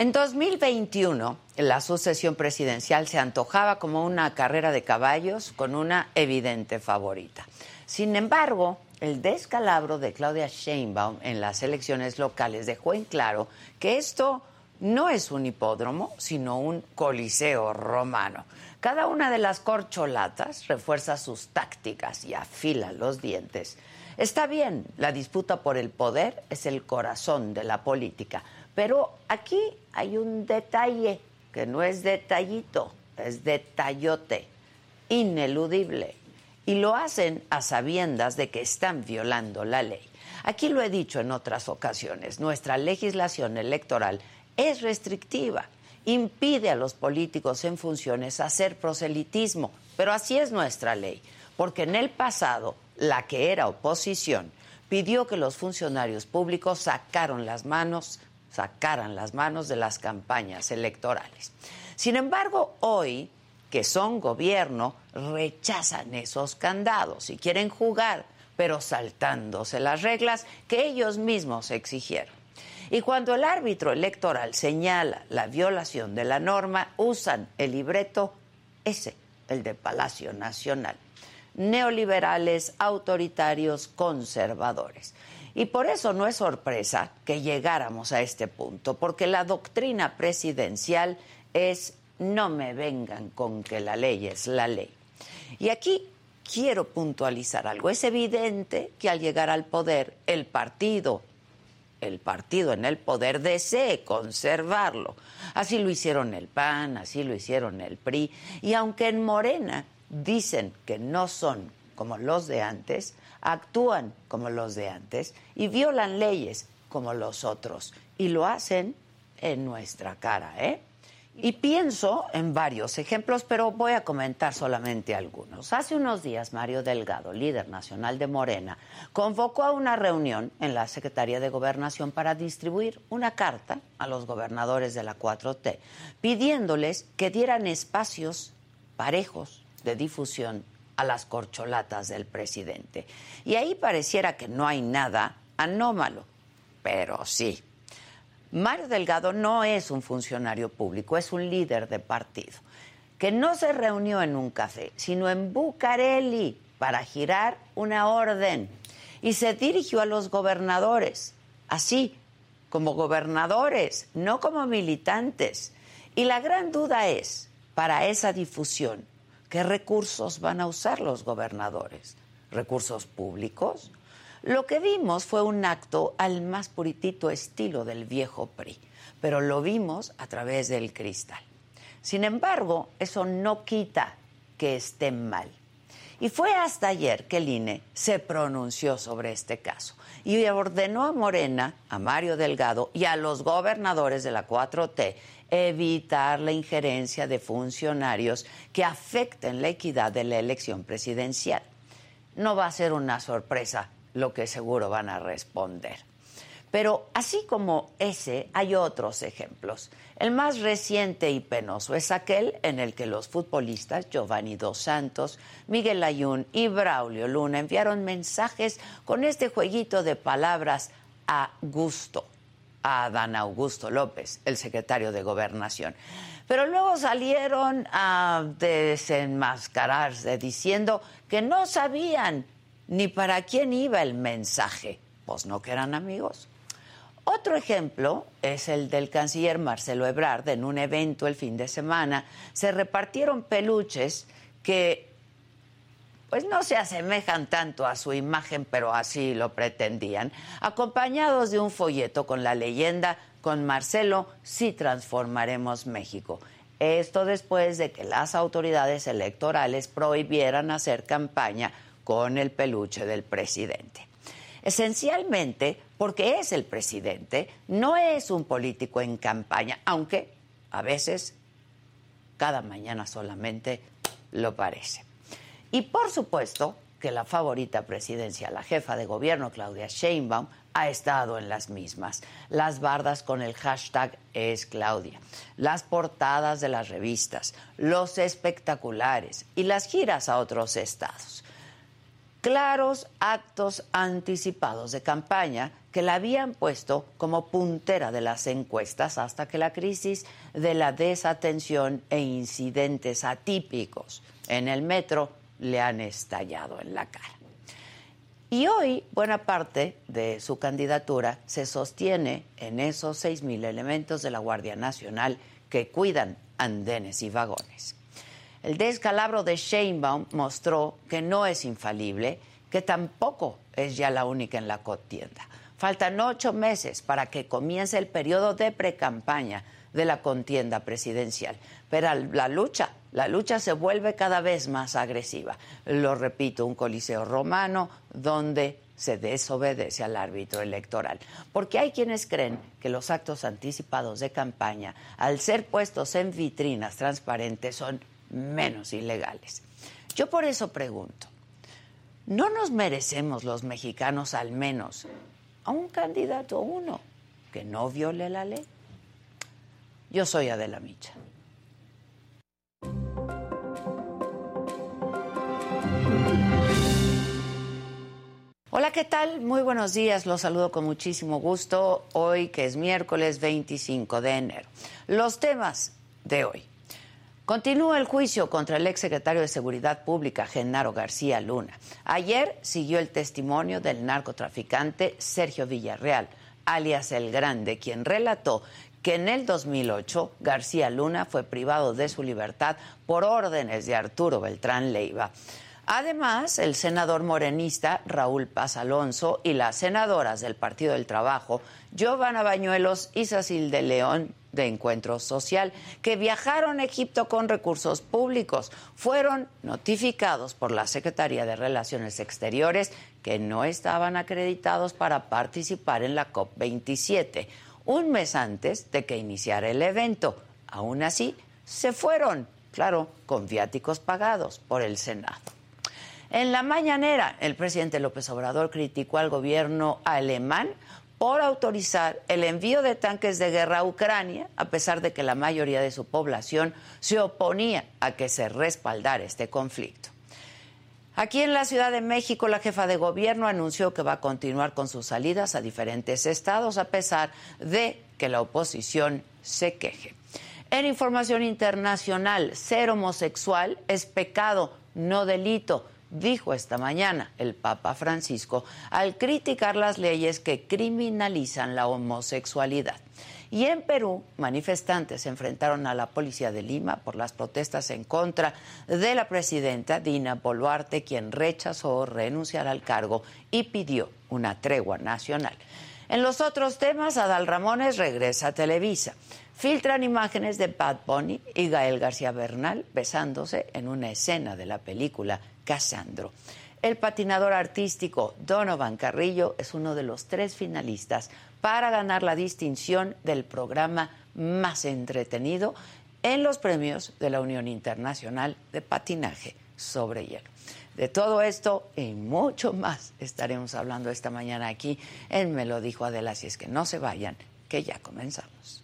En 2021, la sucesión presidencial se antojaba como una carrera de caballos con una evidente favorita. Sin embargo, el descalabro de Claudia Sheinbaum en las elecciones locales dejó en claro que esto no es un hipódromo, sino un coliseo romano. Cada una de las corcholatas refuerza sus tácticas y afila los dientes. Está bien, la disputa por el poder es el corazón de la política, pero aquí hay un detalle que no es detallito, es detallote, ineludible. Y lo hacen a sabiendas de que están violando la ley. Aquí lo he dicho en otras ocasiones, nuestra legislación electoral es restrictiva, impide a los políticos en funciones hacer proselitismo, pero así es nuestra ley, porque en el pasado la que era oposición pidió que los funcionarios públicos sacaron las manos, sacaran las manos de las campañas electorales. Sin embargo, hoy que son gobierno rechazan esos candados y quieren jugar, pero saltándose las reglas que ellos mismos exigieron. Y cuando el árbitro electoral señala la violación de la norma, usan el libreto ese, el de Palacio Nacional. Neoliberales, autoritarios, conservadores. Y por eso no es sorpresa que llegáramos a este punto, porque la doctrina presidencial es no me vengan con que la ley es la ley. Y aquí quiero puntualizar algo. Es evidente que al llegar al poder el partido el partido en el poder desee conservarlo. Así lo hicieron el PAN, así lo hicieron el PRI. Y aunque en Morena dicen que no son como los de antes, actúan como los de antes y violan leyes como los otros. Y lo hacen en nuestra cara, ¿eh? Y pienso en varios ejemplos, pero voy a comentar solamente algunos. Hace unos días, Mario Delgado, líder nacional de Morena, convocó a una reunión en la Secretaría de Gobernación para distribuir una carta a los gobernadores de la 4T, pidiéndoles que dieran espacios parejos de difusión a las corcholatas del presidente. Y ahí pareciera que no hay nada anómalo, pero sí, Mario Delgado no es un funcionario público, es un líder de partido, que no se reunió en un café, sino en Bucareli para girar una orden y se dirigió a los gobernadores, así como gobernadores, no como militantes. Y la gran duda es, para esa difusión, ¿qué recursos van a usar los gobernadores? ¿Recursos públicos? Lo que vimos fue un acto al más puritito estilo del viejo PRI, pero lo vimos a través del cristal. Sin embargo, eso no quita que esté mal. Y fue hasta ayer que el INE se pronunció sobre este caso y ordenó a Morena, a Mario Delgado y a los gobernadores de la 4T evitar la injerencia de funcionarios que afecten la equidad de la elección presidencial. No va a ser una sorpresa lo que seguro van a responder. Pero así como ese, hay otros ejemplos. El más reciente y penoso es aquel en el que los futbolistas Giovanni Dos Santos, Miguel Ayun y Braulio Luna enviaron mensajes con este jueguito de palabras a gusto a Adán Augusto López, el secretario de Gobernación. Pero luego salieron a desenmascararse diciendo que no sabían ni para quién iba el mensaje. Pues no que eran amigos. Otro ejemplo es el del canciller Marcelo Ebrard. En un evento el fin de semana se repartieron peluches que pues no se asemejan tanto a su imagen, pero así lo pretendían, acompañados de un folleto con la leyenda con Marcelo sí transformaremos México. Esto después de que las autoridades electorales prohibieran hacer campaña con el peluche del presidente. Esencialmente porque es el presidente, no es un político en campaña, aunque a veces cada mañana solamente lo parece. Y por supuesto que la favorita presidencia, la jefa de gobierno Claudia Sheinbaum, ha estado en las mismas. Las bardas con el hashtag es Claudia, las portadas de las revistas, los espectaculares y las giras a otros estados. claros actos anticipados de campaña que la habían puesto como puntera de las encuestas hasta que la crisis de la desatención e incidentes atípicos en el metro le han estallado en la cara. Y hoy buena parte de su candidatura se sostiene en esos 6.000 elementos de la Guardia Nacional que cuidan andenes y vagones. El descalabro de Sheinbaum mostró que no es infalible, que tampoco es ya la única en la contienda. Faltan ocho meses para que comience el periodo de precampaña de la contienda presidencial. Pero la lucha, la lucha se vuelve cada vez más agresiva. Lo repito, un coliseo romano donde se desobedece al árbitro electoral. Porque hay quienes creen que los actos anticipados de campaña, al ser puestos en vitrinas transparentes, son menos ilegales. Yo por eso pregunto, ¿no nos merecemos los mexicanos al menos a un candidato uno que no viole la ley? Yo soy Adela Micha. Hola, ¿qué tal? Muy buenos días, los saludo con muchísimo gusto hoy que es miércoles 25 de enero. Los temas de hoy. Continúa el juicio contra el exsecretario de Seguridad Pública, Genaro García Luna. Ayer siguió el testimonio del narcotraficante Sergio Villarreal, alias El Grande, quien relató que en el 2008 García Luna fue privado de su libertad por órdenes de Arturo Beltrán Leiva. Además, el senador morenista Raúl Paz Alonso y las senadoras del Partido del Trabajo, Giovanna Bañuelos y Cecil de León de Encuentro Social, que viajaron a Egipto con recursos públicos, fueron notificados por la Secretaría de Relaciones Exteriores que no estaban acreditados para participar en la COP27, un mes antes de que iniciara el evento. Aún así, se fueron, claro, con viáticos pagados por el Senado. En la mañanera, el presidente López Obrador criticó al gobierno alemán por autorizar el envío de tanques de guerra a Ucrania, a pesar de que la mayoría de su población se oponía a que se respaldara este conflicto. Aquí en la Ciudad de México, la jefa de gobierno anunció que va a continuar con sus salidas a diferentes estados, a pesar de que la oposición se queje. En información internacional, ser homosexual es pecado, no delito dijo esta mañana el Papa Francisco al criticar las leyes que criminalizan la homosexualidad. Y en Perú, manifestantes se enfrentaron a la policía de Lima por las protestas en contra de la presidenta Dina Boluarte, quien rechazó renunciar al cargo y pidió una tregua nacional. En los otros temas, Adal Ramones regresa a Televisa. Filtran imágenes de Bad Bunny y Gael García Bernal besándose en una escena de la película Casandro. El patinador artístico Donovan Carrillo es uno de los tres finalistas para ganar la distinción del programa más entretenido en los premios de la Unión Internacional de Patinaje sobre Hielo. De todo esto y mucho más estaremos hablando esta mañana aquí en Me lo dijo Adela, si es que no se vayan, que ya comenzamos.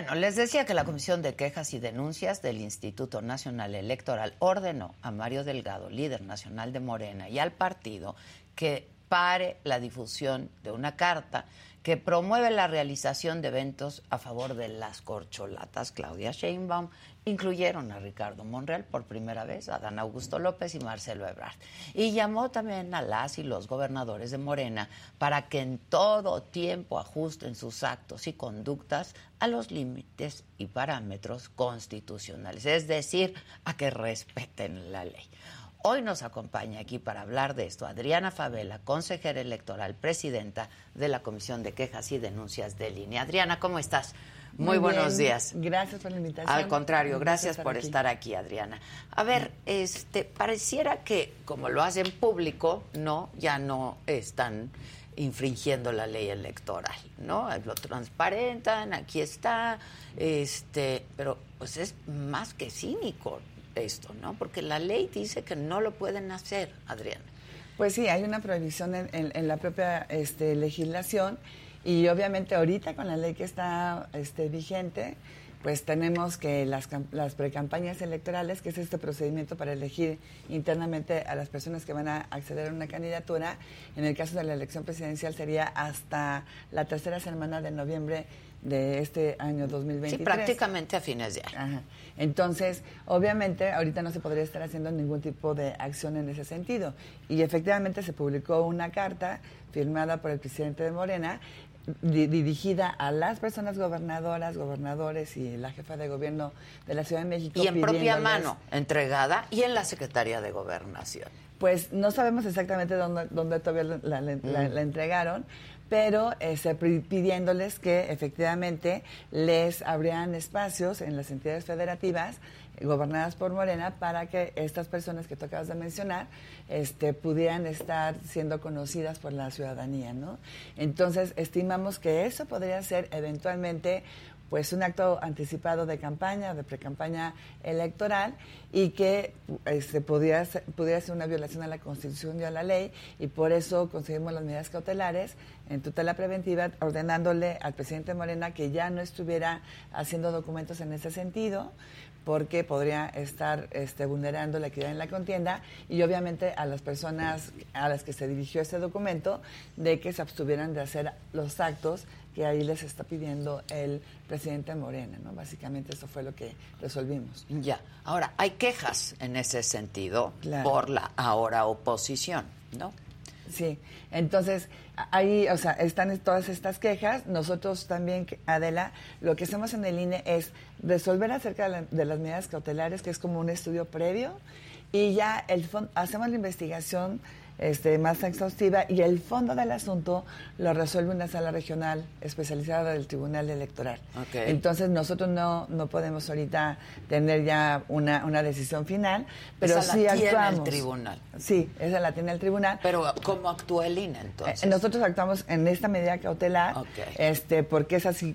Bueno, les decía que la Comisión de Quejas y Denuncias del Instituto Nacional Electoral ordenó a Mario Delgado, líder nacional de Morena, y al partido que pare la difusión de una carta que promueve la realización de eventos a favor de las corcholatas. Claudia Sheinbaum incluyeron a Ricardo Monreal por primera vez, a Dan Augusto López y Marcelo Ebrard. Y llamó también a las y los gobernadores de Morena para que en todo tiempo ajusten sus actos y conductas a los límites y parámetros constitucionales, es decir, a que respeten la ley. Hoy nos acompaña aquí para hablar de esto Adriana Favela, consejera electoral, presidenta de la Comisión de Quejas y Denuncias de Línea. Adriana, ¿cómo estás? Muy, buenos días. Gracias por la invitación. Al contrario, gracias por estar aquí, Adriana. A ver, este pareciera que como lo hacen público, no, ya no están infringiendo la ley electoral, ¿no? Lo transparentan, aquí está, este, pero pues es más que cínico esto, ¿no? Porque la ley dice que no lo pueden hacer, Adriana. Pues sí, hay una prohibición en, la propia este, legislación y obviamente ahorita con la ley que está este, vigente, pues tenemos que las, las precampañas electorales, que es este procedimiento para elegir internamente a las personas que van a acceder a una candidatura, en el caso de la elección presidencial sería hasta la tercera semana de noviembre de este año 2023. Sí, prácticamente a fines de año. Entonces, obviamente, ahorita no se podría estar haciendo ningún tipo de acción en ese sentido. Y efectivamente se publicó una carta firmada por el presidente de Morena dirigida a las personas gobernadoras, gobernadores y la jefa de gobierno de la Ciudad de México. Y en propia mano, entregada, y en la Secretaría de Gobernación. Pues no sabemos exactamente dónde, dónde todavía la, mm. entregaron, pero eh, pidiéndoles que efectivamente les abrían espacios en las entidades federativas gobernadas por Morena para que estas personas que tú acabas de mencionar este, pudieran estar siendo conocidas por la ciudadanía, ¿no? Entonces, estimamos que eso podría ser eventualmente pues un acto anticipado de campaña, de precampaña electoral y que este, pudiera, ser, pudiera ser una violación a la Constitución y a la ley y por eso conseguimos las medidas cautelares en tutela preventiva ordenándole al presidente Morena que ya no estuviera haciendo documentos en ese sentido porque podría estar este, vulnerando la equidad en la contienda y obviamente a las personas a las que se dirigió este documento de que se abstuvieran de hacer los actos que ahí les está pidiendo el presidente Morena, ¿no? Básicamente eso fue lo que resolvimos. Ya. Ahora, hay quejas en ese sentido por la ahora oposición, ¿no? Sí, entonces ahí, o sea, están todas estas quejas. Nosotros también, Adela, lo que hacemos en el INE es resolver acerca de, las medidas cautelares, que es como un estudio previo, y ya el hacemos la investigación este, más exhaustiva y el fondo del asunto lo resuelve una sala regional especializada del Tribunal Electoral. Entonces nosotros no, no podemos ahorita tener ya una, una decisión final, pero esa sí la tiene actuamos. el tribunal. Sí, esa la tiene el tribunal. Pero ¿cómo actúa el INE entonces? Eh, nosotros actuamos en esta medida cautelar, este, porque es así,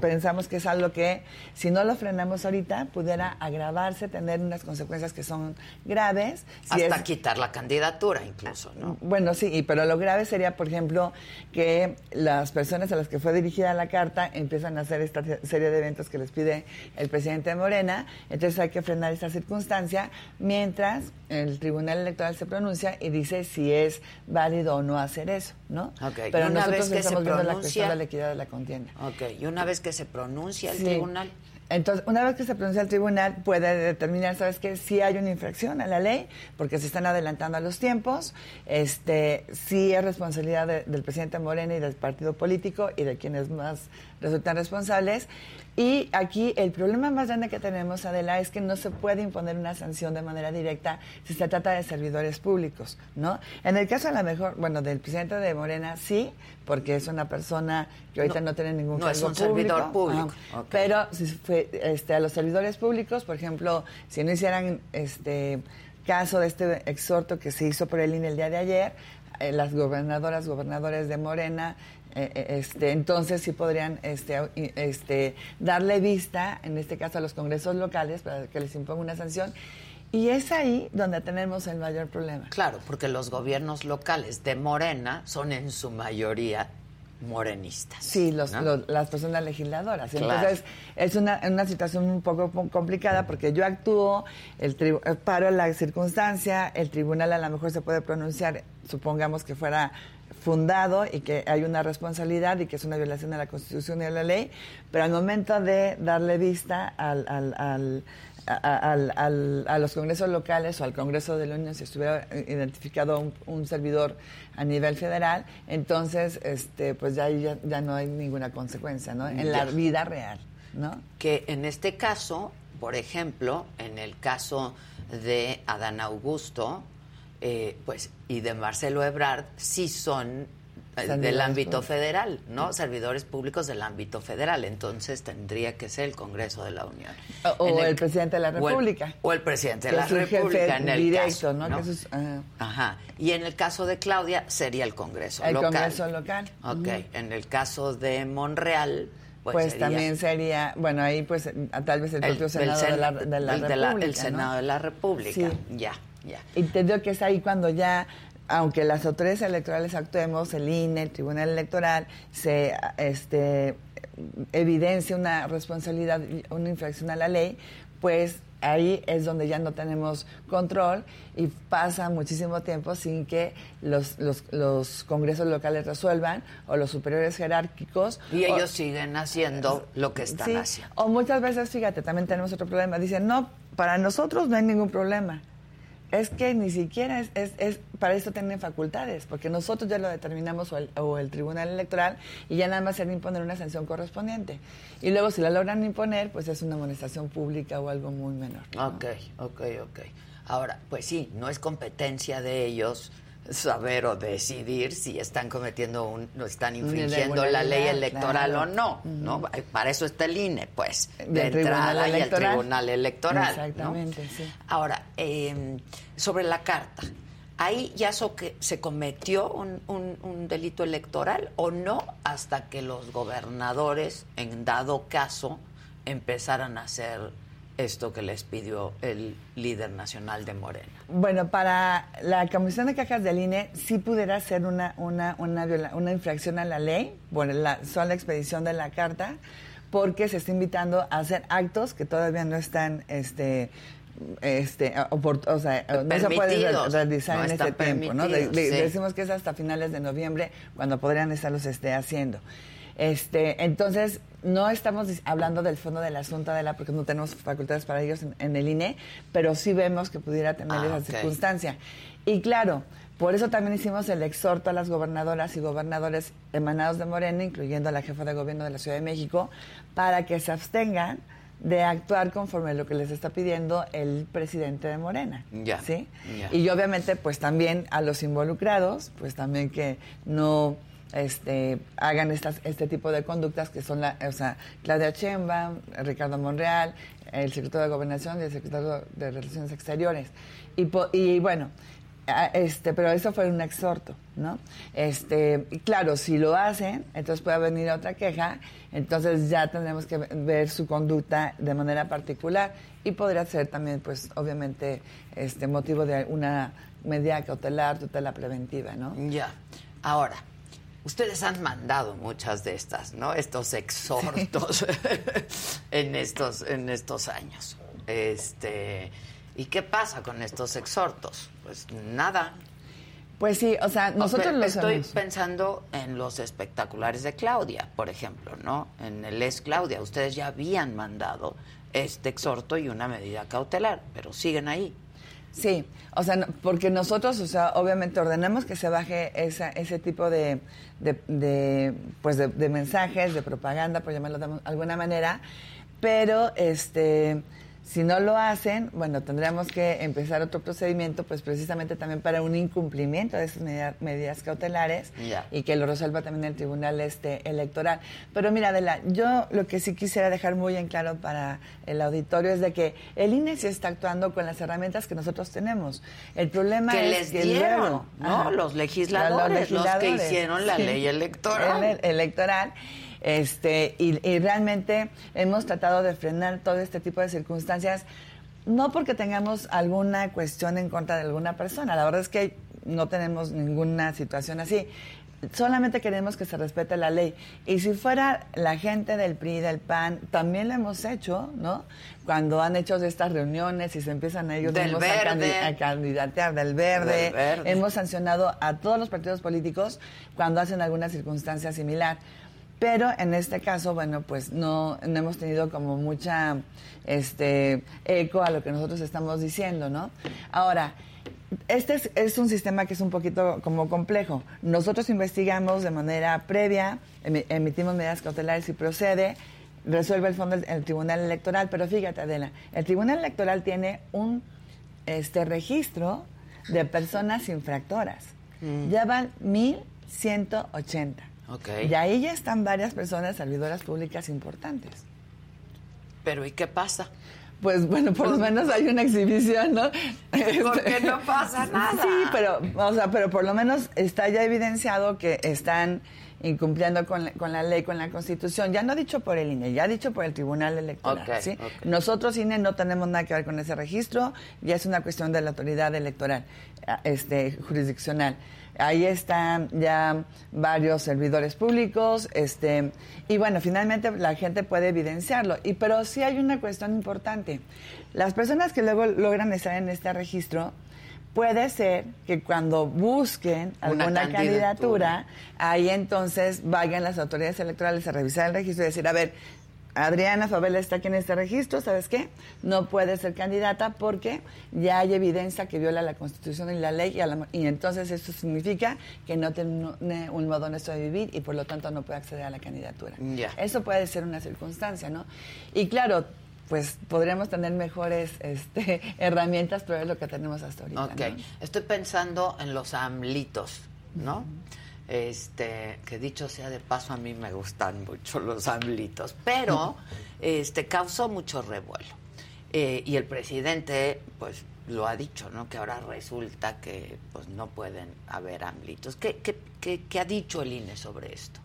pensamos que es algo que si no lo frenamos ahorita pudiera agravarse, tener unas consecuencias que son graves. Hasta quitar la candidatura incluso. Bueno, sí, pero lo grave sería, por ejemplo, que las personas a las que fue dirigida la carta empiezan a hacer esta serie de eventos que les pide el presidente Morena, entonces hay que frenar esta circunstancia mientras el Tribunal Electoral se pronuncia y dice si es válido o no hacer eso, ¿no? Pero una nosotros vez que estamos se viendo pronuncia, la cuestión de la equidad de la contienda. Ok, y una vez que se pronuncia el tribunal... Entonces, una vez que se pronuncia el tribunal, puede determinar, ¿sabes qué? Si hay una infracción a la ley, porque se están adelantando a los tiempos, este, sí es responsabilidad del presidente Morena y del partido político y de quienes más resultan responsables. Y aquí el problema más grande que tenemos, Adela, es que no se puede imponer una sanción de manera directa si se trata de servidores públicos, ¿no? En el caso a lo mejor, bueno, del presidente de Morena sí, porque es una persona que ahorita no, tiene ningún no es un servidor público. Pero si fue, este, a los servidores públicos, por ejemplo, si no hicieran este caso de este exhorto que se hizo por el INE el día de ayer, eh, las gobernadoras, gobernadores de Morena este, entonces sí podrían este, este, darle vista, en este caso a los congresos locales, para que les imponga una sanción. Y es ahí donde tenemos el mayor problema. Claro, porque los gobiernos locales de Morena son en su mayoría morenistas. Sí, los, las personas legisladoras. Entonces, es una, una, situación un poco complicada porque yo actúo, el paro la circunstancia, el tribunal a lo mejor se puede pronunciar, supongamos que fuera fundado y que hay una responsabilidad y que es una violación de la Constitución y de la ley, pero al momento de darle vista al, al, al, a los congresos locales o al Congreso de la Unión, si estuviera identificado un, servidor a nivel federal, entonces este, pues ya, ya, no hay ninguna consecuencia ¿no? en la vida real. ¿no? Que en este caso, por ejemplo, en el caso de Adán Augusto, eh, pues, y de Marcelo Ebrard, sí son eh, del ámbito federal, ¿no? Servidores públicos del ámbito federal. Entonces tendría que ser el Congreso de la Unión. O, el, presidente de la República. O el, presidente de la República en el directo, ¿no? ajá. Y en el caso de Claudia sería el Congreso el local. Congreso local. Ok. En el caso de Monreal. Pues, pues también sería, bueno, ahí pues tal vez el propio Senado de la, de la República. el Senado de la República, ya, ya. Y te digo que es ahí cuando ya aunque las autoridades electorales actuemos, el INE, el Tribunal Electoral, se este, evidencia una responsabilidad, una infracción a la ley, pues ahí es donde ya no tenemos control y pasa muchísimo tiempo sin que los, los, congresos locales resuelvan o los superiores jerárquicos. Y ellos siguen haciendo lo que están haciendo. O muchas veces, fíjate, también tenemos otro problema. Dicen, no, para nosotros no hay ningún problema es que ni siquiera es, es, para eso tienen facultades, porque nosotros ya lo determinamos o el, Tribunal Electoral y ya nada más se imponer una sanción correspondiente. Y luego si la logran imponer, pues es una amonestación pública o algo muy menor. Ok, ok, ok. Ahora, pues sí, no es competencia de ellos saber o decidir si están cometiendo un, no están infringiendo la ley electoral o no, ¿no? Para eso está el INE, pues, de entrada y el Tribunal Electoral. Exactamente, sí. Ahora, em, sobre la carta, ¿ahí ya que se cometió un, un, delito electoral o no hasta que los gobernadores, en dado caso, empezaran a hacer esto que les pidió el líder nacional de Morena? Bueno, para la Comisión de Cajas del INE sí pudiera ser una, una, una, una infracción a la ley, bueno, la, son la expedición de la carta, porque se está invitando a hacer actos que todavía no están este este o, sea, no se puede realizar en este tiempo, ¿no? Decimos que es hasta finales de noviembre cuando podrían estarlos este, haciendo. Este, entonces, no estamos hablando del fondo del asunto de la, porque no tenemos facultades para ellos en, el INE, pero sí vemos que pudiera tener ah, esa circunstancia. Y claro, por eso también hicimos el exhorto a las gobernadoras y gobernadores emanados de Morena, incluyendo a la jefa de gobierno de la Ciudad de México, para que se abstengan de actuar conforme a lo que les está pidiendo el presidente de Morena. Ya. ¿sí? Y obviamente, pues también a los involucrados, pues también que no este, hagan estas, este tipo de conductas que son la, o sea, Claudia Chemba, Ricardo Monreal, el secretario de Gobernación y el secretario de Relaciones Exteriores. Y, y bueno, este, pero eso fue un exhorto, ¿no? Este, y claro, si lo hacen, entonces puede venir otra queja, entonces ya tendremos que ver su conducta de manera particular y podría ser también, pues, obviamente, este motivo de una medida cautelar, tutela preventiva, ¿no? Ya. Ahora, Ustedes han mandado muchas de estas, ¿no? Estos exhortos en estos en estos años. Este, ¿y qué pasa con estos exhortos? Pues nada. Pues sí, o sea, nosotros lo estoy pensando en los espectaculares de Claudia, por ejemplo, ¿no? En el es Claudia, ustedes ya habían mandado este exhorto y una medida cautelar, pero siguen ahí. Sí, o sea, porque nosotros, o sea, obviamente ordenamos que se baje esa, ese tipo de, de, pues de, mensajes, de propaganda, por llamarlo de alguna manera, pero este si no lo hacen, bueno, tendríamos que empezar otro procedimiento, pues precisamente también para un incumplimiento de esas medidas, cautelares y que lo resuelva también el Tribunal este electoral. Pero mira, Adela, yo lo que sí quisiera dejar muy en claro para el auditorio es de que el INE sí está actuando con las herramientas que nosotros tenemos. El problema que es les que dieron, ¿no? los, legisladores, los, que hicieron la ley electoral. electoral este, y, realmente hemos tratado de frenar todo este tipo de circunstancias, no porque tengamos alguna cuestión en contra de alguna persona, la verdad es que no tenemos ninguna situación así. Solamente queremos que se respete la ley. Y si fuera la gente del PRI, del PAN, también lo hemos hecho, ¿no? Cuando han hecho estas reuniones y se empiezan ellos del verde. A, candidatear del verde. Hemos sancionado a todos los partidos políticos cuando hacen alguna circunstancia similar. Pero en este caso, bueno, pues no, no hemos tenido como mucha este, eco a lo que nosotros estamos diciendo, ¿no? Ahora, este es, un sistema que es un poquito como complejo. Nosotros investigamos de manera previa, emitimos medidas cautelares y procede, resuelve el fondo el, Tribunal Electoral, pero fíjate, Adela, el Tribunal Electoral tiene un este registro de personas infractoras. Mm. Ya van 1180. Okay. Y ahí ya están varias personas servidoras públicas importantes. Pero ¿y qué pasa? Pues bueno, por lo pues, menos hay una exhibición, ¿no? Porque no pasa nada. Sí, pero, o sea, pero por lo menos está ya evidenciado que están incumpliendo con la, con la ley, con la Constitución, ya no dicho por el INE, ya dicho por el Tribunal Electoral. ¿sí? Nosotros, INE, no tenemos nada que ver con ese registro, ya es una cuestión de la autoridad electoral, este, jurisdiccional. Ahí están ya varios servidores públicos, este, y bueno, finalmente la gente puede evidenciarlo. Y, pero sí hay una cuestión importante. Las personas que luego logran estar en este registro, puede ser que cuando busquen alguna candidatura. ahí entonces vayan las autoridades electorales a revisar el registro y decir, a ver, Adriana Favela está aquí en este registro, ¿sabes qué? No puede ser candidata porque ya hay evidencia que viola la Constitución y la ley y, entonces eso significa que no tiene un modo honesto de vivir y por lo tanto no puede acceder a la candidatura. Eso puede ser una circunstancia, ¿no? Y claro, pues podríamos tener mejores este, herramientas, pero es lo que tenemos hasta ahorita. Ok, estoy pensando en los amlitos, ¿no? Este, que dicho sea de paso, a mí me gustan mucho los amlitos, pero este causó mucho revuelo. Eh, y el presidente, pues, lo ha dicho, ¿no? Que ahora resulta que pues no pueden haber amlitos. ¿Qué, qué, qué, qué ha dicho el INE sobre esto?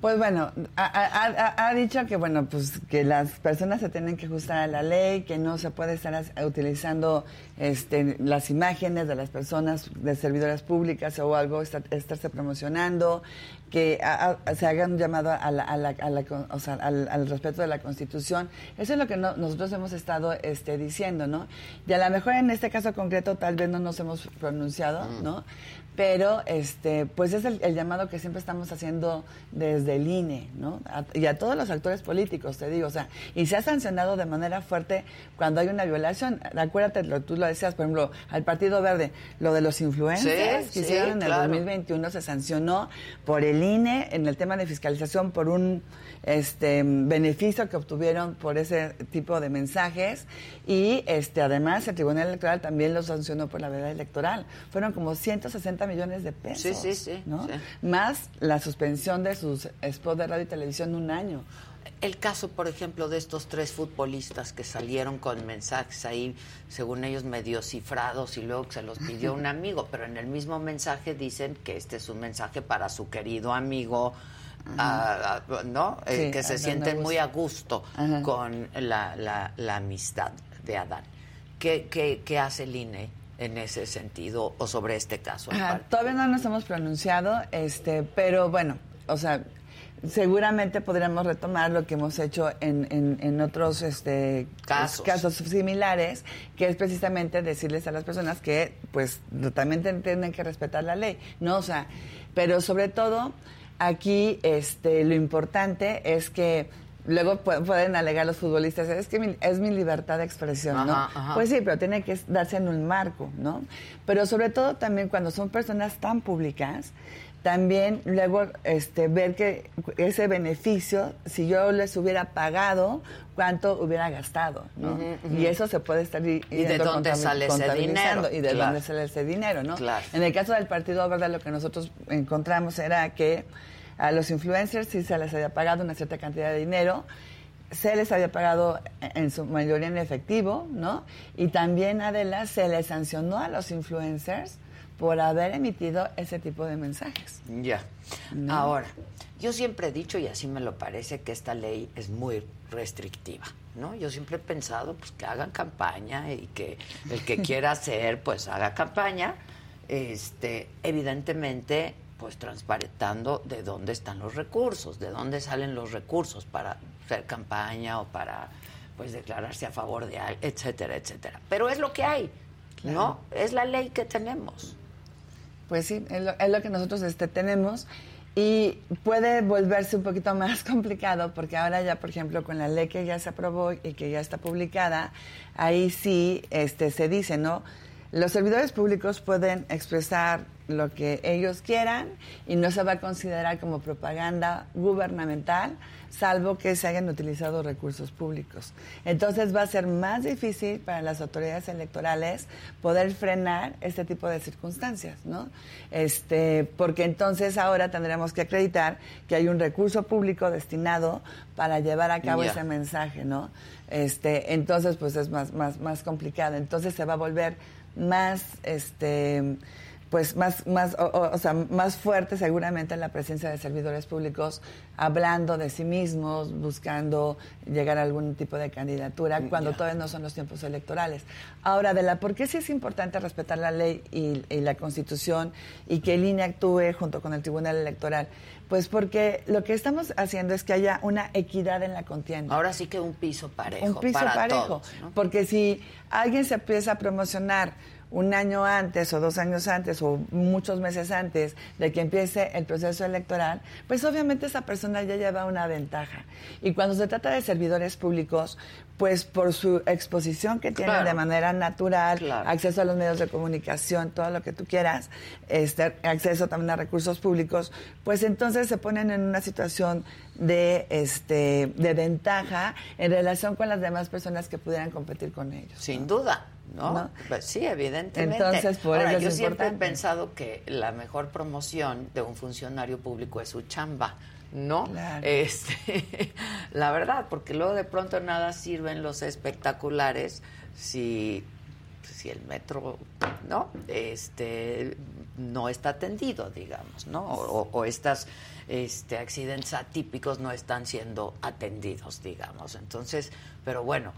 Pues bueno, ha, dicho que bueno, pues que las personas se tienen que ajustar a la ley, que no se puede estar utilizando este, las imágenes de las personas de servidoras públicas o algo, estarse promocionando, que se hagan un llamado a la, a la, o sea, al, respeto de la Constitución. Eso es lo que nosotros hemos estado este, diciendo, ¿no? Y a lo mejor en este caso concreto tal vez no nos hemos pronunciado, mm. ¿no? Pero este pues es el, llamado que siempre estamos haciendo desde el INE, ¿no? y a todos los actores políticos, te digo, o sea, y se ha sancionado de manera fuerte cuando hay una violación. Acuérdate, lo, tú lo decías, por ejemplo, al Partido Verde, lo de los influencers que hicieron en el 2021 se sancionó por el INE en el tema de fiscalización por un este beneficio que obtuvieron por ese tipo de mensajes y este además el Tribunal Electoral también lo sancionó por la verdad electoral. Fueron como 160 millones de pesos, sí, sí, sí, ¿no? Más la suspensión de sus spots de radio y televisión un año. El caso, por ejemplo, de estos tres futbolistas que salieron con mensajes ahí, según ellos, medio cifrados y luego se los pidió un amigo, pero en el mismo mensaje dicen que este es un mensaje para su querido amigo ¿no? Eh, que se sienten muy a gusto con la, amistad de Adán. ¿Qué, qué, hace el INE en ese sentido o sobre este caso? todavía no nos hemos pronunciado, este, pero bueno, o sea, seguramente podríamos retomar lo que hemos hecho en, en, otros este, casos. casos similares, que es precisamente decirles a las personas que pues también tienen que respetar la ley, ¿no? O sea, pero sobre todo Aquí este, lo importante es que luego pueden alegar los futbolistas, es que es mi libertad de expresión, ¿no? Pues sí, pero tiene que darse en un marco, ¿no? Pero sobre todo también cuando son personas tan públicas, también luego este, ver que ese beneficio, si yo les hubiera pagado, cuánto hubiera gastado, ¿no? Y eso se puede estar ¿Y de dónde sale ese dinero? Y de dónde sale ese dinero, ¿no? En el caso del Partido Verde, lo que nosotros encontramos era que a los influencers sí se les había pagado una cierta cantidad de dinero, se les había pagado en su mayoría en efectivo, ¿no? Y también, Adela, se les sancionó a los influencers por haber emitido ese tipo de mensajes. Ya. Ahora, yo siempre he dicho, y así me lo parece, que esta ley es muy restrictiva, ¿no? Yo siempre he pensado pues, que hagan campaña y que el que quiera hacer, pues haga campaña. Este, evidentemente, pues transparentando de dónde están los recursos, de dónde salen los recursos para hacer campaña o para pues declararse a favor de algo, etcétera, etcétera. Pero es lo que hay, ¿no? Es la ley que tenemos. Pues sí, es lo, que nosotros este, tenemos y puede volverse un poquito más complicado porque ahora ya, por ejemplo, con la ley que ya se aprobó y que ya está publicada, ahí sí este, se dice, ¿no? los servidores públicos pueden expresar lo que ellos quieran y no se va a considerar como propaganda gubernamental, salvo que se hayan utilizado recursos públicos. Entonces va a ser más difícil para las autoridades electorales poder frenar este tipo de circunstancias, ¿no? Este, porque entonces ahora tendremos que acreditar que hay un recurso público destinado para llevar a cabo ese mensaje, ¿no? Este, entonces pues es más más más complicado. Entonces se va a volver más este pues más, más, o, sea, más fuerte seguramente la presencia de servidores públicos hablando de sí mismos, buscando llegar a algún tipo de candidatura, mm, cuando todavía no son los tiempos electorales. Ahora, de la por qué sí es importante respetar la ley y, la constitución y que el INE actúe junto con el Tribunal Electoral. Pues porque lo que estamos haciendo es que haya una equidad en la contienda. Ahora sí que un piso parejo. Un piso parejo. Porque si alguien se empieza a promocionar un año antes o dos años antes o muchos meses antes de que empiece el proceso electoral, pues obviamente esa persona ya lleva una ventaja. Y cuando se trata de servidores públicos, pues por su exposición que tienen de manera natural, acceso a los medios de comunicación, todo lo que tú quieras, este, acceso también a recursos públicos, pues entonces se ponen en una situación de, este, de ventaja en relación con las demás personas que pudieran competir con ellos. Sin duda. ¿No? Pues sí, evidentemente. Entonces, por Ahora, yo siempre he pensado que la mejor promoción de un funcionario público es su chamba. ¿no? Este, la verdad, porque luego de pronto nada sirven los espectaculares si, si el metro, ¿no? Este, no está atendido, digamos, ¿no? O, o estas este, accidentes atípicos no están siendo atendidos, digamos. Entonces, pero bueno,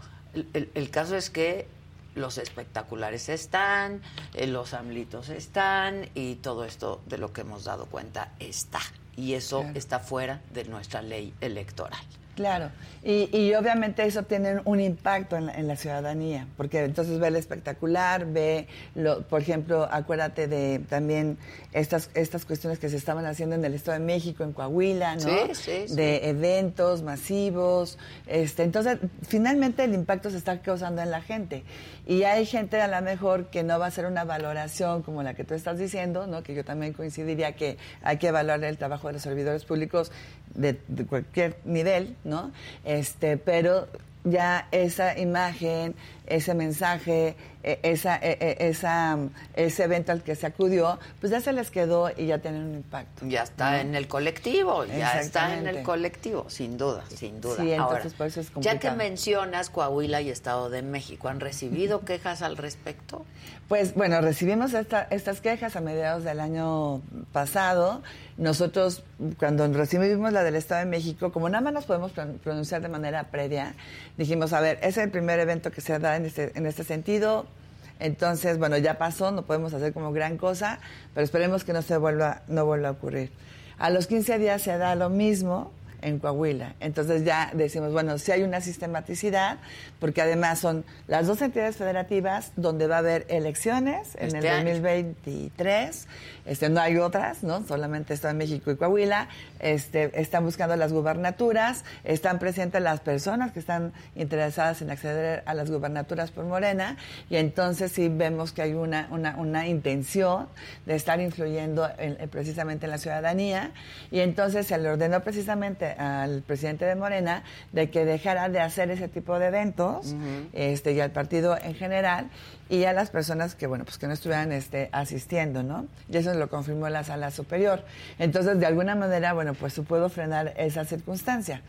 el caso es que los espectaculares están, eh, los amlitos están y todo esto de lo que hemos dado cuenta está. Y eso está fuera de nuestra ley electoral. Claro, y, y, obviamente eso tiene un impacto en la, ciudadanía, porque entonces ve el espectacular, ve, lo, por ejemplo, acuérdate de también estas, estas cuestiones que se estaban haciendo en el Estado de México, en Coahuila, ¿no? Sí, sí, sí. De eventos masivos, este, entonces finalmente el impacto se está causando en la gente. Y hay gente a lo mejor que no va a hacer una valoración como la que tú estás diciendo, ¿no? Que yo también coincidiría que hay que evaluar el trabajo de los servidores públicos de, de cualquier nivel, ¿no? Este, pero ya esa imagen, ese mensaje, e, esa, e, e, esa, ese evento al que se acudió, pues ya se les quedó y ya tienen un impacto. Ya está en el colectivo, ya está en el colectivo, sin duda, sin duda. Sí, entonces por eso es complicado. Ya que mencionas Coahuila y Estado de México, ¿han recibido quejas al respecto? Pues bueno, recibimos estas quejas a mediados del año pasado. Nosotros, cuando recibimos la del Estado de México, como nada más nos podemos pronunciar de manera previa, dijimos, a ver, es el primer evento que se da en este, en este sentido. Entonces, bueno, ya pasó, no podemos hacer como gran cosa, pero esperemos que no se vuelva, no vuelva a ocurrir. A los 15 días se da lo mismo, en Coahuila. Entonces ya decimos, bueno, si hay una sistematicidad, porque además son las dos entidades federativas donde va a haber elecciones en el 2023 este, no hay otras, ¿no? Solamente está en México y Coahuila. Este, están buscando las gubernaturas, están presentes las personas que están interesadas en acceder a las gubernaturas por Morena, y entonces sí vemos que hay una, una, una intención de estar influyendo precisamente en la ciudadanía, y entonces se le ordenó precisamente al presidente de Morena de que dejara de hacer ese tipo de eventos, este, y al partido en general, y a las personas que, bueno, pues que no estuvieran este, asistiendo, ¿no? Y eso lo confirmó la sala superior. Entonces, de alguna manera, bueno, pues se pudo frenar esa circunstancia.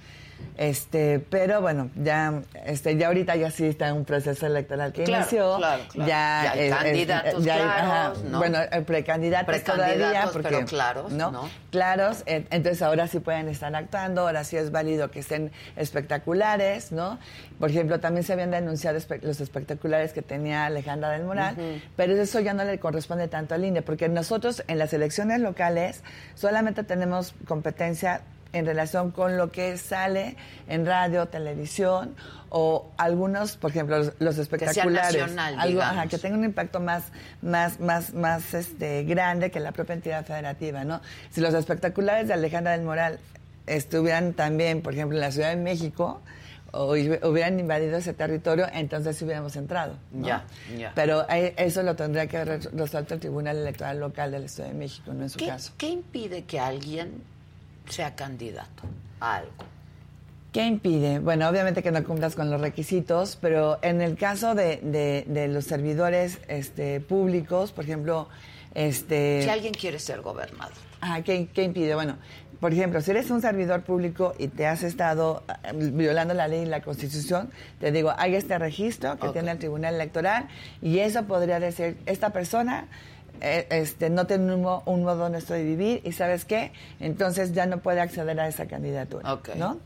Este, pero bueno, ya, este, ya ahorita ya sí está en un proceso electoral que inició. Claro, claro. Ya, hay candidatos claros, Bueno, precandidatos, todavía, porque, pero claros, ¿no? Claros, entonces ahora sí pueden estar actuando, ahora sí es válido que estén espectaculares, ¿no? Por ejemplo, también se habían denunciado los espectaculares que tenía Alejandra del Moral, pero eso ya no le corresponde tanto al INE, porque nosotros en las elecciones locales solamente tenemos competencia en relación con lo que sale en radio, televisión o algunos, por ejemplo, los, espectaculares, que, algo, que tenga un impacto más, más, más, más este, grande que la propia entidad federativa, ¿no? Si los espectaculares de Alejandra del Moral estuvieran también, por ejemplo, en la Ciudad de México, o hubieran invadido ese territorio, entonces hubiéramos entrado. Ya, ya. Pero eso lo tendría que resuelto el Tribunal Electoral Local del Estado de México, no en su caso. ¿Qué impide que alguien sea candidato a algo? ¿Qué impide? Bueno, obviamente que no cumplas con los requisitos, pero en el caso de, de, los servidores este, públicos, por ejemplo, este... Si alguien quiere ser gobernador. Ah, ¿qué, ¿qué impide? Bueno, por ejemplo, si eres un servidor público y te has estado eh, violando la ley y la constitución, te digo, hay este registro que tiene el Tribunal Electoral y eso podría decir, esta persona eh, este, no tiene un, modo honesto de vivir y ¿sabes qué? Entonces ya no puede acceder a esa candidatura, ¿no?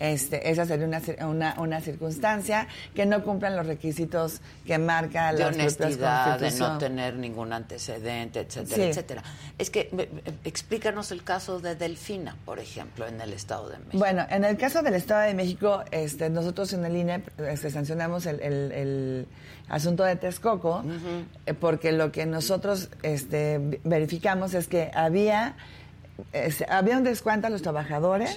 Este, esa sería una, una, circunstancia que no cumplan los requisitos que marca la honestidad, de no tener ningún antecedente, etcétera, etcétera. Es que explícanos el caso de Delfina, por ejemplo, en el Estado de México. Bueno, en el caso del Estado de México, este, nosotros en el INE este, sancionamos el, asunto de Texcoco, eh, porque lo que nosotros este, verificamos es que había había un descuento a los trabajadores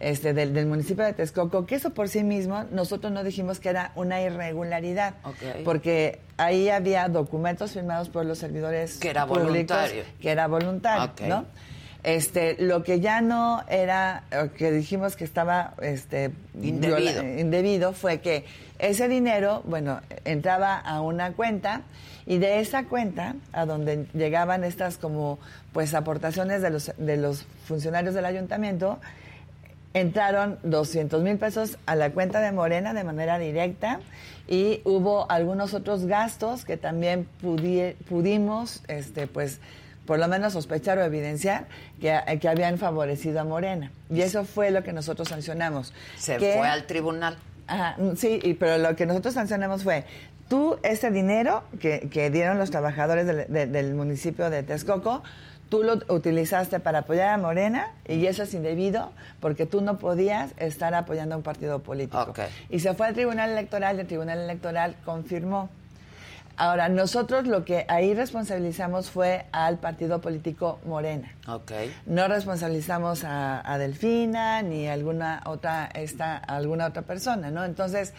este, del, municipio de Texcoco, que eso por sí mismo nosotros no dijimos que era una irregularidad, porque ahí había documentos firmados por los servidores que era públicos, voluntario. que era voluntario, ¿no? Este, lo que ya no era, que dijimos que estaba este, indebido. indebido fue que ese dinero, bueno, entraba a una cuenta y de esa cuenta, a donde llegaban estas como pues aportaciones de los, de los funcionarios del ayuntamiento, entraron 200 mil pesos a la cuenta de Morena de manera directa y hubo algunos otros gastos que también pudimos, este, pues, por lo menos sospechar o evidenciar que, que, habían favorecido a Morena. Y eso fue lo que nosotros sancionamos. Se fue al tribunal. sí, pero lo que nosotros sancionamos fue tú ese dinero que, dieron los trabajadores del, municipio de Texcoco, tú lo utilizaste para apoyar a Morena y eso es indebido porque tú no podías estar apoyando a un partido político. Y se fue al Tribunal Electoral y el Tribunal Electoral confirmó. Ahora, nosotros lo que ahí responsabilizamos fue al partido político Morena. No responsabilizamos a, Delfina ni a alguna otra, esta, alguna otra persona, ¿no? Entonces,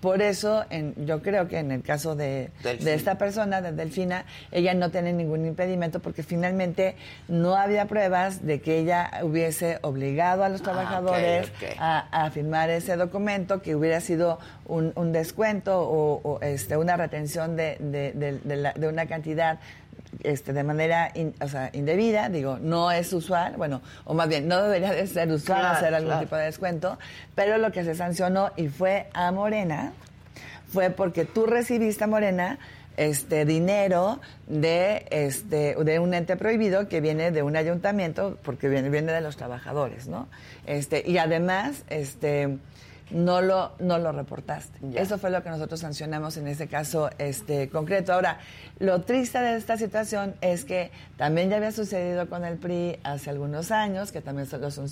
por eso, en, yo creo que en el caso de, de, esta persona, de Delfina, ella no tiene ningún impedimento porque finalmente no había pruebas de que ella hubiese obligado a los ah, trabajadores A, firmar ese documento, que hubiera sido un, un descuento o, este, una retención de, de una cantidad este, de manera o sea, indebida, digo, no es usual, bueno, o más bien, no debería de ser usual hacer algún tipo de descuento, pero lo que se sancionó y fue a Morena fue porque tú recibiste a Morena este dinero de este de un ente prohibido que viene de un ayuntamiento porque viene viene de los trabajadores, ¿no? Este y además este no lo, no lo reportaste. Eso fue lo que nosotros sancionamos en ese caso este, concreto. Ahora, lo triste de esta situación es que también ya había sucedido con el PRI hace algunos años, que también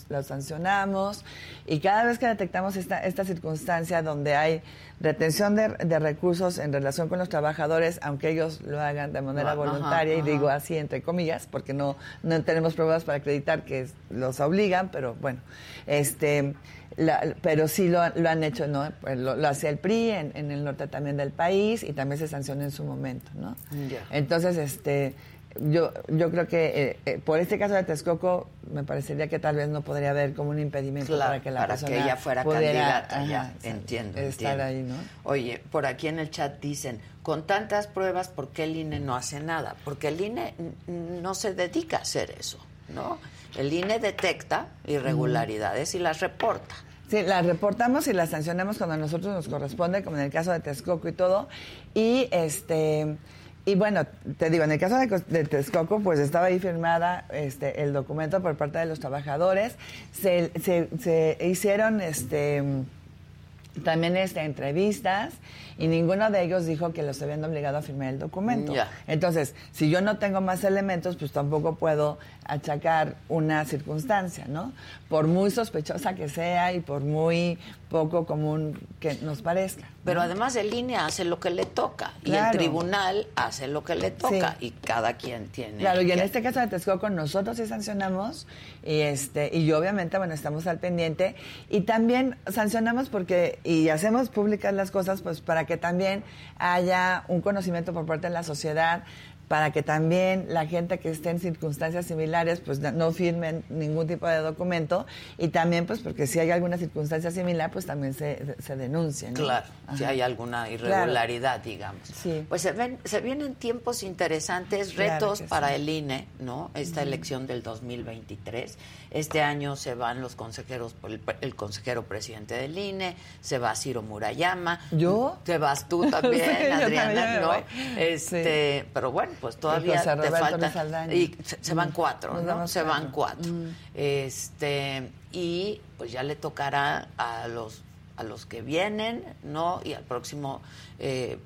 lo, sancionamos, y cada vez que detectamos esta, esta circunstancia donde hay retención de, recursos en relación con los trabajadores, aunque ellos lo hagan de manera voluntaria, y digo así entre comillas, porque no, no tenemos pruebas para acreditar que los obligan, pero bueno, este pero sí lo, han hecho, ¿no? Pues lo, hacía el PRI en, el norte también del país y también se sancionó en su momento, ¿no? Entonces, este, yo, yo creo que eh, eh, por este caso de Texcoco me parecería que tal vez no podría haber como un impedimento para que la para persona que ella fuera candidata, ya, entiendo, estar ahí, ¿no? Oye, por aquí en el chat dicen, con tantas pruebas, ¿por qué el INE no hace nada? Porque el INE no se dedica a hacer eso, ¿no? El INE detecta irregularidades y las reporta. Sí, las reportamos y las sancionamos cuando a nosotros nos corresponde, como en el caso de Texcoco y todo. Y este y bueno, te digo, en el caso de, Texcoco, pues estaba ahí firmada este, el documento por parte de los trabajadores. Se, se, se hicieron este también este, entrevistas y ninguno de ellos dijo que los habían obligado a firmar el documento. Entonces, si yo no tengo más elementos, pues tampoco puedo achacar una circunstancia, ¿no? Por muy sospechosa que sea y por muy poco común que nos parezca. Pero además el INE hace lo que le toca y el tribunal hace lo que le toca y cada quien tiene. Claro, y en este caso de Texcoco nosotros sí sancionamos y este y yo obviamente bueno estamos al pendiente y también sancionamos porque y hacemos públicas las cosas pues para que también haya un conocimiento por parte de la sociedad para que también la gente que esté en circunstancias similares pues no firmen ningún tipo de documento y también pues porque si hay alguna circunstancia similar pues también se, se denuncien. Claro, si hay alguna irregularidad, digamos. Sí. Pues se, ven, se vienen tiempos interesantes, retos para el INE, ¿no? Esta elección del 2023. Este año se van los consejeros, el, el, consejero presidente del INE, se va Ciro Murayama. ¿Yo? Te vas tú también, Adriana, ¿no? Este, pero bueno, pues todavía te falta y se, van mm. cuatro, ¿no? Se van cuatro. Mm. Este, y pues ya le tocará a los a los que vienen, ¿no? Y al próximo eh,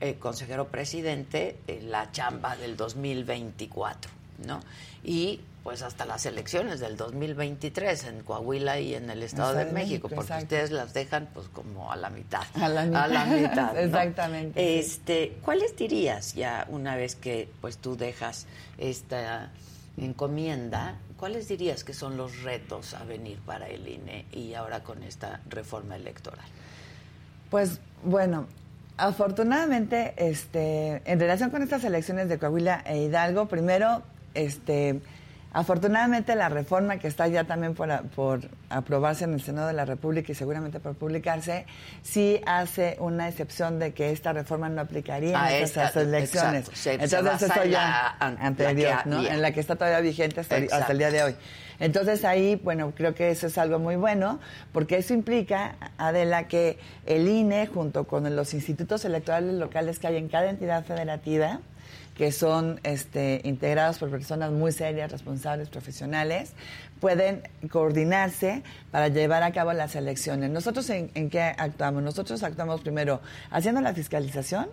eh, consejero presidente eh, la chamba del 2024, ¿no? Y pues hasta las elecciones del 2023 en Coahuila y en el Estado de, México, porque ustedes las dejan pues como a la mitad. A la mitad. Exactamente. Este, ¿cuáles dirías ya una vez que pues tú dejas esta encomienda, cuáles dirías que son los retos a venir para el INE y ahora con esta reforma electoral? Pues bueno, afortunadamente este en relación con estas elecciones de Coahuila e Hidalgo, primero este Afortunadamente la reforma que está ya también por, aprobarse en el Senado de la República y seguramente por publicarse, sí hace una excepción de que esta reforma no aplicaría en estas elecciones. Entonces eso ya anterior, En la que está todavía vigente hasta, hasta, el día de hoy. Entonces ahí, bueno, creo que eso es algo muy bueno, porque eso implica, Adela, que el INE, junto con los institutos electorales locales que hay en cada entidad federativa, que son este, integrados por personas muy serias, responsables, profesionales, pueden coordinarse para llevar a cabo las elecciones. ¿Nosotros en, qué actuamos? Nosotros actuamos primero haciendo la fiscalización,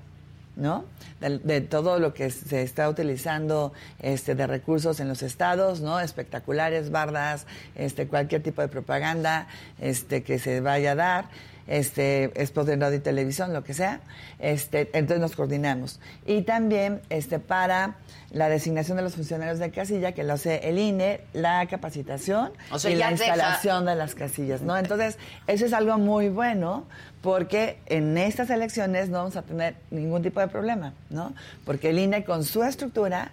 ¿no? De, todo lo que se está utilizando este, de recursos en los estados, ¿no? Espectaculares, bardas, este, cualquier tipo de propaganda este, que se vaya a dar este, es de radio y televisión, lo que sea, este, entonces nos coordinamos. Y también este, para la designación de los funcionarios de casilla, que lo hace el INE, la capacitación y la instalación de las casillas, ¿no? Entonces, eso es algo muy bueno porque en estas elecciones no vamos a tener ningún tipo de problema, ¿no? Porque el INE con su estructura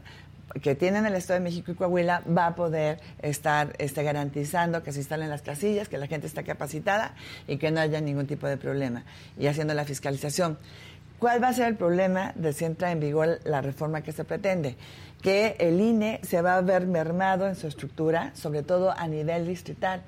que tienen el Estado de México y Coahuila va a poder estar este, garantizando que se instalen las casillas, que la gente esté capacitada y que no haya ningún tipo de problema y haciendo la fiscalización. ¿Cuál va a ser el problema de si entra en vigor la reforma que se pretende? Que el INE se va a ver mermado en su estructura, sobre todo a nivel distrital.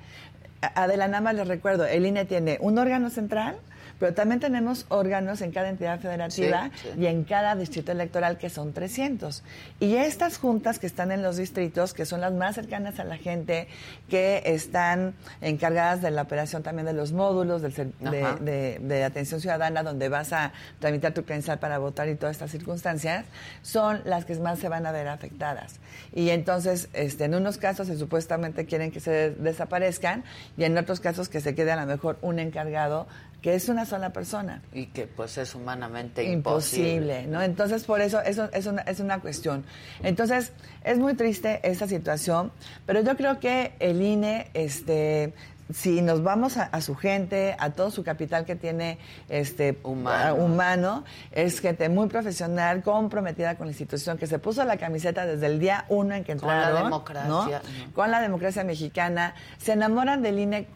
Adela, nada más les recuerdo, el INE tiene un órgano central, pero también tenemos órganos en cada entidad federativa y en cada distrito electoral que son 300. Y estas juntas que están en los distritos, que son las más cercanas a la gente, que están encargadas de la operación también de los módulos de, atención ciudadana, donde vas a tramitar tu credencial para votar y todas estas circunstancias, son las que más se van a ver afectadas. Y entonces, este, en unos casos se supuestamente quieren que se desaparezcan y en otros casos que se quede a lo mejor un encargado que es una sola persona. Y que pues es humanamente imposible. ¿no? Entonces, por eso, eso es una, es una cuestión. Entonces, es muy triste esa situación, pero yo creo que el INE, este, si nos vamos a, su gente, a todo su capital que tiene este humano. humano. es gente muy profesional, comprometida con la institución, que se puso la camiseta desde el día uno en que entraron. Con la democracia. Con la democracia mexicana. Se enamoran del INE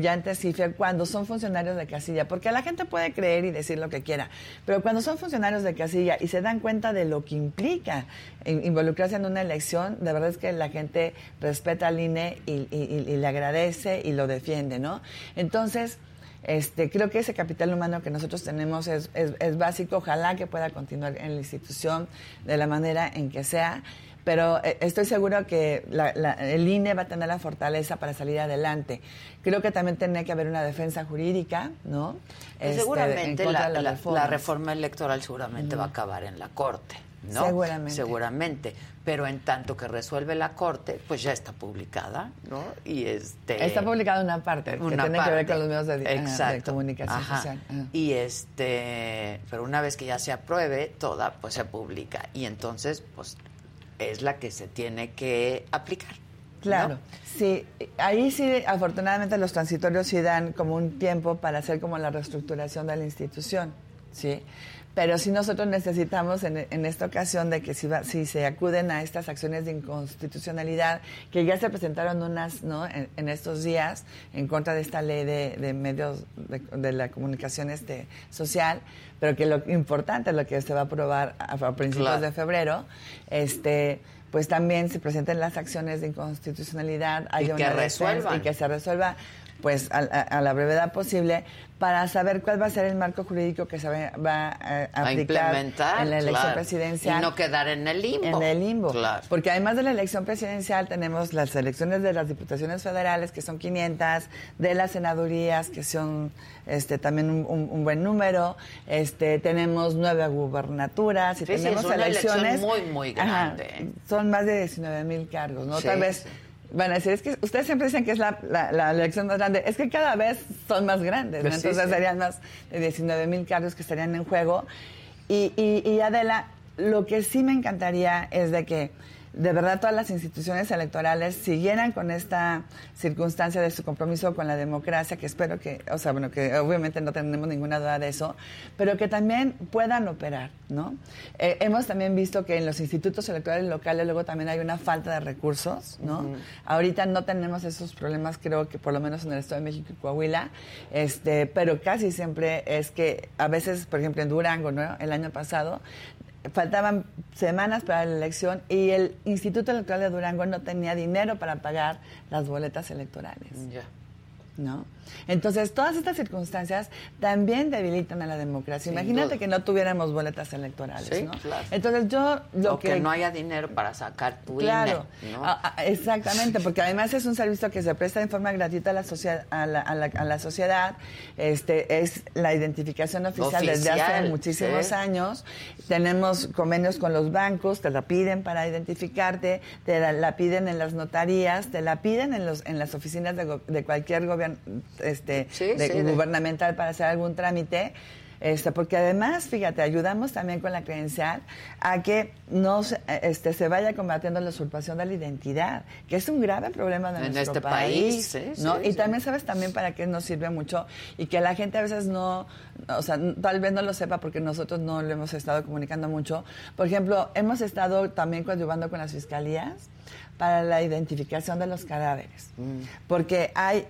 ya antes cuando son funcionarios de casilla, porque la gente puede creer y decir lo que quiera, pero cuando son funcionarios de casilla y se dan cuenta de lo que implica involucrarse en una elección, de verdad es que la gente respeta al INE y, le agradece y lo defiende, ¿no? Entonces, este, creo que ese capital humano que nosotros tenemos es, es básico, ojalá que pueda continuar en la institución de la manera en que sea pero eh, estoy seguro que el INE va a tener la fortaleza para salir adelante. Creo que también tiene que haber una defensa jurídica, ¿no? Este, seguramente la, reforma electoral seguramente va a acabar en la Corte. ¿no? Seguramente. Seguramente. Pero en tanto que resuelve la corte, pues ya está publicada, ¿no? Y este está publicada una parte que tiene que ver con los medios de, de comunicación Ajá. social. Ajá. Y este, pero una vez que ya se apruebe toda, pues se publica y entonces, pues es la que se tiene que aplicar. Claro, sí, ahí sí, afortunadamente los transitorios sí dan como un tiempo para hacer como la reestructuración de la institución, ¿sí? Pero sí nosotros necesitamos en, en esta ocasión de que si, va- si se acuden a estas acciones de inconstitucionalidad, que ya se presentaron unas ¿no? en, en estos días en contra de esta ley de, de medios de, de la comunicación este, social, pero que lo importante, lo que se va a aprobar a, a principios Claro. de febrero, este pues también se presenten las acciones de inconstitucionalidad, Y haya que una resuelvan. y que se resuelva pues a, a- a la brevedad posible para saber cuál va a ser el marco jurídico que se va, va a, A aplicar implementar en la elección claro. presidencial. Y no quedar en el limbo. En el limbo. Claro. Porque además de la elección presidencial tenemos las elecciones de las diputaciones federales, que son 500, de las senadurías, que son este también un, un- un buen número. Este Tenemos nueve gubernaturas y Sí, sí, tenemos es una elección elecciones. muy, muy Ajá, grande. son más de 19 mil cargos, ¿no? Sí, Tal vez. Van a decir, es que ustedes siempre dicen que es la, la- la elección más grande. Es que cada vez son más grandes, ¿no? Pues sí, Entonces sí. serían más de 19 mil cargos que estarían en juego. Y, y, y Adela, lo que sí me encantaría es de que de verdad todas las instituciones electorales siguieran con esta circunstancia de su compromiso con la democracia, que espero que, o sea, bueno, que obviamente no tenemos ninguna duda de eso, pero que también puedan operar, ¿no? Eh, hemos también visto que en los institutos electorales locales luego también hay una falta de recursos, ¿no? Ahorita no tenemos esos problemas, creo que por lo menos en el Estado de México y Coahuila, este, pero casi siempre es que a veces, por ejemplo, en Durango, ¿no? El año pasado faltaban semanas para la elección y el Instituto Electoral de Durango no tenía dinero para pagar las boletas electorales. Ya. ¿no? Entonces, todas estas circunstancias también debilitan a la democracia. Sin Imagínate duda. que no tuviéramos boletas electorales, Sí, ¿no? claro. Entonces, yo lo o que... que no haya dinero para sacar tu Claro, INE, ¿no? a- a- exactamente, porque además es un servicio que se presta en forma gratuita a la, socia- a la, a la- a la sociedad. Este es la identificación oficial, desde hace muchísimos sí. años. Tenemos convenios con los bancos, te la piden para identificarte, te la, la piden en las notarías, te la piden en los en las oficinas de cualquier gobierno este Sí, de- sí, gubernamental para hacer algún trámite. Este, porque además, fíjate, ayudamos también con la credencial a que no se, este, se vaya combatiendo la usurpación de la identidad, que es un grave problema de En nuestro este país, ¿no? sí, y sí. también sabes también para qué nos sirve mucho y que la gente a veces no, o sea, tal vez no lo sepa porque nosotros no lo hemos estado comunicando mucho. Por ejemplo, hemos estado también coadyuvando con las fiscalías para la identificación de los cadáveres, Mm. porque hay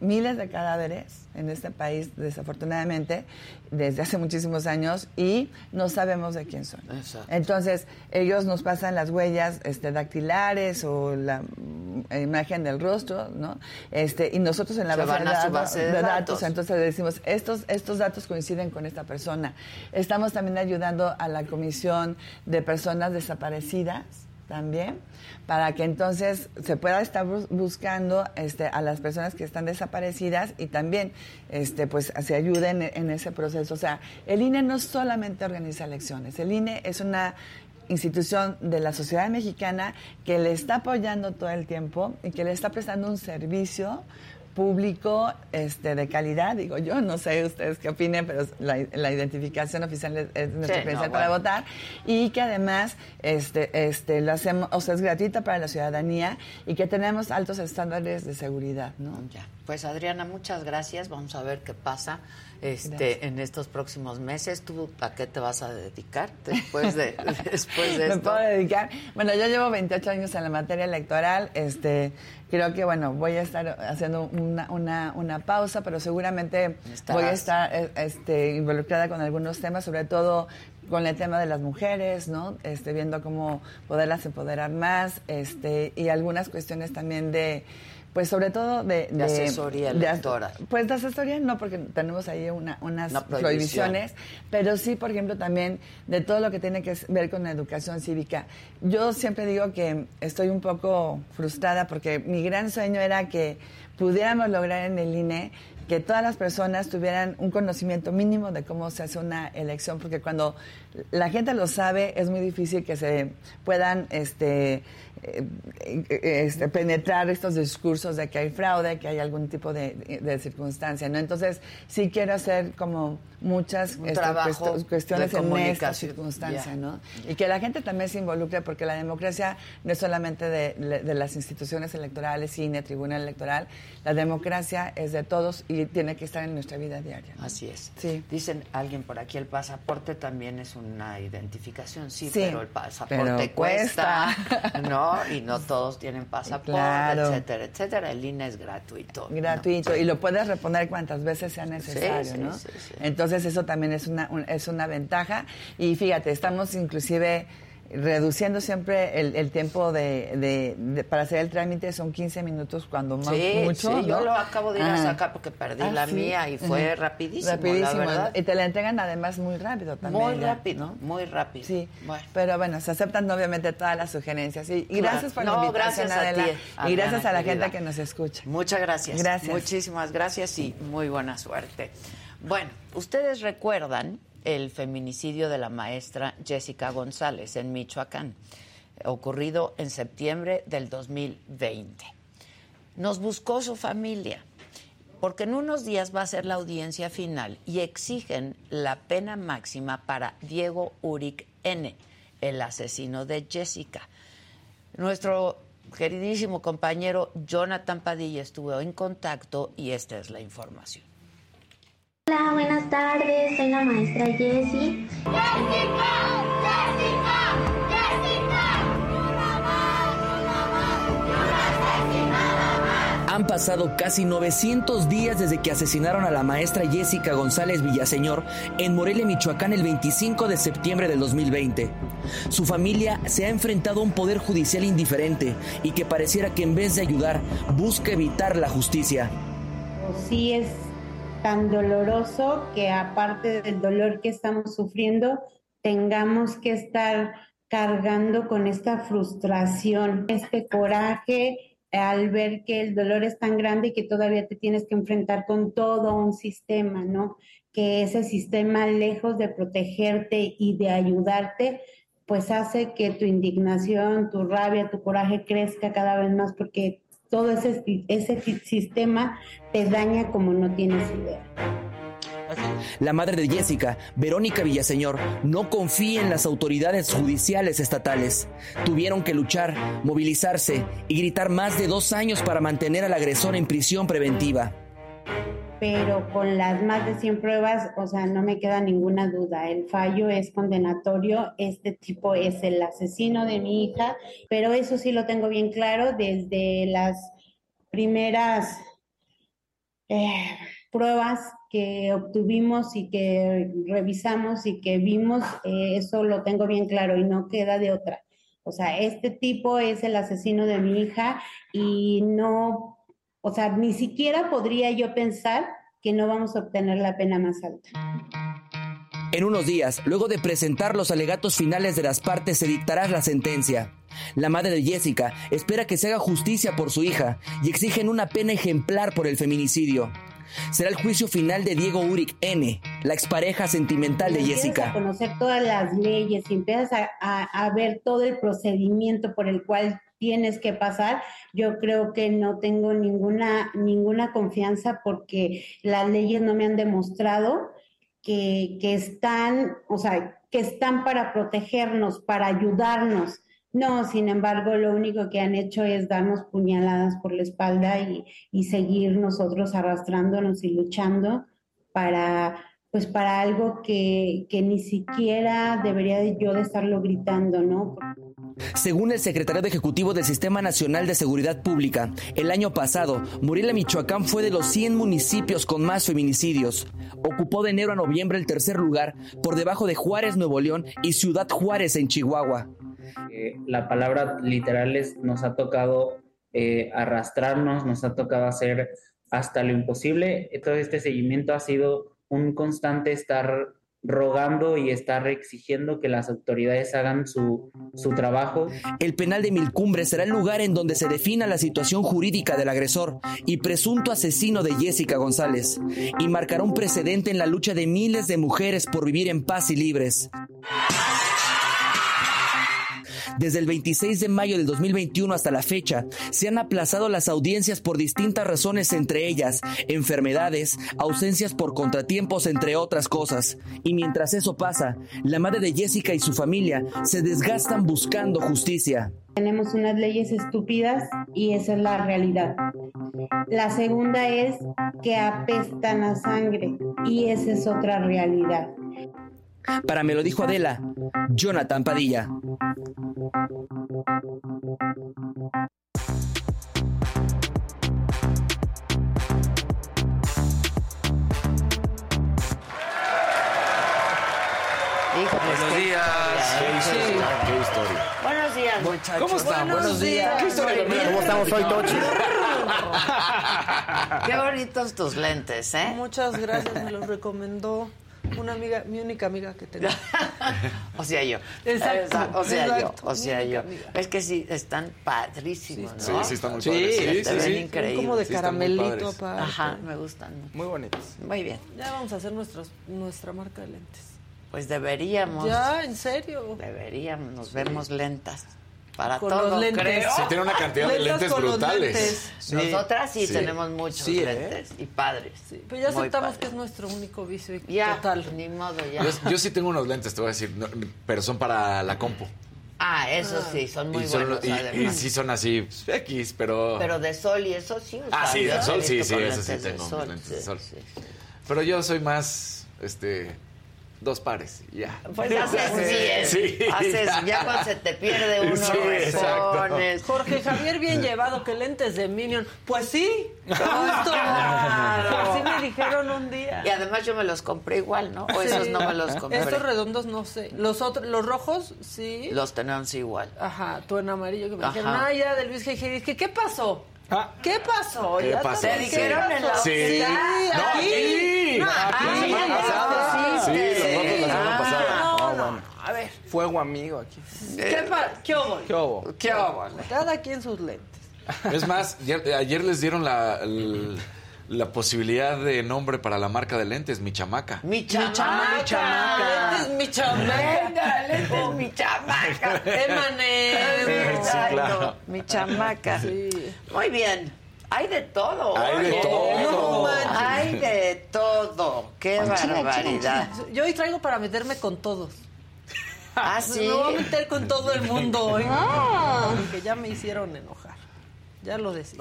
miles de cadáveres en este país, desafortunadamente, desde hace muchísimos años y no sabemos de quién son. Exacto. Entonces, ellos nos pasan las huellas este, dactilares o la mm, imagen del rostro, ¿no? Este, y nosotros en la Se base, van de, a su datos, base de de datos. entonces decimos, estos, estos datos coinciden con esta persona. Estamos también ayudando a la Comisión de Personas Desaparecidas también para que entonces se pueda estar bus- buscando este, a las personas que están desaparecidas y también este, pues se ayuden en, en ese proceso. O sea, el INE no solamente organiza elecciones, el INE es una institución de la sociedad mexicana que le está apoyando todo el tiempo y que le está prestando un servicio público este, de calidad, digo yo, no sé ustedes qué opinen, pero la, la identificación oficial es, es nuestra Sí, no, para bueno. votar y que además este, este, lo hacemos, o sea, es gratuita para la ciudadanía y que tenemos altos estándares de seguridad, ¿no? Ya. Pues Adriana, muchas gracias. Vamos a ver qué pasa este Gracias. en estos próximos meses. ¿Tú a qué te vas a dedicar después de después de Me esto? puedo dedicar. Bueno, yo llevo 28 años en la materia electoral. Este, creo que bueno, voy a estar haciendo una, una, una pausa, pero seguramente Estarás. voy a estar eh, este, involucrada con algunos temas, sobre todo con el tema de las mujeres, ¿no? Este, viendo cómo poderlas empoderar más, este, y algunas cuestiones también de pues sobre todo de, De asesoría de- pues de asesoría no, porque tenemos ahí una, unas Una prohibiciones, pero sí, por ejemplo, también de todo lo que tiene que ver con la educación cívica. Yo siempre digo que estoy un poco frustrada porque mi gran sueño era que pudiéramos lograr en el INE que todas las personas tuvieran un conocimiento mínimo de cómo se hace una elección, porque cuando la gente lo sabe es muy difícil que se puedan este, este, penetrar estos discursos de que hay fraude, que hay algún tipo de, circunstancia, ¿no? Entonces, sí quiero hacer como muchas este, cuestiones en esta circunstancia, ¿no? Y que la gente también se involucre, porque la democracia no es solamente de, las instituciones electorales, cine, tribunal electoral, la democracia es de todos y tiene que estar en nuestra vida diaria. Así es. Sí. Dicen alguien por aquí, el pasaporte también es una identificación, sí, pero el pasaporte cuesta, ¿no? Y no todos tienen pasaporte, etcétera, etcétera. El INE es gratuito. Gratuito, y lo puedes reponer cuantas veces sea necesario, ¿no? Entonces eso también es una, es una ventaja. Y fíjate, estamos inclusive reduciendo siempre el, tiempo de, para hacer el trámite son 15 minutos cuando más mucho. Sí, yo lo acabo de ir a sacar porque perdí ah, la mía y fue rapidísimo, rapidísimo Y te la entregan además muy rápido también. Muy rápido, ¿no? muy rápido. Sí, pero bueno, se aceptan obviamente todas las sugerencias. Y, gracias por la invitación, gracias a y gracias a la gente que nos escucha. Muchas gracias. Gracias. Muchísimas gracias y muy buena suerte. Bueno, ustedes recuerdan el feminicidio de la maestra Jessica González en Michoacán, ocurrido en septiembre del 2020. Nos buscó su familia, porque en unos días va a ser la audiencia final y exigen la pena máxima para Diego Uric N., el asesino de Jessica. Nuestro queridísimo compañero Jonathan Padilla estuvo en contacto y esta es la información. Hola, buenas tardes, soy la maestra Jessie. ¡Jessica! ¡Jessica! Han pasado casi 900 días desde que asesinaron a la maestra Jessica González Villaseñor en Morelia, Michoacán, el 25 de septiembre del 2020. Su familia se ha enfrentado a un poder judicial indiferente y que pareciera que en vez de ayudar, busca evitar la justicia. Sí, es tan doloroso que aparte del dolor que estamos sufriendo, tengamos que estar cargando con esta frustración, este coraje al ver que el dolor es tan grande y que todavía te tienes que enfrentar con todo un sistema, ¿no? Que ese sistema, lejos de protegerte y de ayudarte, pues hace que tu indignación, tu rabia, tu coraje crezca cada vez más porque todo ese, ese sistema te daña como no tienes idea. La madre de Jessica, Verónica Villaseñor, no confía en las autoridades judiciales estatales. Tuvieron que luchar, movilizarse y gritar más de dos años para mantener al agresor en prisión preventiva. Pero con las más de 100 pruebas, o sea, no me queda ninguna duda. El fallo es condenatorio. Este tipo es el asesino de mi hija, pero eso sí lo tengo bien claro desde las primeras eh, pruebas que obtuvimos y que revisamos y que vimos, eh, eso lo tengo bien claro y no queda de otra. O sea, este tipo es el asesino de mi hija y no, o sea, ni siquiera podría yo pensar que no vamos a obtener la pena más alta. En unos días, luego de presentar los alegatos finales de las partes, se dictará la sentencia. La madre de Jessica espera que se haga justicia por su hija y exigen una pena ejemplar por el feminicidio será el juicio final de Diego Uric N., la expareja sentimental de Jessica. A conocer todas las leyes y empiezas a, ver todo el procedimiento por el cual tienes que pasar, yo creo que no tengo ninguna, ninguna confianza porque las leyes no me han demostrado que, que están, o sea, que están para protegernos, para ayudarnos. No, sin embargo, lo único que han hecho es darnos puñaladas por la espalda y, seguir nosotros arrastrándonos y luchando para, pues para algo que, que ni siquiera debería yo de estarlo gritando, ¿no? Según el secretario ejecutivo del Sistema Nacional de Seguridad Pública, el año pasado, Morelia, Michoacán fue de los 100 municipios con más feminicidios. Ocupó de enero a noviembre el tercer lugar, por debajo de Juárez, Nuevo León y Ciudad Juárez en Chihuahua la palabra literales nos ha tocado eh, arrastrarnos, nos ha tocado hacer hasta lo imposible. Todo este seguimiento ha sido un constante estar rogando y estar exigiendo que las autoridades hagan su, su trabajo. El penal de Milcumbre será el lugar en donde se defina la situación jurídica del agresor y presunto asesino de Jessica González y marcará un precedente en la lucha de miles de mujeres por vivir en paz y libres. Desde el 26 de mayo del 2021 hasta la fecha, se han aplazado las audiencias por distintas razones, entre ellas enfermedades, ausencias por contratiempos, entre otras cosas. Y mientras eso pasa, la madre de Jessica y su familia se desgastan buscando justicia. Tenemos unas leyes estúpidas y esa es la realidad. La segunda es que apestan a sangre y esa es otra realidad. Para me lo dijo Adela, Jonathan Padilla. Buenos días. Qué historia. Buenos días, muchachos. ¿Cómo están? Buenos días. ¿Qué historia, Gabriel? ¿Cómo estamos hoy, Tochi? Qué bonitos tus lentes, ¿eh? Muchas gracias, me los recomendó una amiga, mi única amiga que tengo. o sea, yo. Exacto, O sea, exacto, yo. O sea, yo. amiga. Es que sí, están padrísimos, Sí, ¿no? sí, están muy Sí, padres. sí, Te sí, ven sí. increíbles. como de Sí, caramelito aparte. Ajá, me gustan. Muy bonitos. Muy bien. Ya vamos a hacer nuestros, nuestra marca de lentes. Pues deberíamos. Ya, en serio. Deberíamos. Nos vemos lentas. Para Con todo, los lentes. creo. Sí, tiene una cantidad de lentes brutales. lentes. Sí. Nosotras sí, Sí. tenemos muchos Sí, ¿eh? lentes y padres. Sí, pero ya aceptamos que es nuestro único vicio y Ya, total. ni modo, ya. Yo, yo sí tengo unos lentes, te voy a decir, no, pero son para la compu. Ah, eso sí, son muy y, son- buenos y- y además. sí son así X, pero... Pero de sol y eso sí. ah, sí, de sol, sí, sí, eso sí tengo, lentes de sol. sí, sí. Pero yo soy más, este, dos pares, ya. Pues haces bien. Sí, haces, ya. ya. cuando se te pierde uno, Sí, exacto. repones. Jorge Javier bien llevado que lentes de Minion. Pues sí, justo. Claro. Así me dijeron un día. Y además yo me los compré igual, ¿no? O esos no me los compré. Estos redondos no sé. Los otros, los rojos, sí. Los tenemos igual. Ajá, tú en amarillo que me Ajá. dijeron, ah, ya de Luis G. Dije, ¿qué pasó? Ah. ¿Qué pasó? ¿Qué Ya pasó? te ¿Te dije, dijeron ¿qué en la pasó? Sí. Sí, No, aquí. aquí. No, Ah, aquí. lo Sí, los la semana Ah, pasada. No, bueno. A ver, Fuego amigo aquí. ¿qué, pa ¿qué hubo? ¿Qué hubo? ¿Qué hago? Cada quien sus lentes. Es más, ayer, ayer les dieron la, el- la posibilidad de nombre para la marca de lentes, mi chamaca. Mi chamaca. chamaca, lentes, mi chamaca. Venga, lentes, mi chamaca. Emanem. Sí, claro. Mi chamaca. Sí. Muy bien. Hay de todo. Hay de todo. Hay de todo. Qué barbaridad. Yo hoy traigo para meterme con todos. Ah, sí. Me voy a meter con todo el mundo hoy. Porque ya me hicieron enojar. Ya lo decía.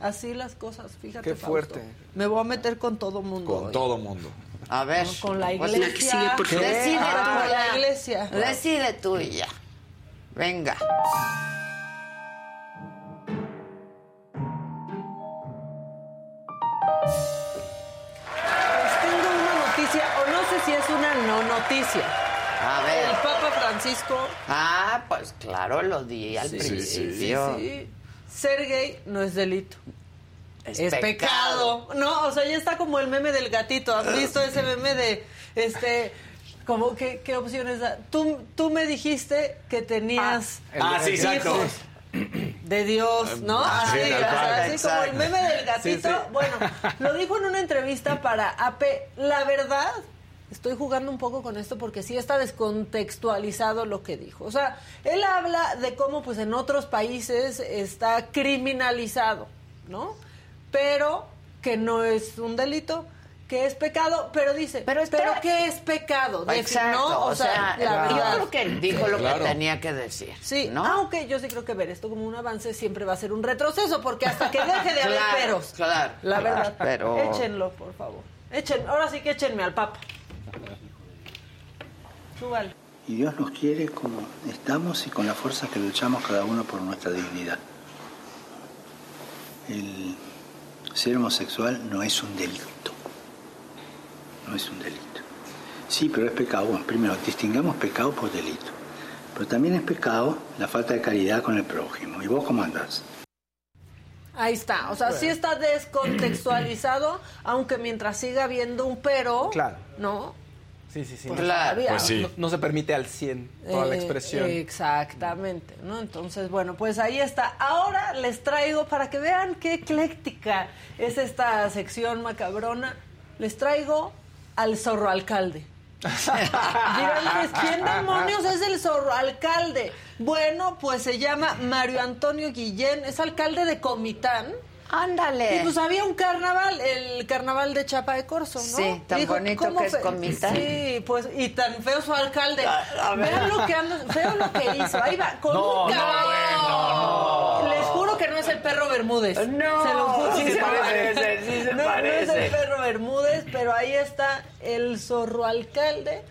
No, Así las cosas, fíjate. Qué Fausto. fuerte. Me voy a meter con todo mundo. Con hoy. todo mundo. A ver. Con la Pues, iglesia. Decide Ah, tú con la iglesia. Decide tú y ya. Venga. Pues tengo una noticia, o no sé si es una no noticia. A El ver. Papa Francisco. Ah, pues claro, lo di al Sí, principio. sí. Ser gay no es delito. Es, Es pecado. No, o sea, ya está como el meme del gatito. ¿Has visto ese meme de, este, como, ¿qué, qué opciones da? Tú, tú me dijiste que tenías Ah, sí, exacto. hijos de Dios, ¿no? Ah, sí, Así, tal o sea, cual. así como el meme del gatito. Sí, sí. Bueno, lo dijo en una entrevista para AP. La verdad, estoy jugando un poco con esto porque sí está descontextualizado lo que dijo. O sea, él habla de cómo pues en otros países está criminalizado, ¿no? Pero que no es un delito, que es pecado, pero dice, Pero pero, está- ¿qué es pecado? Exacto. ¿no? O sea, la yo verdad. creo que él dijo lo Claro. que tenía que decir. Sí, ¿no? aunque yo sí creo que ver esto como un avance siempre va a ser un retroceso, porque hasta que deje de haber Claro, peros. claro, La claro, verdad. pero- Échenlo, por favor. Echen, ahora sí que échenme al papa. Y Dios nos quiere como estamos y con la fuerza que luchamos cada uno por nuestra dignidad. El ser homosexual no es un delito. No es un delito. Sí, pero es pecado. Bueno, primero, distingamos pecado por delito. Pero también es pecado la falta de caridad con el prójimo. ¿Y vos cómo andás? Ahí está. O sea, sí está descontextualizado, aunque mientras siga habiendo un pero, Claro. ¿no? Sí, sí, sí. Pues no, claro. Pues sí. no, no se permite al 100 toda la Eh, expresión. Exactamente, ¿no? Entonces, bueno, pues ahí está. Ahora les traigo, para que vean qué ecléctica es esta sección macabrona, les traigo al zorro alcalde. Dirán, pues, ¿quién demonios es el zorro alcalde? Bueno, pues se llama Mario Antonio Guillén, es alcalde de Comitán. Ándale. Y pues había un carnaval, el carnaval de Chapa de Corzo, ¿no? Sí, tan bonito ¿cómo que es Comitán. Sí, pues, y tan feo su alcalde. a ver. Vean lo que anda, feo lo que hizo. Ahí va, con un caballo. Les juro que no es el perro Bermúdez. No, se los juro sí que se no. parece, sí se no, No es parece. el perro Bermúdez, pero ahí está el zorro alcalde.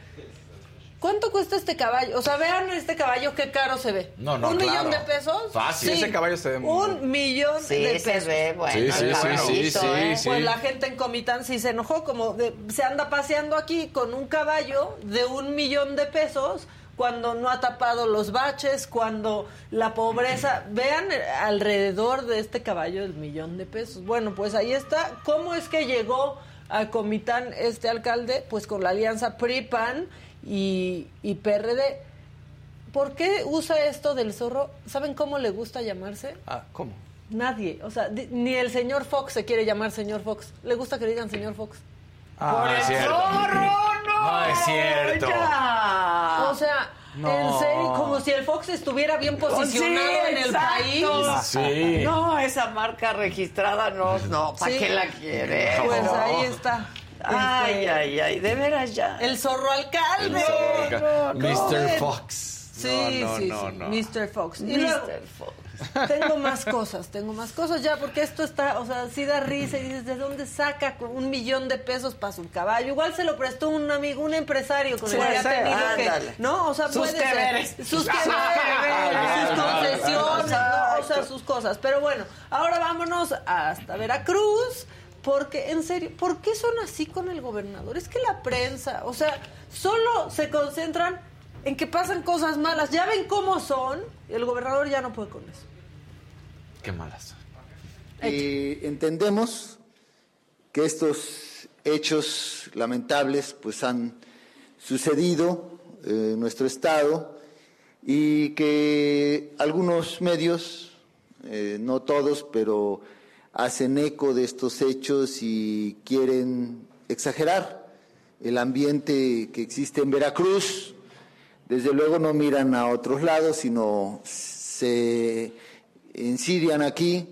¿Cuánto cuesta este caballo? O sea, vean este caballo qué caro se ve. No, no, ¿Un claro. millón de pesos? Fácil. Ese caballo se ve muy Un millón Sí, de se pesos. ve bueno. Sí, sí, el sí, caballito, sí, ¿eh? sí. Pues la gente en Comitán sí se enojó, como de- se anda paseando aquí con un caballo de un millón de pesos cuando no ha tapado los baches, cuando la pobreza... Vean alrededor de este caballo del millón de pesos. Bueno, pues ahí está. ¿Cómo es que llegó a Comitán este alcalde? Pues con la alianza PRI-PAN y, y PRD. ¿Por qué usa esto del zorro? ¿Saben cómo le gusta llamarse? Ah, ¿cómo? Nadie, o sea, ni el señor Fox se quiere llamar señor Fox. Le gusta que le digan señor Fox. No es cierto. No es cierto. Ya. O sea, No. en serio, como si el Fox estuviera bien posicionado Sí, en el exacto. país. Sí. No, esa marca registrada no, no, ¿para Sí. qué la quiere? Pues No. ahí está. Ay, Este, ay, ay, de veras ya. El zorro alcalde. no, no. Mr. Fox. Sí, no, no, sí, no, sí, no. Mr. Fox. Y luego, Mr. Fox. tengo más cosas, tengo más cosas ya, porque esto está, o sea, sí da risa y dices, ¿de dónde saca un millón de pesos para su caballo? Igual se lo prestó un amigo, un empresario con el que ha tenido ándale. que, ¿no? O sea, Sus puede ser. Sus que veres, sus concesiones, ¿no? O sea, sus cosas. Pero bueno, ahora vámonos hasta Veracruz. Porque, en serio, ¿por qué son así con el gobernador? Es que la prensa, o sea, solo se concentran en que pasan cosas malas. Ya ven cómo son. Y el gobernador ya no puede con eso. Qué malas. Y entendemos que estos hechos lamentables pues han sucedido eh, en nuestro estado y que algunos medios, eh, no todos, pero hacen eco de estos hechos y quieren exagerar el ambiente que existe en Veracruz. Desde luego no miran a otros lados, sino se ensirian aquí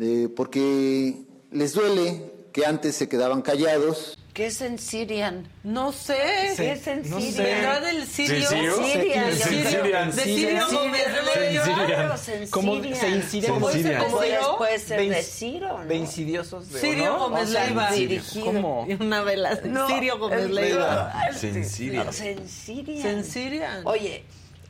eh, porque les duele que antes se quedaban callados. ¿Qué es en Syrian? No sé. ¿Qué es en no Syrian? sé. ¿Vendrá del sirio? Sí, creo. Syrian. De Sirio. Claro, se ¿Cómo Syrian. se incide? ¿Cómo Se dice incide. cómo Puede, ser De de Ciro, ¿no? De insidiosos de Sirio. Gómez Leiva. ¿Cómo? Una vela. No, Sirio Gómez el- Leiva. Se ensiria. No, se ensiria. Se ensiria. Oye,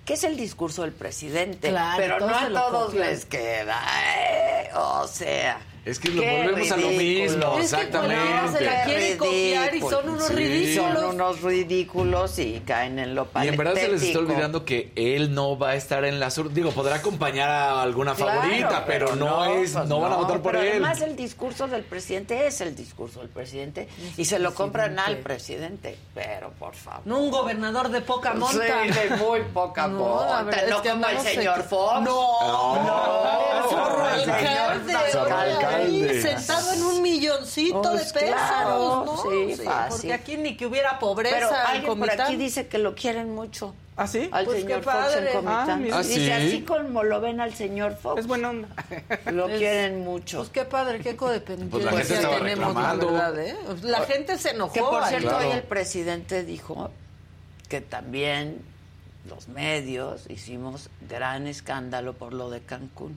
¿qué es el discurso del presidente? Claro, Pero no se a todos les queda, ¿eh? O sea. Es que lo volvemos a lo mismo, Es que exactamente. cuando se la quieren copiar y son unos Sí. ridículos. Son unos ridículos y caen en lo Y en verdad se les está patético. olvidando que él no va a estar en la sur. Digo, podrá acompañar a alguna Claro, favorita, pero, no, es, pues no van a votar por pero él. Además, el discurso del presidente es el discurso del presidente y se lo compran al presidente. Pero, por favor. No un gobernador de poca monta. Sí, de muy poca No, monta. verdad No, es que como el señor Fox. No, no, el zorro el señor órale, ahí, sentado en un milloncito Pues de pesos, claro, ¿no? sí, fácil. porque aquí ni que hubiera pobreza Pero en alguien por Comitán. aquí dice que lo quieren mucho. ¿Ah, sí? Al Pues señor qué Fox en Comitán. Ah. ¿Ah, Dice, sí? así como lo ven al señor Fox, Es buena onda. lo Es- quieren mucho. Pues qué padre, qué codependencia Pues la gente estaba tenemos, la reclamando. verdad, ¿eh? La gente se enojó. Que por cierto, Claro. hoy el presidente dijo que también los medios hicimos gran escándalo por lo de Cancún.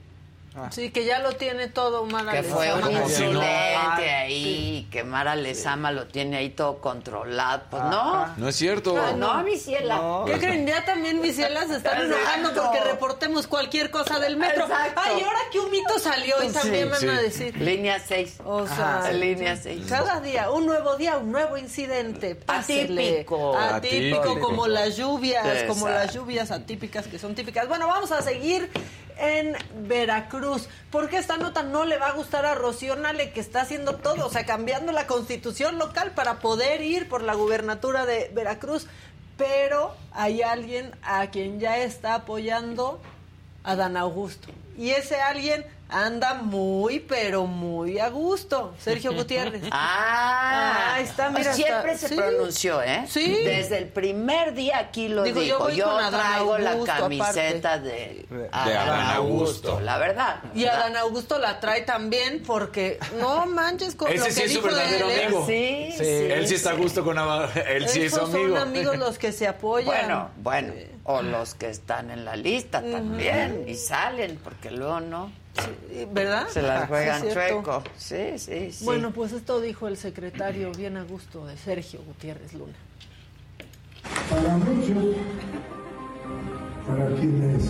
Sí, que ya lo tiene todo Mara Que fue un no. incidente ahí, que Mara Lezama lo tiene ahí todo controlado. Pues no. No es cierto. Ah, no, mi ciela. No. ¿Qué creen? Ya también mis cielas se están enojando porque reportemos cualquier cosa del metro. Exacto. Ay, ahora que un mito salió y Sí, también van sí. a decir. Línea 6. O sea, línea 6. cada día, un nuevo día, un nuevo incidente. Pásele. Atípico. Atípico, Atípico. como las lluvias, como las lluvias atípicas que son típicas. Bueno, vamos a seguir en Veracruz. Porque esta nota no le va a gustar a Rocío Nale, que está haciendo todo, o sea, cambiando la constitución local para poder ir por la gubernatura de Veracruz. Pero hay alguien a quien ya está apoyando a Dan Augusto. Y ese alguien anda muy, pero muy a gusto. Sergio Gutiérrez. Ah, está, mira. Siempre está- se sí. pronunció, ¿eh? Sí. Desde el primer día aquí lo Digo, yo dijo. voy Yo, con Adán traigo la Augusto, camiseta aparte. de, De Adán Adán Augusto. Augusto. La verdad. Y Adán Augusto la trae también porque no manches con Ese lo sí que es su dijo de verdadero él, ¿eh? amigo. Sí, sí. Él sí está a gusto con Ava- Él sí es su amigo. son amigos los que se apoyan. Bueno, bueno. O los que están en la lista también y salen, porque luego no. ¿Verdad? Se las Sí, juegan cierto. chueco. Sí, sí, sí. Bueno, pues esto dijo el secretario bien a gusto de Sergio Gutiérrez Luna. Para muchos, para quienes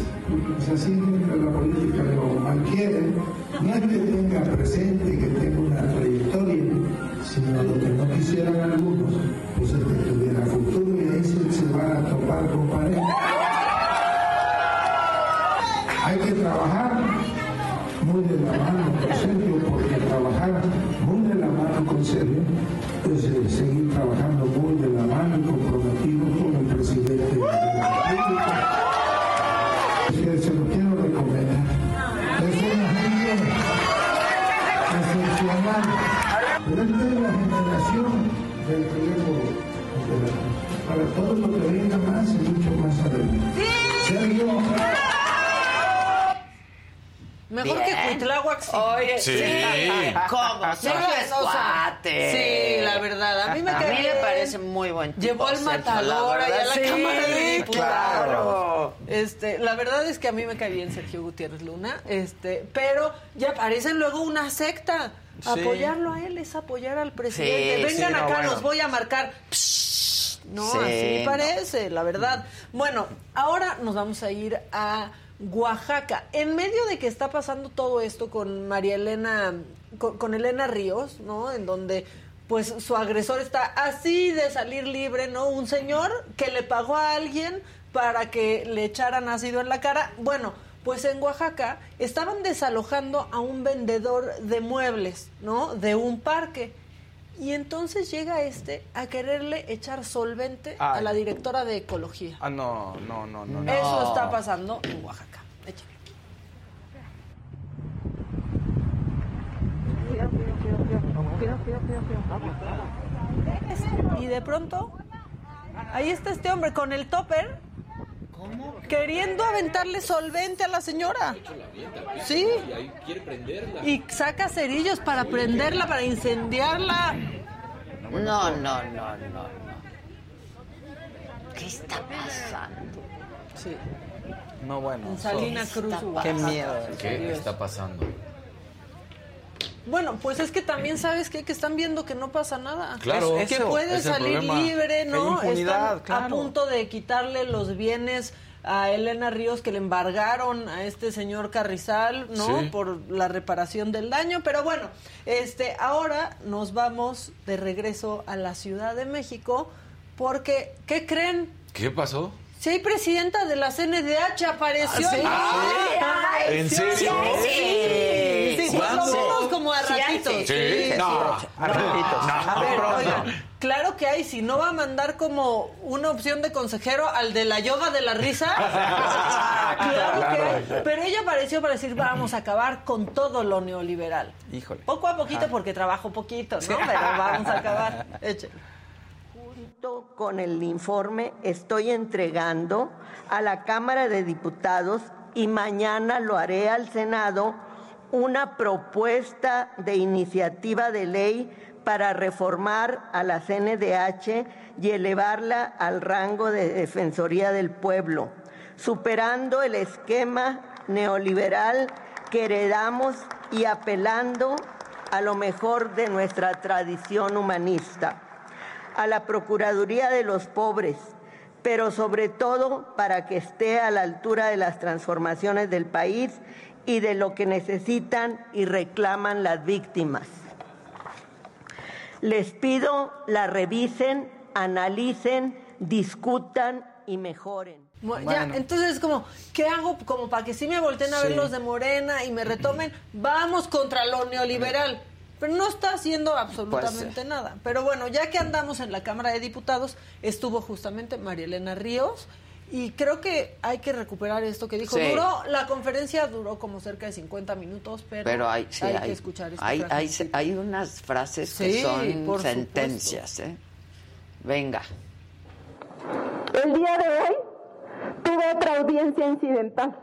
se asienten a la política lo manquieren, no es que tenga presente que tenga una trayectoria, sino lo que no quisieran algunos, pues es que tuviera futuro y ahí se, van a topar con pared. Hay que trabajar muy de la mano con Sergio, porque trabajar muy de la mano con Sergio es eh, seguir trabajando muy de la mano y comprometido con el presidente de la República. Se lo quiero recomendar. Es una gente excepcional, es la generación del riesgo para todo lo que venga Mejor Bien. que Cuitláhuac. sí. Oye, Sí. ¿Cómo? Sí, Sergio es o sea, cuate. sí, la verdad, a mí me A mí me parece muy buen tipo. Llevó al Sergio, matador allá a la Cámara de Diputados. Claro. Este, la verdad es que a mí me cae bien Sergio Gutiérrez Luna, este, pero ya parecen luego una secta. Sí. Apoyarlo a él es apoyar al presidente. Sí, Vengan sí, no, acá, bueno. los voy a marcar. Psh, No, Sí, así no. parece, la verdad. Bueno, ahora nos vamos a ir a Oaxaca. En medio de que está pasando todo esto con María Elena, con, Elena Ríos, ¿no? En donde pues su agresor está así de salir libre, ¿no? Un señor que le pagó a alguien para que le echaran ácido en la cara. Bueno, pues en Oaxaca estaban desalojando a un vendedor de muebles, ¿no? De un parque. Y entonces llega este a quererle echar solvente a la directora de ecología. Ah, no, no, no, no. no. Eso está pasando en Oaxaca. Échale. Y de pronto, ahí está este hombre con el topper. Queriendo aventarle solvente a la señora. Sí. Y saca cerillos para prenderla, para incendiarla. No, no, no, no, no. ¿Qué está pasando? Sí. No, bueno. En Cruz. pasando. Qué miedo. ¿Qué está pasando? Bueno, pues es que también sabes qué? que están viendo que no pasa nada. Claro. que Eso, puede es salir problema. libre, Que ¿no? Están a punto de quitarle los bienes a Elena Ríos que le embargaron a este señor Carrizal, ¿no? Sí. Por la reparación del daño, pero bueno, este ahora nos vamos de regreso a la Ciudad de México porque ¿qué creen? ¿Qué pasó? Si hay presidenta de la CNDH apareció. ¿Ah, sí? ¿En sí, serio? sí, Sí, sí, ¿Cuándo? lo como a Sí, ratitos. sí. Sí. No, a ratitos. A ver, oigan, claro que hay, si no va a mandar como una opción de consejero al de la yoga de la risa. claro, que hay. Pero ella apareció para decir, vamos a acabar con todo lo neoliberal. Híjole. Poco a poquito, porque trabajo poquito, ¿no? Pero vamos a acabar. Échale. Con el informe estoy entregando a la Cámara de Diputados y mañana lo haré al Senado una propuesta de iniciativa de ley para reformar a la CNDH y elevarla al rango de Defensoría del Pueblo, superando el esquema neoliberal que heredamos y apelando a lo mejor de nuestra tradición humanista a la Procuraduría de los Pobres, pero sobre todo para que esté a la altura de las transformaciones del país y de lo que necesitan y reclaman las víctimas. Les pido la revisen, analicen, discutan y mejoren. Bueno, Ya, entonces es como, ¿qué hago como para que sí me volteen a ver los de Morena y me retomen? Vamos contra lo neoliberal. Pero no está haciendo absolutamente Pues, nada. Pero bueno, ya que andamos en la Cámara de Diputados, estuvo justamente María Elena Ríos. Y creo que hay que recuperar esto que dijo. Sí. Duró, la conferencia duró como cerca de 50 minutos, pero, Pero hay, sí, hay, que escuchar esta hay, hay, unas frases que son por sentencias. ¿eh? Venga. El día de hoy tuve otra audiencia incidental,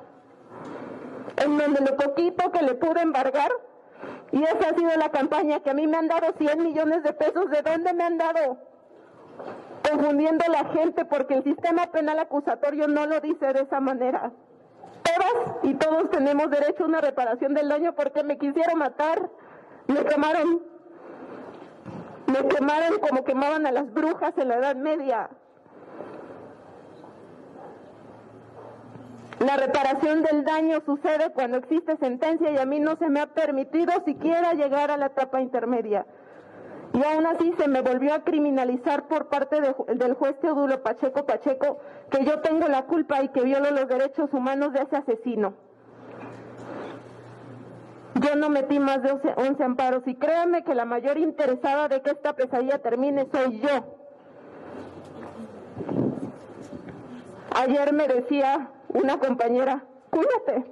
en donde lo poquito que le pude embargar, y esa ha sido la campaña que a mí me han dado 100 millones de pesos, ¿de dónde me han dado? Confundiendo a la gente porque el sistema penal acusatorio no lo dice de esa manera. Todas y todos tenemos derecho a una reparación del daño porque me quisieron matar, me quemaron, me quemaron como quemaban a las brujas en la Edad Media. La reparación del daño sucede cuando existe sentencia y a mí no se me ha permitido siquiera llegar a la etapa intermedia. Y aún así se me volvió a criminalizar por parte del juez Teodulo Pacheco Pacheco que yo tengo la culpa y que violo los derechos humanos de ese asesino. Yo no metí más de 11 11 amparos y créanme que la mayor interesada de que esta pesadilla termine soy yo. Ayer me decía una compañera, cuídate.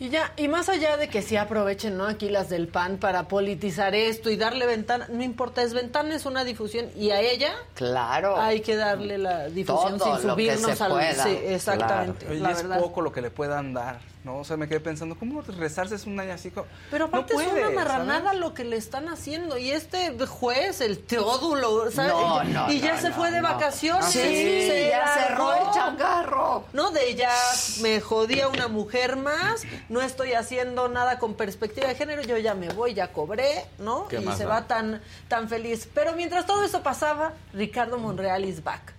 Y ya, y más allá de que sí aprovechen, ¿no? Aquí las del PAN para politizar esto y darle ventana, no importa, es ventana, es una difusión y a ella Claro. hay que darle la difusión Todo sin lo que subirnos se al pueda. sí, exactamente, la es verdad. poco lo que le puedan dar, ¿no? O sea, me quedé pensando, ¿cómo rezarse es un año así? Pero no aparte es puede, una marranada ¿sabes? lo que le están haciendo. Y este juez, el Teodulo, ¿sabes? No, no, y ya no, se no, fue de no. vacaciones. Sí, ya cerró el changarro. No, de ya me jodía una mujer más, no estoy haciendo nada con perspectiva de género, yo ya me voy, ya cobré, ¿no? ¿Qué y más se va tan, tan feliz. Pero mientras todo eso pasaba, Ricardo Monreal is back.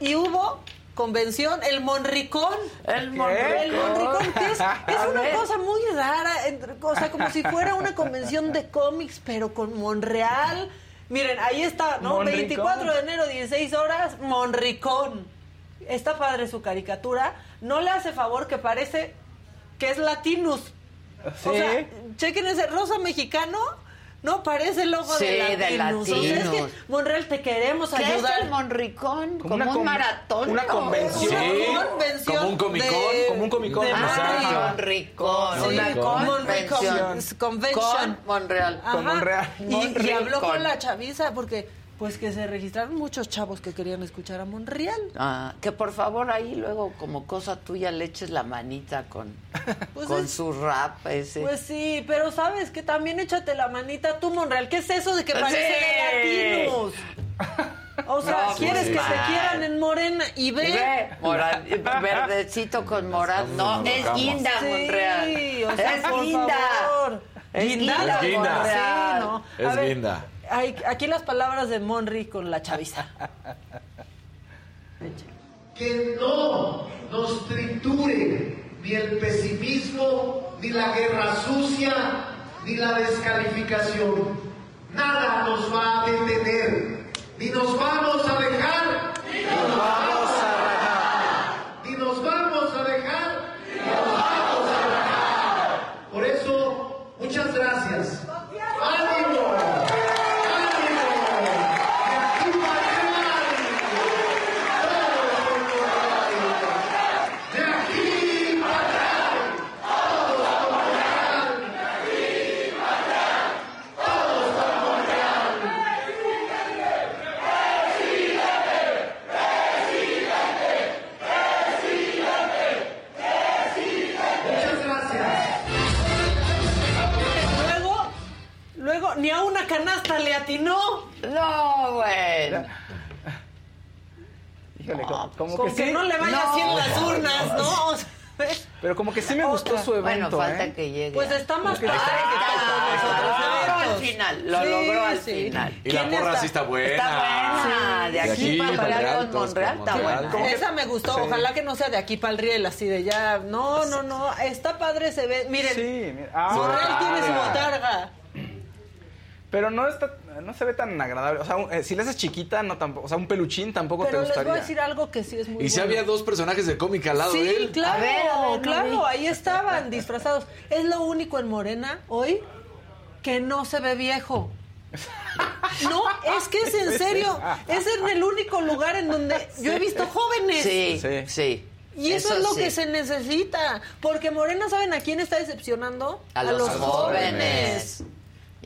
Y hubo convención, el Monricón. El Monricón. El Monricón, que es, una ver. cosa muy rara, entre- o sea, como si fuera una convención de cómics, pero con Monreal. Miren, ahí está, ¿no? Monricón. 24 de enero, 16 horas, Monricón. Está padre su caricatura. No le hace favor que parece que es Latinus. O Sí. sea, chequen ese rosa mexicano. No, parece el logo Sí, de de Latinus. O sea, es que. Monreal, te queremos ¿Qué es ayudar. el Monricón? Como, una un maratón. una convención. Una convención como un comicón, como un comicón. Ah. Monricón. Sí, una con- convención. con- convention. Con Monreal. Ajá. Con Monreal. Y, y habló con la chaviza porque pues que se registraron muchos chavos que querían escuchar a Monreal. Ah, que por favor ahí luego como cosa tuya le eches la manita con, Pues con es- su rap ese. Pues sí, pero sabes que también échate la manita tú, Monreal. ¿Qué es eso de que parece de latinos? O sea, No, pues ¿quieres que mal. se quieran en morena y ve? Y ve, moral- verdecito con moral. No, no, es guinda, Sí, Monreal. o sea, es por guinda. favor. Es Guinda, Es guinda. Monreal. Sí, no. Es ver, guinda. Hay- aquí las palabras de Monri con la chaviza. que no nos triture ni el pesimismo, ni la guerra sucia, ni la descalificación. Nada nos va a detener, ni nos vamos a dejar, ni nos vamos a Híjole, como, como Con que, que, sí. no le vaya No, así en las urnas, no. ¿no? O sea, Pero como que sí me gustó su Bueno, evento, falta ¿eh? que llegue. Pues está más que padre está- que Lo logró al final, lo Sí, logró al sí. final. Y la ¿Quién porra está? sí está buena. Está buena. De aquí para allá con Monreal está buena. Esa me gustó, Sí. ojalá que no sea de aquí para el riel, así de ya. No, no, no, está padre se ve. Miren, Sí, mira. Ah, Monreal tiene su botarga. Pero no está, no se ve tan agradable. O sea, un- eh, si le haces chiquita, no tampoco. O sea, un peluchín tampoco Pero te les gustaría. voy a decir algo que sí es muy Y si bueno. había dos personajes de cómic al lado Sí, de él. claro, A ver, a ver, no vi. claro, ahí estaban disfrazados. Es lo único en Morena hoy que no se ve viejo. No, es que es en serio. Es en el único lugar en donde yo he visto jóvenes. Sí, sí. Y eso, es lo sí. que se necesita. Porque Morena, ¿saben a quién está decepcionando? A los, jóvenes.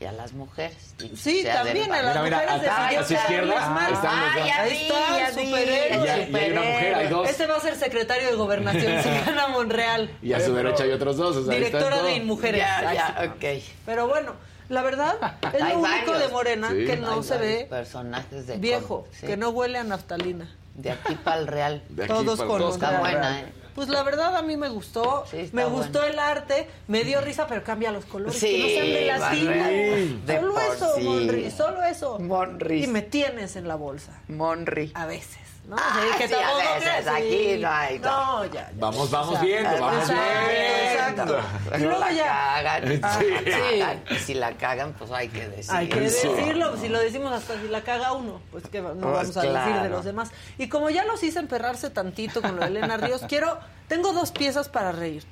Y a las mujeres. Sí, también a las Mira, mira, mujeres a- decidieron a su izquierda están los Ah, dos. ya Ahí está, superhéroe. Y hay- y hay una mujer, hay dos. Este va a ser secretario de gobernación si gana Monreal. Y a su derecha hay otros dos. o sea, Directora de. Inmujeres. Ya, ok. Pero bueno, la verdad es Hay lo único varios. de Morena Sí. que no Hay se ve personajes de viejo, sí. que no huele a naftalina. De aquí para el real. De aquí Todos para- con Está buena, ¿eh? Pues la verdad a mí me gustó, Sí, me bueno. gustó el arte, me dio risa, pero cambia los colores, Sí, que no sean de las Manuel, de Solo eso, sí. Monri, solo eso. Monri. Y me tienes en la bolsa, Monri. a veces, ¿no? Ah, Sí, que sí, a veces, aquí no hay, no. Ya, ya. Vamos, vamos O sea, viendo, vamos exacto, viendo. exacto. Y luego la ya, cagan. Ah, Sí. sí. Y si la cagan, pues hay que decir. Hay que decirlo, si lo decimos hasta si la caga uno, pues que no Pues vamos a decir de los demás. Y como ya los hice emperrarse tantito con lo de Elena Ríos, quiero, tengo dos piezas para reírnos.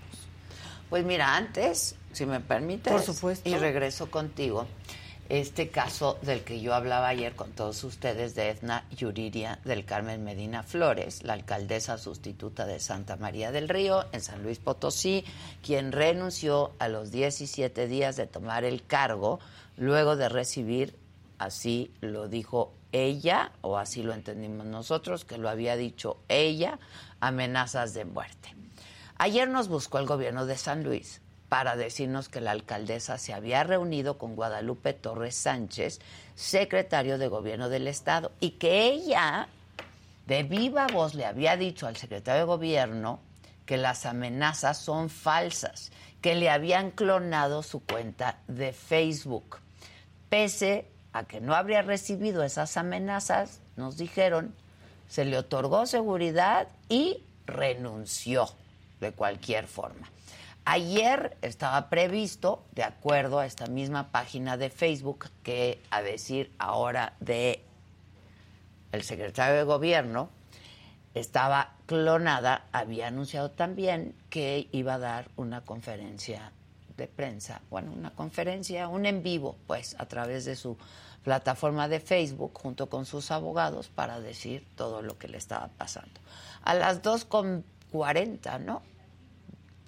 Pues mira, antes, si me permites, Por supuesto. y regreso contigo, este caso del que yo hablaba ayer con todos ustedes de Edna Yuriria del Carmen Medina Flores, la alcaldesa sustituta de Santa María del Río en San Luis Potosí, quien renunció a los 17 días de tomar el cargo luego de recibir, así lo dijo ella, o así lo entendimos nosotros, que lo había dicho ella, amenazas de muerte. Ayer nos buscó el gobierno de San Luis para decirnos que la alcaldesa se había reunido con Guadalupe Torres Sánchez, secretario de gobierno del estado, y que ella de viva voz le había dicho al secretario de gobierno que las amenazas son falsas, que le habían clonado su cuenta de Facebook. Pese a que no habría recibido esas amenazas, nos dijeron, se le otorgó seguridad y renunció de cualquier forma. Ayer estaba previsto, de acuerdo a esta misma página de Facebook, que a decir ahora de el secretario de gobierno, estaba clonada, había anunciado también que iba a dar una conferencia de prensa, bueno, una conferencia, un en vivo, pues, a través de su plataforma de Facebook, junto con sus abogados, para decir todo lo que le estaba pasando. A las 2.40, ¿no?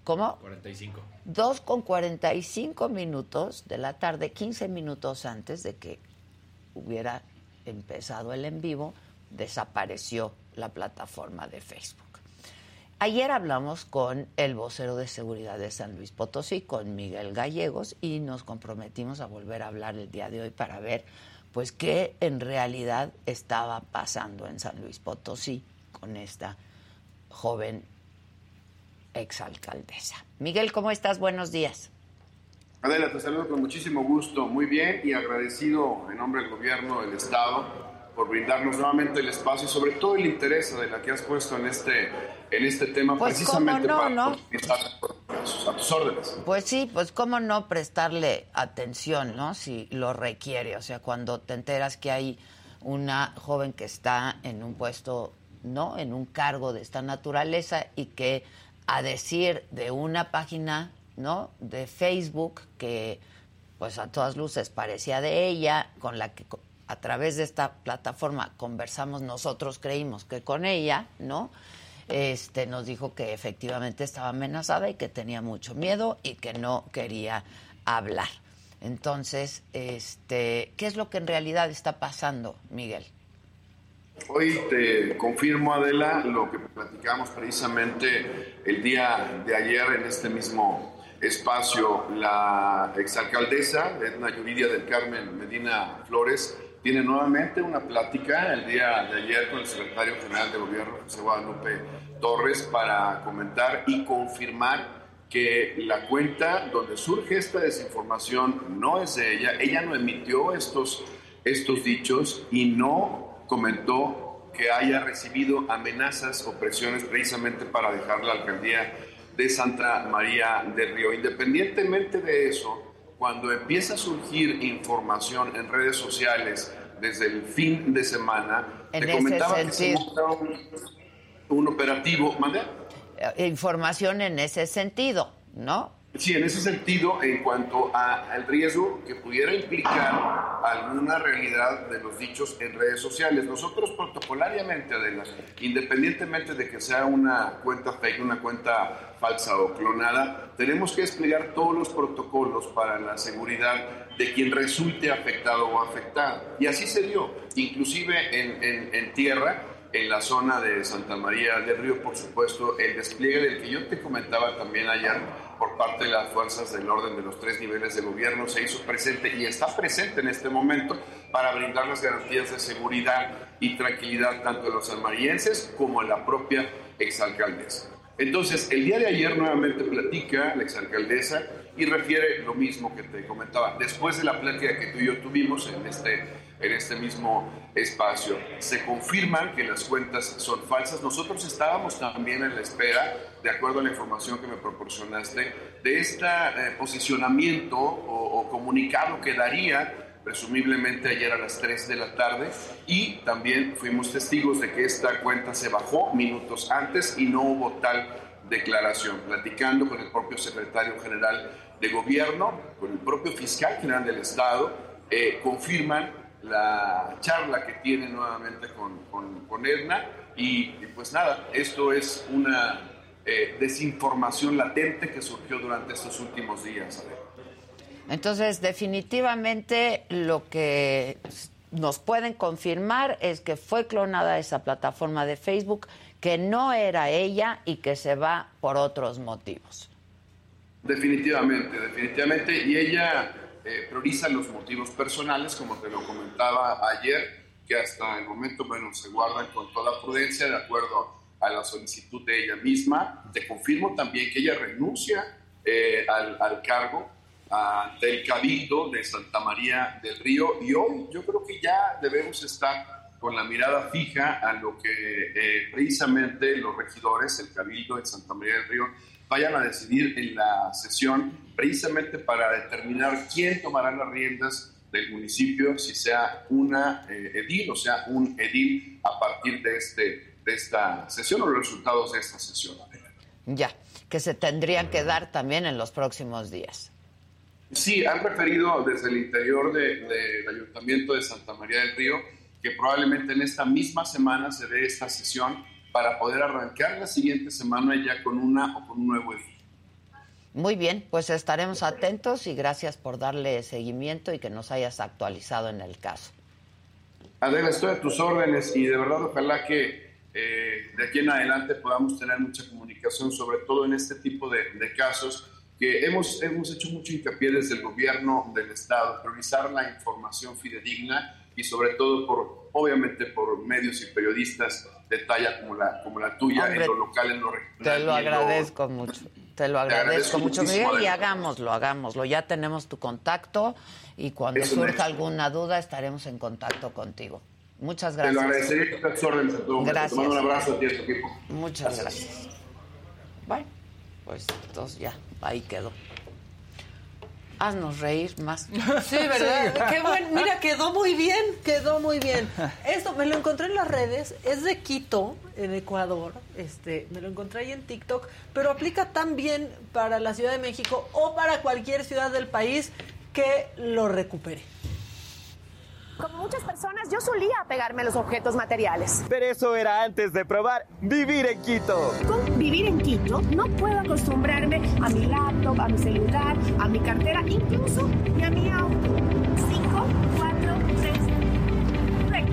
¿Cómo? 45. 2 con 45 minutos de la tarde, 15 minutos antes de que hubiera empezado el en vivo, desapareció la plataforma de Facebook. Ayer hablamos con el vocero de seguridad de San Luis Potosí, con Miguel Gallegos, y nos comprometimos a volver a hablar el día de hoy para ver pues qué en realidad estaba pasando en San Luis Potosí con esta joven exalcaldesa. Miguel, ¿cómo estás? Buenos días. Adela, te saludo con muchísimo gusto, muy bien y agradecido en nombre del gobierno del Estado por brindarnos nuevamente el espacio y sobre todo el interés de la que has puesto en este, en este tema Pues, precisamente ¿cómo no, para no? a sus- a tus órdenes. Pues sí, pues cómo no prestarle atención, ¿no? Si lo requiere, o sea, cuando te enteras que hay una joven que está en un puesto, ¿no? En un cargo de esta naturaleza y que a decir de una página, ¿no? De Facebook que pues a todas luces parecía de ella, con la que a través de esta plataforma conversamos nosotros, creímos que con ella, ¿no? Este nos dijo que efectivamente estaba amenazada y que tenía mucho miedo y que no quería hablar. Entonces, este, ¿qué es lo que en realidad está pasando, Miguel? Hoy te confirmo, Adela, lo que platicamos precisamente el día de ayer en este mismo espacio. La exalcaldesa Edna Yuridia del Carmen Medina Flores tiene nuevamente una plática el día de ayer con el secretario general de gobierno, José Guadalupe Torres, para comentar y confirmar que la cuenta donde surge esta desinformación no es de ella, ella no emitió estos, estos dichos y no comentó que haya recibido amenazas o presiones precisamente para dejar la alcaldía de Santa María del Río. Independientemente de eso, cuando empieza a surgir información en redes sociales desde el fin de semana, En te comentaba que se un, un operativo, ¿mande? Eh, Información en ese sentido, ¿no? Sí, en ese sentido, en cuanto a- al riesgo que pudiera implicar alguna realidad de los dichos en redes sociales. Nosotros protocolariamente, Adela, independientemente de que sea una cuenta fake, una cuenta falsa o clonada, tenemos que desplegar todos los protocolos para la seguridad de quien resulte afectado o afectada. Y así se dio, inclusive en, en- en tierra, en la zona de Santa María del Río, por supuesto, el despliegue del que yo te comentaba también ayer por parte de las fuerzas del orden de los tres niveles de gobierno se hizo presente y está presente en este momento para brindar las garantías de seguridad y tranquilidad tanto de los sanmarienses como de la propia exalcaldesa. Entonces, el día de ayer nuevamente platica la exalcaldesa y refiere lo mismo que te comentaba. Después de la plática que tú y yo tuvimos en este, en este mismo espacio, se confirman que las cuentas son falsas. Nosotros estábamos también en la espera, de acuerdo a la información que me proporcionaste, de este eh, posicionamiento o, o comunicado que daría presumiblemente ayer a las 3 de la tarde y también fuimos testigos de que esta cuenta se bajó minutos antes y no hubo tal declaración. Platicando con el propio secretario general de gobierno, con el propio fiscal general del Estado, eh, confirman la charla que tiene nuevamente con, con, con Edna y, y pues nada, esto es una eh, desinformación latente que surgió durante estos últimos días. Entonces, definitivamente lo que nos pueden confirmar es que fue clonada esa plataforma de Facebook, que no era ella y que se va por otros motivos. Definitivamente, definitivamente. Y ella eh, prioriza los motivos personales, como te lo comentaba ayer, que hasta el momento, bueno, se guardan con toda prudencia de acuerdo a la solicitud de ella misma. Te confirmo también que ella renuncia eh, al, al cargo ante el Cabildo de Santa María del Río y hoy yo creo que ya debemos estar con la mirada fija a lo que eh, precisamente los regidores, el Cabildo de Santa María del Río, vayan a decidir en la sesión precisamente para determinar quién tomará las riendas del municipio, si sea una eh, edil o sea un edil a partir de, este, de esta sesión o los resultados de esta sesión. Ya, que se tendrían que dar también en los próximos días. Sí, han referido desde el interior del de, del Ayuntamiento de Santa María del Río que probablemente en esta misma semana se dé esta sesión para poder arrancar la siguiente semana ya con una o con un nuevo edil. Muy bien, pues estaremos atentos y gracias por darle seguimiento y que nos hayas actualizado en el caso. Adela, estoy a tus órdenes y de verdad ojalá que eh, de aquí en adelante podamos tener mucha comunicación, sobre todo en este tipo de, de casos que hemos, hemos hecho mucho hincapié desde el gobierno del Estado, priorizar la información fidedigna y sobre todo por, obviamente, por medios y periodistas de talla como la, como la tuya, Hombre, en lo local, en lo regional. Te lo agradezco mucho. Te lo agradezco, agradezco mucho, Miguel, y hagámoslo, hagámoslo. Ya tenemos tu contacto y cuando Es un surja alguna duda estaremos en contacto contigo. Muchas Te lo gracias. agradecería a tus órdenes a todo momento. Gracias. Te mando un abrazo a ti y a tu equipo. Muchas gracias. Bueno, pues entonces ya, ahí quedó. Haznos reír más. Sí, ¿verdad? Qué bueno. Mira, quedó muy bien, quedó muy bien. Esto me lo encontré en las redes, es de Quito, en Ecuador. Este, me lo encontré ahí en TikTok, pero aplica tan bien para la Ciudad de México o para cualquier ciudad del país que lo recupere. Como muchas personas, yo solía pegarme a los objetos materiales. Pero eso era antes de probar vivir en Quito. Con vivir en Quito, no puedo acostumbrarme a mi laptop, a mi celular, a mi cartera, incluso y a mi auto. 5, 4, 3,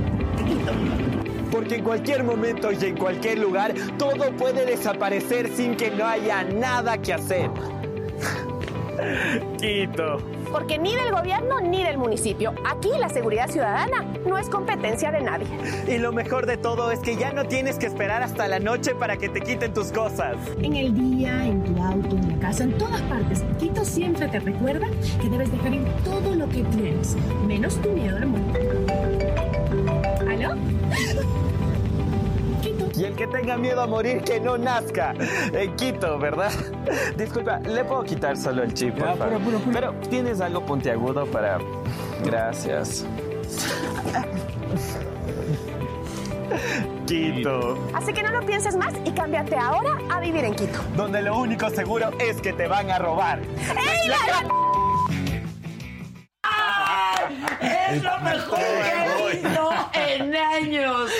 Quito. Porque en cualquier momento y en cualquier lugar, todo puede desaparecer sin que no haya nada que hacer. Quito. Porque ni del gobierno ni del municipio. Aquí la seguridad ciudadana no es competencia de nadie. Y lo mejor de todo es que ya no tienes que esperar hasta la noche para que te quiten tus cosas. En el día, en tu auto, en la casa, en todas partes, Quito siempre te recuerda que debes dejar ir todo lo que tienes, menos tu miedo a la muerte. ¿Aló? Y el que tenga miedo a morir que no nazca. En Quito, ¿verdad? Disculpa, ¿le puedo quitar solo el chip, por favor? Pero tienes algo puntiagudo para... Gracias. Quito, Así que no lo pienses más y cámbiate ahora a vivir en Quito. donde lo único seguro es que te van a robar. ¡Ey, la- Es lo mejor que he visto en años.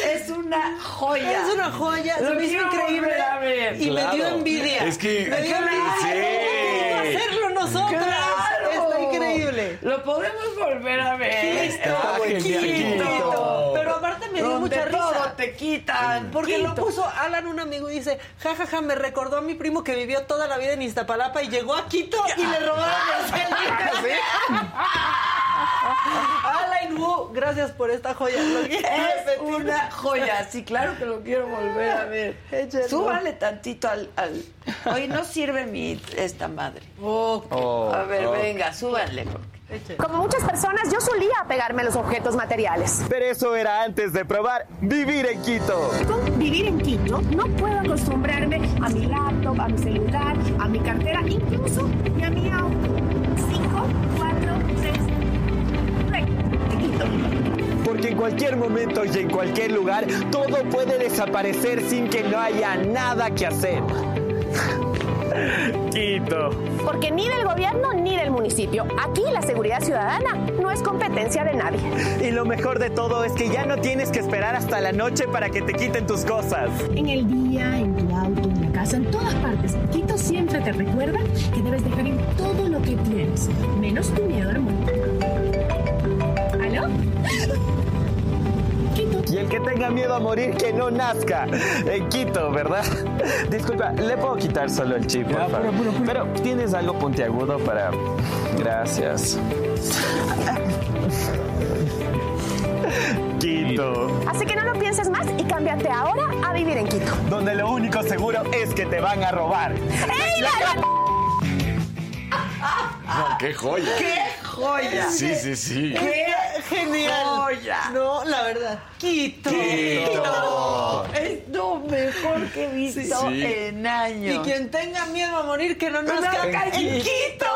Es una joya. Es una joya, se Lo me hizo increíble volver a ver. y me dio envidia. Es que- me dio envidia. Sí. ¿Cómo hacerlo nosotras? ¡Claro! Está increíble. Lo podemos volver a ver. Quito, Está Quito. Quito. Pero aparte me dio Donde mucha risa. todo te quitan. Porque lo Quito. puso Alan, un amigo, y dice, jajaja, me recordó a mi primo que vivió toda la vida en Iztapalapa y llegó a Quito y le robaron el celular. Alan Wu, gracias por esta joya. Lo Es una joya. Sí, claro que lo quiero volver a ver. Échalo. Súbale tantito al, al... Hoy no sirve mi esta madre. Oh, a ver, oh. venga, súbanle. Como muchas personas, yo solía apegarme a los objetos materiales. Pero eso era antes de probar vivir en Quito. Con vivir en Quito, no puedo acostumbrarme a mi laptop, a mi celular, a mi cartera, incluso y a mi auto. Porque en cualquier momento y en cualquier lugar, todo puede desaparecer sin que no haya nada que hacer. Quito. Porque ni del gobierno ni del municipio. Aquí la seguridad ciudadana no es competencia de nadie. Y lo mejor de todo es que ya no tienes que esperar hasta la noche para que te quiten tus cosas. En el día, en tu auto, en la casa, en todas partes. Quito siempre te recuerda que debes dejar ir todo lo que tienes, menos tu miedo al mundo. Y el que tenga miedo a morir que no nazca. En Quito, ¿verdad? Disculpa, ¿le puedo quitar solo el chip, por favor? Pero tienes algo puntiagudo para... Gracias. Quito, Así que no lo pienses más y cámbiate ahora a vivir en Quito. donde lo único seguro es que te van a robar. ¡Ey, la- la- No, qué joya. ¡Qué joya! Sí, sí, sí. ¡Qué Genial. joya! No, la verdad. Quito. Quito. Es lo mejor que he visto Sí. en años. Y quien tenga miedo a morir, que no No nazca nazca en en Quito. Quito.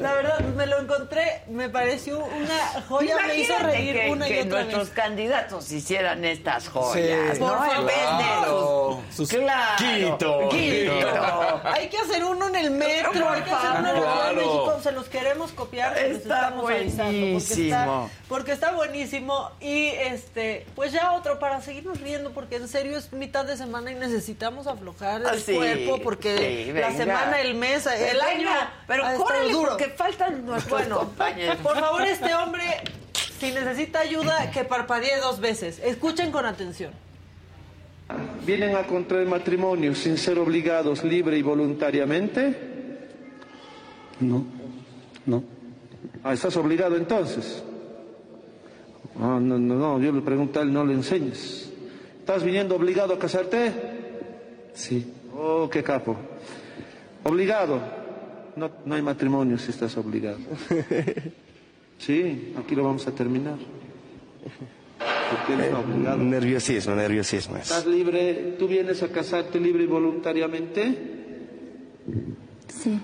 La verdad, me lo encontré, me pareció una joya, me hizo reír que, una y que otra nuestros vez. candidatos hicieran estas joyas, Sí. ¿no? Por favor. sus- claro, Quito. Quito. Hay que hacer uno en el metro, hay que hacer uno en favor. México, se los queremos copiar, Está estamos avisando, porque buenísimo. está, porque está buenísimo y este, pues ya otro para seguirnos riendo, porque en serio es mitad de semana y necesitamos aflojar el Ah, sí, cuerpo, porque sí, la semana, el mes, el Venga, año, pero duro. porque faltan nuestros Bueno, compañeros. por favor, este hombre, si necesita ayuda, que parpadee dos veces. Escuchen con atención. ¿Vienen a contraer matrimonio sin ser obligados libre y voluntariamente? No, no. Ah, ¿estás obligado entonces? Ah, no, no, no, yo le pregunté a él, no le enseñes. ¿Estás viniendo obligado a casarte? Sí. Oh, qué capo. ¿Obligado? No, no hay matrimonio si estás obligado. Sí, aquí lo vamos a terminar. Porque obligado. Nerviosismo, nerviosismo. es. ¿Estás libre? ¿Tú vienes a casarte libre y voluntariamente? Sí.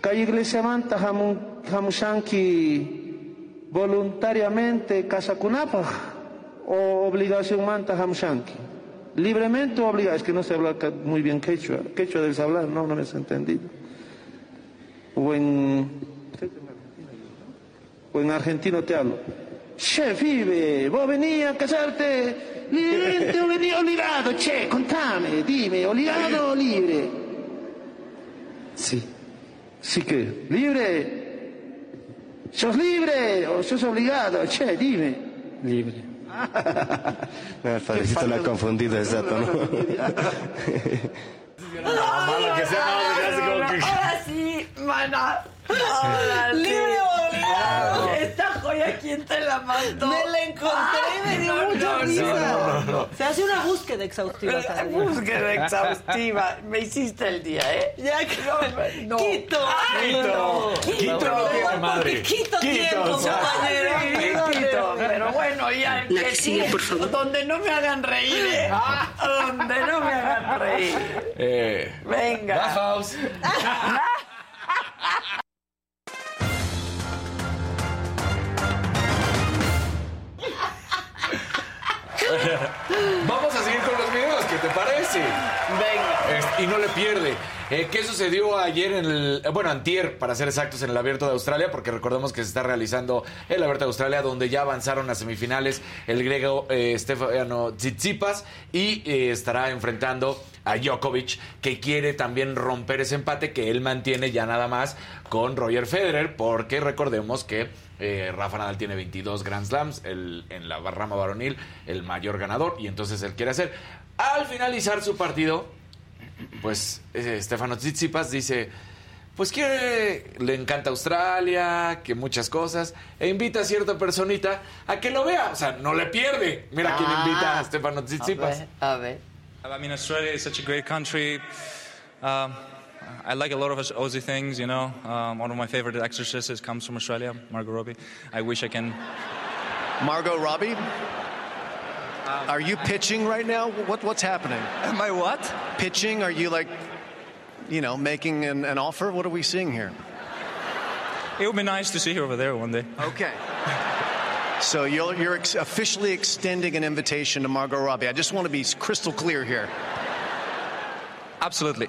Calle Iglesia Manta, Hamu- Hamushanki, voluntariamente casa kunapa o obligación Manta Hamushanki. ¿Libremente o obligado? Es que no sé hablar ca- muy bien quechua. Quechua debes hablar, no, no me has entendido. O en, o en argentino te hablo. Che, vive, vos venías a casarte libremente o venías obligado, che, contame, dime, obligado o libre. Sí. Sí que, libre. ¿Sos libre o sos obligado? Che, dime. Libre. No, el padrecito lo ha confundido exacto, ¿no? Ahora sí, mana. Ahora sí. Libre. Esta joya, ¿quién te la mandó? Me la encontré y me dio No, mucha no, risa. no, no, no. Se hace una búsqueda exhaustiva día. Búsqueda exhaustiva. Me hiciste el día, ¿eh? Ya que No. Quito. Ay, Quito. no. Quito no tiene madre. Quito Quito, tiempo, compañero. Sí, Quito. Pero bueno, Oigan, La que que sigue, sí, por favor. Donde no me hagan reír, ¿eh? Donde no me hagan reír. Eh, Venga. Das Haus. Vamos a seguir con los videos, ¿qué te parece? Venga. Y no le pierde. Eh, ¿Qué sucedió ayer en el. eh, Bueno, antier, para ser exactos, en el Abierto de Australia? Porque recordemos que se está realizando el Abierto de Australia, donde ya avanzaron a semifinales el griego eh, Stefano Tsitsipas y eh, estará enfrentando a Djokovic, que quiere también romper ese empate que él mantiene ya nada más con Roger Federer, porque recordemos que eh, Rafa Nadal tiene 22 Grand Slams el- en la rama varonil, el mayor ganador, y entonces él quiere hacer. Al finalizar su partido, pues eh, Stefano Tsitsipas dice, pues que le encanta Australia, que muchas cosas, e invita a cierta personita a que lo vea, o sea, no le pierde. Mira quién Ah. invita a Stefano A Tsitsipas. ver, a ver. I mean, Australia is such a great country. Um, I like a lot of us Aussie things, you know. Um, one of my favorite exorcists comes from Australia, Margot Robbie. I wish I can. Margot Robbie? Are you pitching right now? What, what's happening? Am I what? Pitching? Are you like, you know, making an, an offer? What are we seeing here? It would be nice to see her over there one day. Okay. So you're, you're ex- officially extending an invitation to Margot Robbie. I just want to be crystal clear here. Absolutely.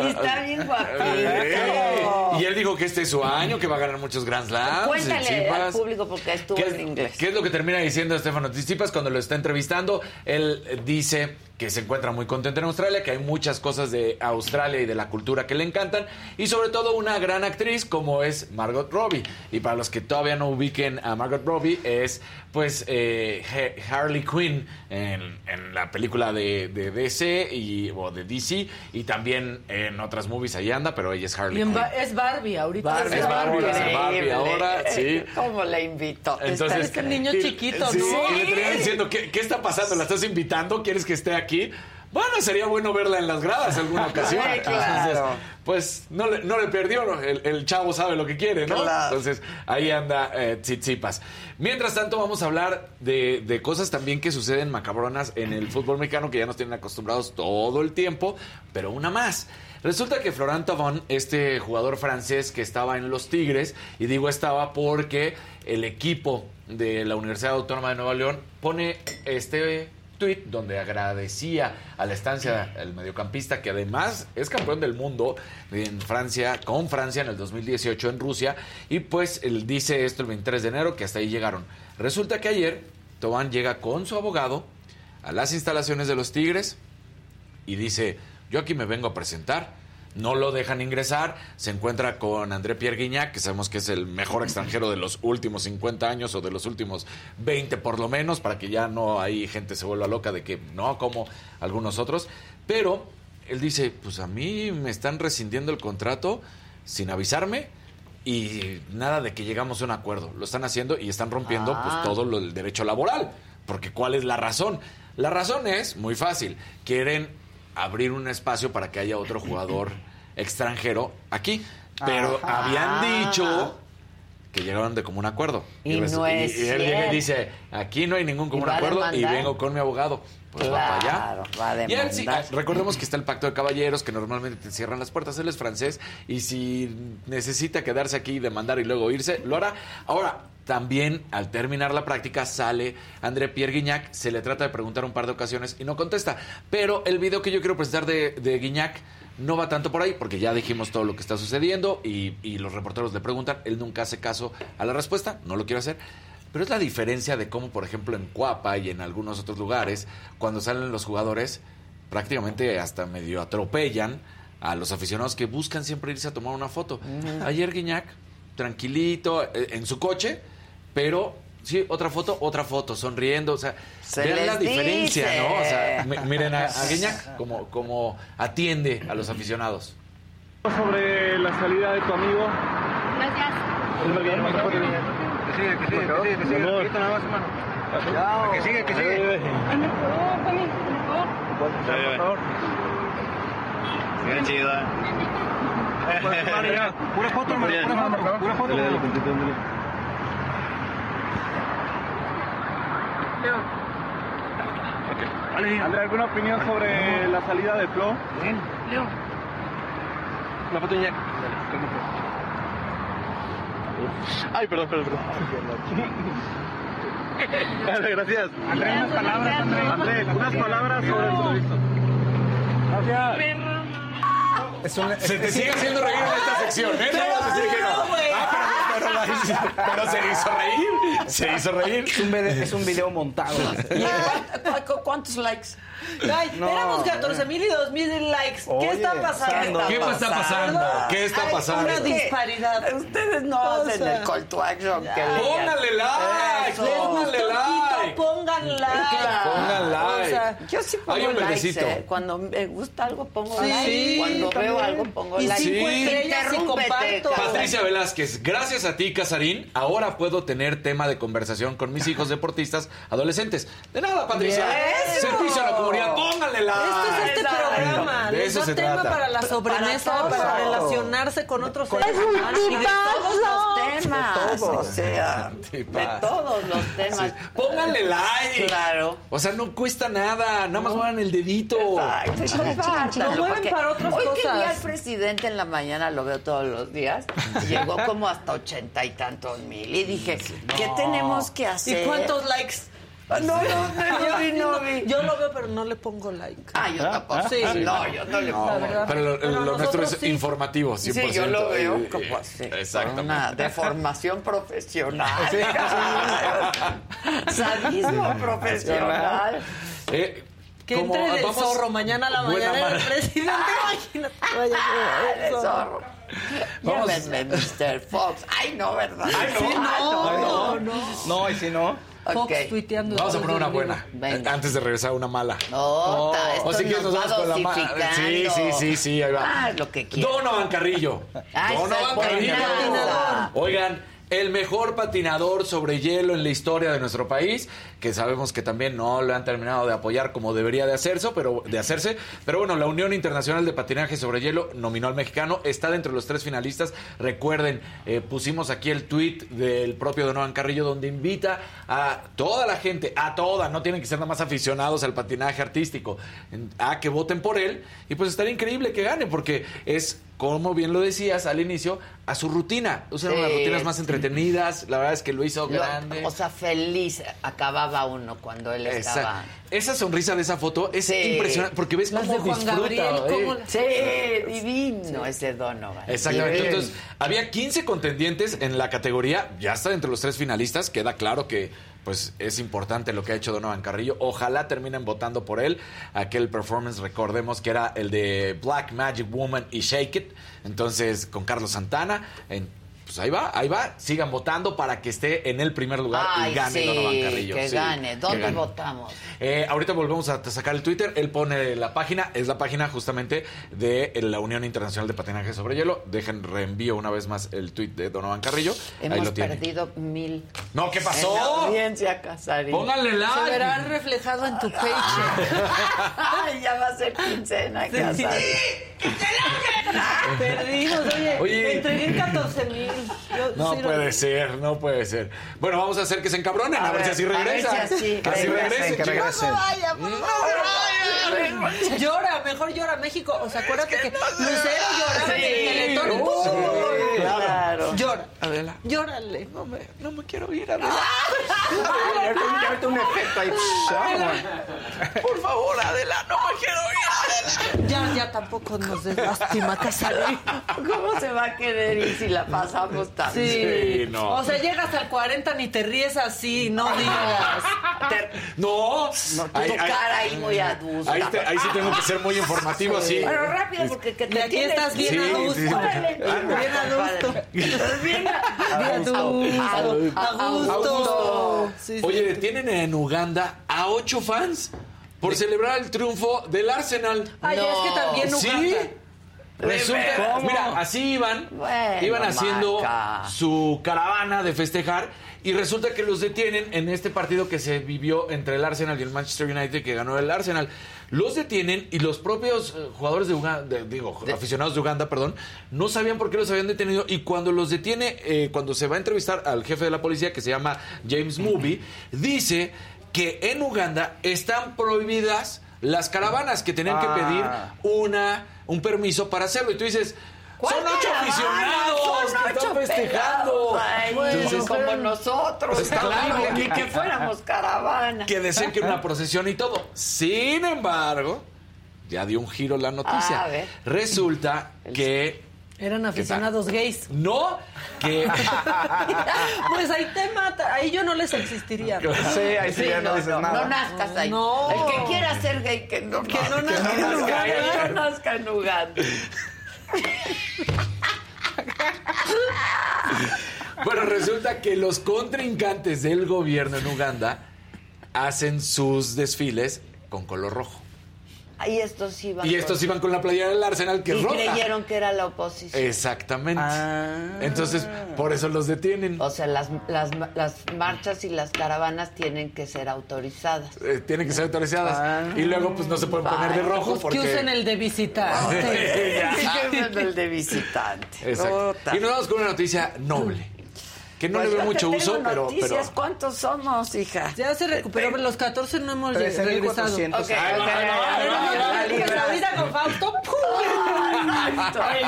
Y está bien Eh, guapito. Y él dijo que este es su año, que va a ganar muchos Grand Slams. Cuéntale al público porque estuvo ¿Qué en es, inglés. qué es lo que termina diciendo Estefano Tsitsipas cuando lo está entrevistando? Él eh, dice que se encuentra muy contento en Australia, que hay muchas cosas de Australia y de la cultura que le encantan, y sobre todo una gran actriz como es Margot Robbie. Y para los que todavía no ubiquen a Margot Robbie, es pues eh, Ha- Harley Quinn en, en la película de, de DC y, o de DC, y también en otras movies ahí anda, pero ella es Harley Quinn. Es Barbie ahorita. Barbie, es Barbie, a ser Barbie ahora, sí. ¿Cómo le invito? Entonces, Este niño y- chiquito, sí, ¿no? Y le terminan diciendo, ¿qué, qué está pasando? ¿La estás invitando? ¿Quieres que esté aquí? Bueno, sería bueno verla en las gradas alguna ocasión. Sí, claro. Entonces, pues no le, no le perdió, ¿no? el, el chavo sabe lo que quiere, ¿no? Claro. Entonces, ahí anda eh, Tsitsipas. Mientras tanto, vamos a hablar de, de cosas también que suceden macabronas en el fútbol mexicano que ya nos tienen acostumbrados todo el tiempo, pero una más. Resulta que Florent Thauvin, este jugador francés que estaba en los Tigres, y digo estaba porque el equipo de la Universidad Autónoma de Nueva León pone este tuit donde agradecía a la estancia el mediocampista que además es campeón del mundo en Francia, con Francia en el 2018 en Rusia, y pues él dice esto el 23 de enero que hasta ahí llegaron. Resulta que ayer Thauvin llega con su abogado a las instalaciones de los Tigres y dice, yo aquí me vengo a presentar. No lo dejan ingresar, se encuentra con André Pierre Guignac, que sabemos que es el mejor extranjero de los últimos 50 años o de los últimos 20 por lo menos, para que ya no hay gente se vuelva loca de que no, como algunos otros. Pero él dice, pues a mí me están rescindiendo el contrato sin avisarme y nada de que llegamos a un acuerdo. Lo están haciendo y están rompiendo Ah. pues todo lo del derecho laboral. Porque ¿cuál es la razón? La razón es muy fácil. Quieren abrir un espacio para que haya otro jugador extranjero aquí. Pero Ajá. habían dicho que llegaron de común acuerdo. Y res- no es y él llega y dice, aquí no hay ningún común ¿Y va a acuerdo y vengo con mi abogado. Pues va para allá. Va a Y él sí, ah, recordemos que está el pacto de caballeros, que normalmente te cierran las puertas. Él es francés y si necesita quedarse aquí y demandar y luego irse, lo hará. Ahora, también al terminar la práctica sale André Pierre Guignac, se le trata de preguntar un par de ocasiones y no contesta. Pero el video que yo quiero presentar de, de Guignac no va tanto por ahí, porque ya dijimos todo lo que está sucediendo y, y los reporteros le preguntan, él nunca hace caso a la respuesta, no lo quiere hacer. Pero es la diferencia de cómo, por ejemplo, en Cuapa y en algunos otros lugares, cuando salen los jugadores, prácticamente hasta medio atropellan a los aficionados que buscan siempre irse a tomar una foto. Ayer Guiñac, tranquilito, eh, en su coche, pero sí, otra foto, otra foto, sonriendo, o sea, Se vean la diferencia, dice. ¿no? O sea, mi- miren a, a Guiñac como, como atiende a los aficionados. Sobre la salida de tu amigo. Gracias. Que sigue, que sigue, que sigue, que sigue. Nada más, hermano. Que sigue, que sigue. Por favor. Bien chido, ¿eh? Pura foto, hermano. Pura foto, pura foto. André, ¿alguna opinión sobre la salida de Flo? Bien, Leo. La foto Iñaki. Ay, perdón, perdón, perdón. Vale, Gracias. André, unas palabras, André. André, unas palabras sobre el periodista. Gracias. Se te sigue haciendo reír en esta sección, ¿eh? No que no. Pero, se hizo reír. Se hizo reír. Es un video, es un video montado. ¿Cu- ¿Cuántos likes? Ay, No. éramos 14 mil y 2 mil likes. ¿Qué Oye, está pasando? ¿Qué está pasando? ¿Qué está Hay pasando? Una disparidad. Ustedes no O hacen sea, el call to action que le Póngale like, gustó like. Pongan like. Pongan like. O sea, Yo sí Hay pongo un likes. ¿eh? Cuando me gusta algo pongo Sí, like. Cuando también. veo algo pongo Y like. Sí. estrellas y comparto. Patricia Velázquez, gracias a ti, Casarín, ahora puedo tener tema de conversación con mis hijos deportistas adolescentes. De nada, Patricia. Servicio a la comunidad, póngale like. Esto es este Exacto. programa. De Les eso da se tema trata. para la sobremesa, Para relacionarse con otros seres Es un humanos y de todos los temas. O sea, de todos los temas. Sí. Pónganle like. Claro. O sea, no cuesta nada. Nada más muevan el dedito. Exacto, Lo mueven para otras Hoy que vi cosas. al presidente en la mañana, lo veo todos los días, llegó como hasta ochenta y tantos mil. Y dije, ¿qué tenemos que hacer? ¿Y cuántos likes? No, no, no vi, no vi. Yo lo veo, pero no le pongo like. Ah, yo tampoco. Sí. No, yo no le pongo. Pero lo, Pero lo nuestro es sí. informativo, 100%. Sí, yo lo veo Eh, como eh, así. Exactamente. Una deformación profesional. Sadismo profesional. Eh, Que como- entre del vamos- zorro mañana a la mañana el presidente. Imagínate. Vaya, Ah, el zorro. Llámenme Mr. Fox. Ay, no, ¿verdad? Ay, no. Sí, no, Ay, no, no. no. No, y si no. Fox Ok. tuiteando. Vamos a poner una buena. Venga. Antes de regresar a una mala. Ota, esto O si quieres nos nos va vamos con la mala. Sí, sí, sí, sí, ahí va. Ah, lo que quieras. Donovan Carrillo. Ay, Donovan Carrillo. Oigan, el mejor patinador sobre hielo en la historia de nuestro país, que sabemos que también no lo han terminado de apoyar como debería de hacerse, pero de hacerse, pero bueno, la Unión Internacional de Patinaje sobre Hielo nominó al mexicano, está dentro de los tres finalistas. Recuerden, eh, pusimos aquí el tweet del propio Donovan Carrillo donde invita a toda la gente, a toda, no tienen que ser nada más aficionados al patinaje artístico, a que voten por él. Y pues estaría increíble que gane porque es como bien lo decías al inicio, a su rutina. Usan Sí, unas rutinas más entretenidas. La verdad es que lo hizo Lo- grande. o sea, feliz acababa uno cuando él Esa, estaba. esa sonrisa de esa foto es Sí. impresionante porque ves cómo disfruta. Gabriel, ¿eh? cómo Sí, divino ese Donovan. Exactamente. Bien. Entonces, había 15 contendientes en la categoría. Ya está entre los tres finalistas. Queda claro que pues es importante lo que ha hecho Donovan Carrillo. Ojalá terminen votando por él. Aquel performance, recordemos que era el de Black Magic Woman y Shake It. Entonces, con Carlos Santana. En- pues ahí va, ahí va. Sigan votando para que esté en el primer lugar Ay, y gane sí, Donovan Carrillo. que Sí, gane. que ¿Dónde gane. votamos? Eh, ahorita volvemos a sacar el Twitter. Él pone la página. Es la página justamente de la Unión Internacional de Patinaje sobre Hielo. Dejen reenvío una vez más el tweet de Donovan Carrillo. Ahí Hemos lo tienen. perdido mil. No, ¿qué En la pasó? audiencia, Casarín. Pónganle Se like. verán reflejado en tu paycheck. Ay, ya va a ser quincena, Casarín. Perdimos, oye, Oye. entregué en 14 mil. No puede ser, no puede ser. Bueno, vamos a hacer que se encabronen, a, A ver, ver, si así a ver regresa. si así así regresen, regresen, que chicos. regresen. Vaya, por favor. Llora, mejor llora México. O sea, acuérdate que Lucero lloraba en el Teletón. Sí, claro. Llora. Adela. Llórale. No me, no me quiero ir, Adela. Ya mete un efecto ahí. Por favor, Adela, no me quiero ir, Adela. Ya, ya tampoco nos des lástima, Casarín. ¿Cómo se va a querer ir si la pasamos tan Sí. Sí, no. O sea, llegas al 40 ni te ríes así, no digas. No. No, tu Ahí- cara ahí muy adusta. Ahí, te- ahí sí tengo que ser muy informativo, sí. Pero rápido, porque que te Y aquí tienes estás bien Sí, adusto. sí. Bien adusto. Bien Bien adusto. A gusto. Sí, sí. Oye, detienen en Uganda a ocho fans por celebrar el triunfo del Arsenal. Ay, es que también ¿Sí? Uganda. Resulta, ¿Cómo? mira, así iban, Bueno, iban haciendo su caravana de festejar y resulta que los detienen en este partido que se vivió entre el Arsenal y el Manchester United que ganó el Arsenal. Los detienen y los propios eh, jugadores de Uganda, de- digo, aficionados de Uganda, perdón, no sabían por qué los habían detenido y cuando los detiene, eh, cuando se va a entrevistar al jefe de la policía que se llama James Movie, dice que en Uganda están prohibidas las caravanas, que tenían que Ah. pedir una, un permiso para hacerlo. Y tú dices, ¿Cuál son ocho aficionados Son que están festejando. pelados ahí, Entonces, como nosotros. Está claro, horrible. ni que fuéramos caravana. que decían que era una procesión y todo. Sin embargo, ya dio un giro la noticia. Ah, a ver. Resulta que Eran aficionados gays. no, que Pues ahí te mata. Ahí yo no les existiría. Sí, ahí sí, ya no, dices no, nada. no nazcas ahí. No. El que quiera ser gay, que no, Que no nazca que en Uganda. que no nazca en Uganda. Bueno, resulta que los contrincantes del gobierno en Uganda hacen sus desfiles con color rojo. Ahí estos iban. Y estos con- iban con la playera del Arsenal que es Y roja. creyeron que era la oposición. Exactamente. Ah. Entonces, por eso los detienen. O sea, las, las, las marchas y las caravanas tienen que ser autorizadas. Eh, tienen que ser autorizadas. Y luego, pues no se pueden poner de rojo Pues porque. que usen el de visitante. Que usen el de visitante. Exacto. Y nos vamos con una noticia noble. Que no Pues le veo yo mucho te uso, pero, pero. noticias. ¿cuántos somos, hija? Ya se recuperó, pero los 14 no hemos regresado. 13,400. Ok, Ay, ok,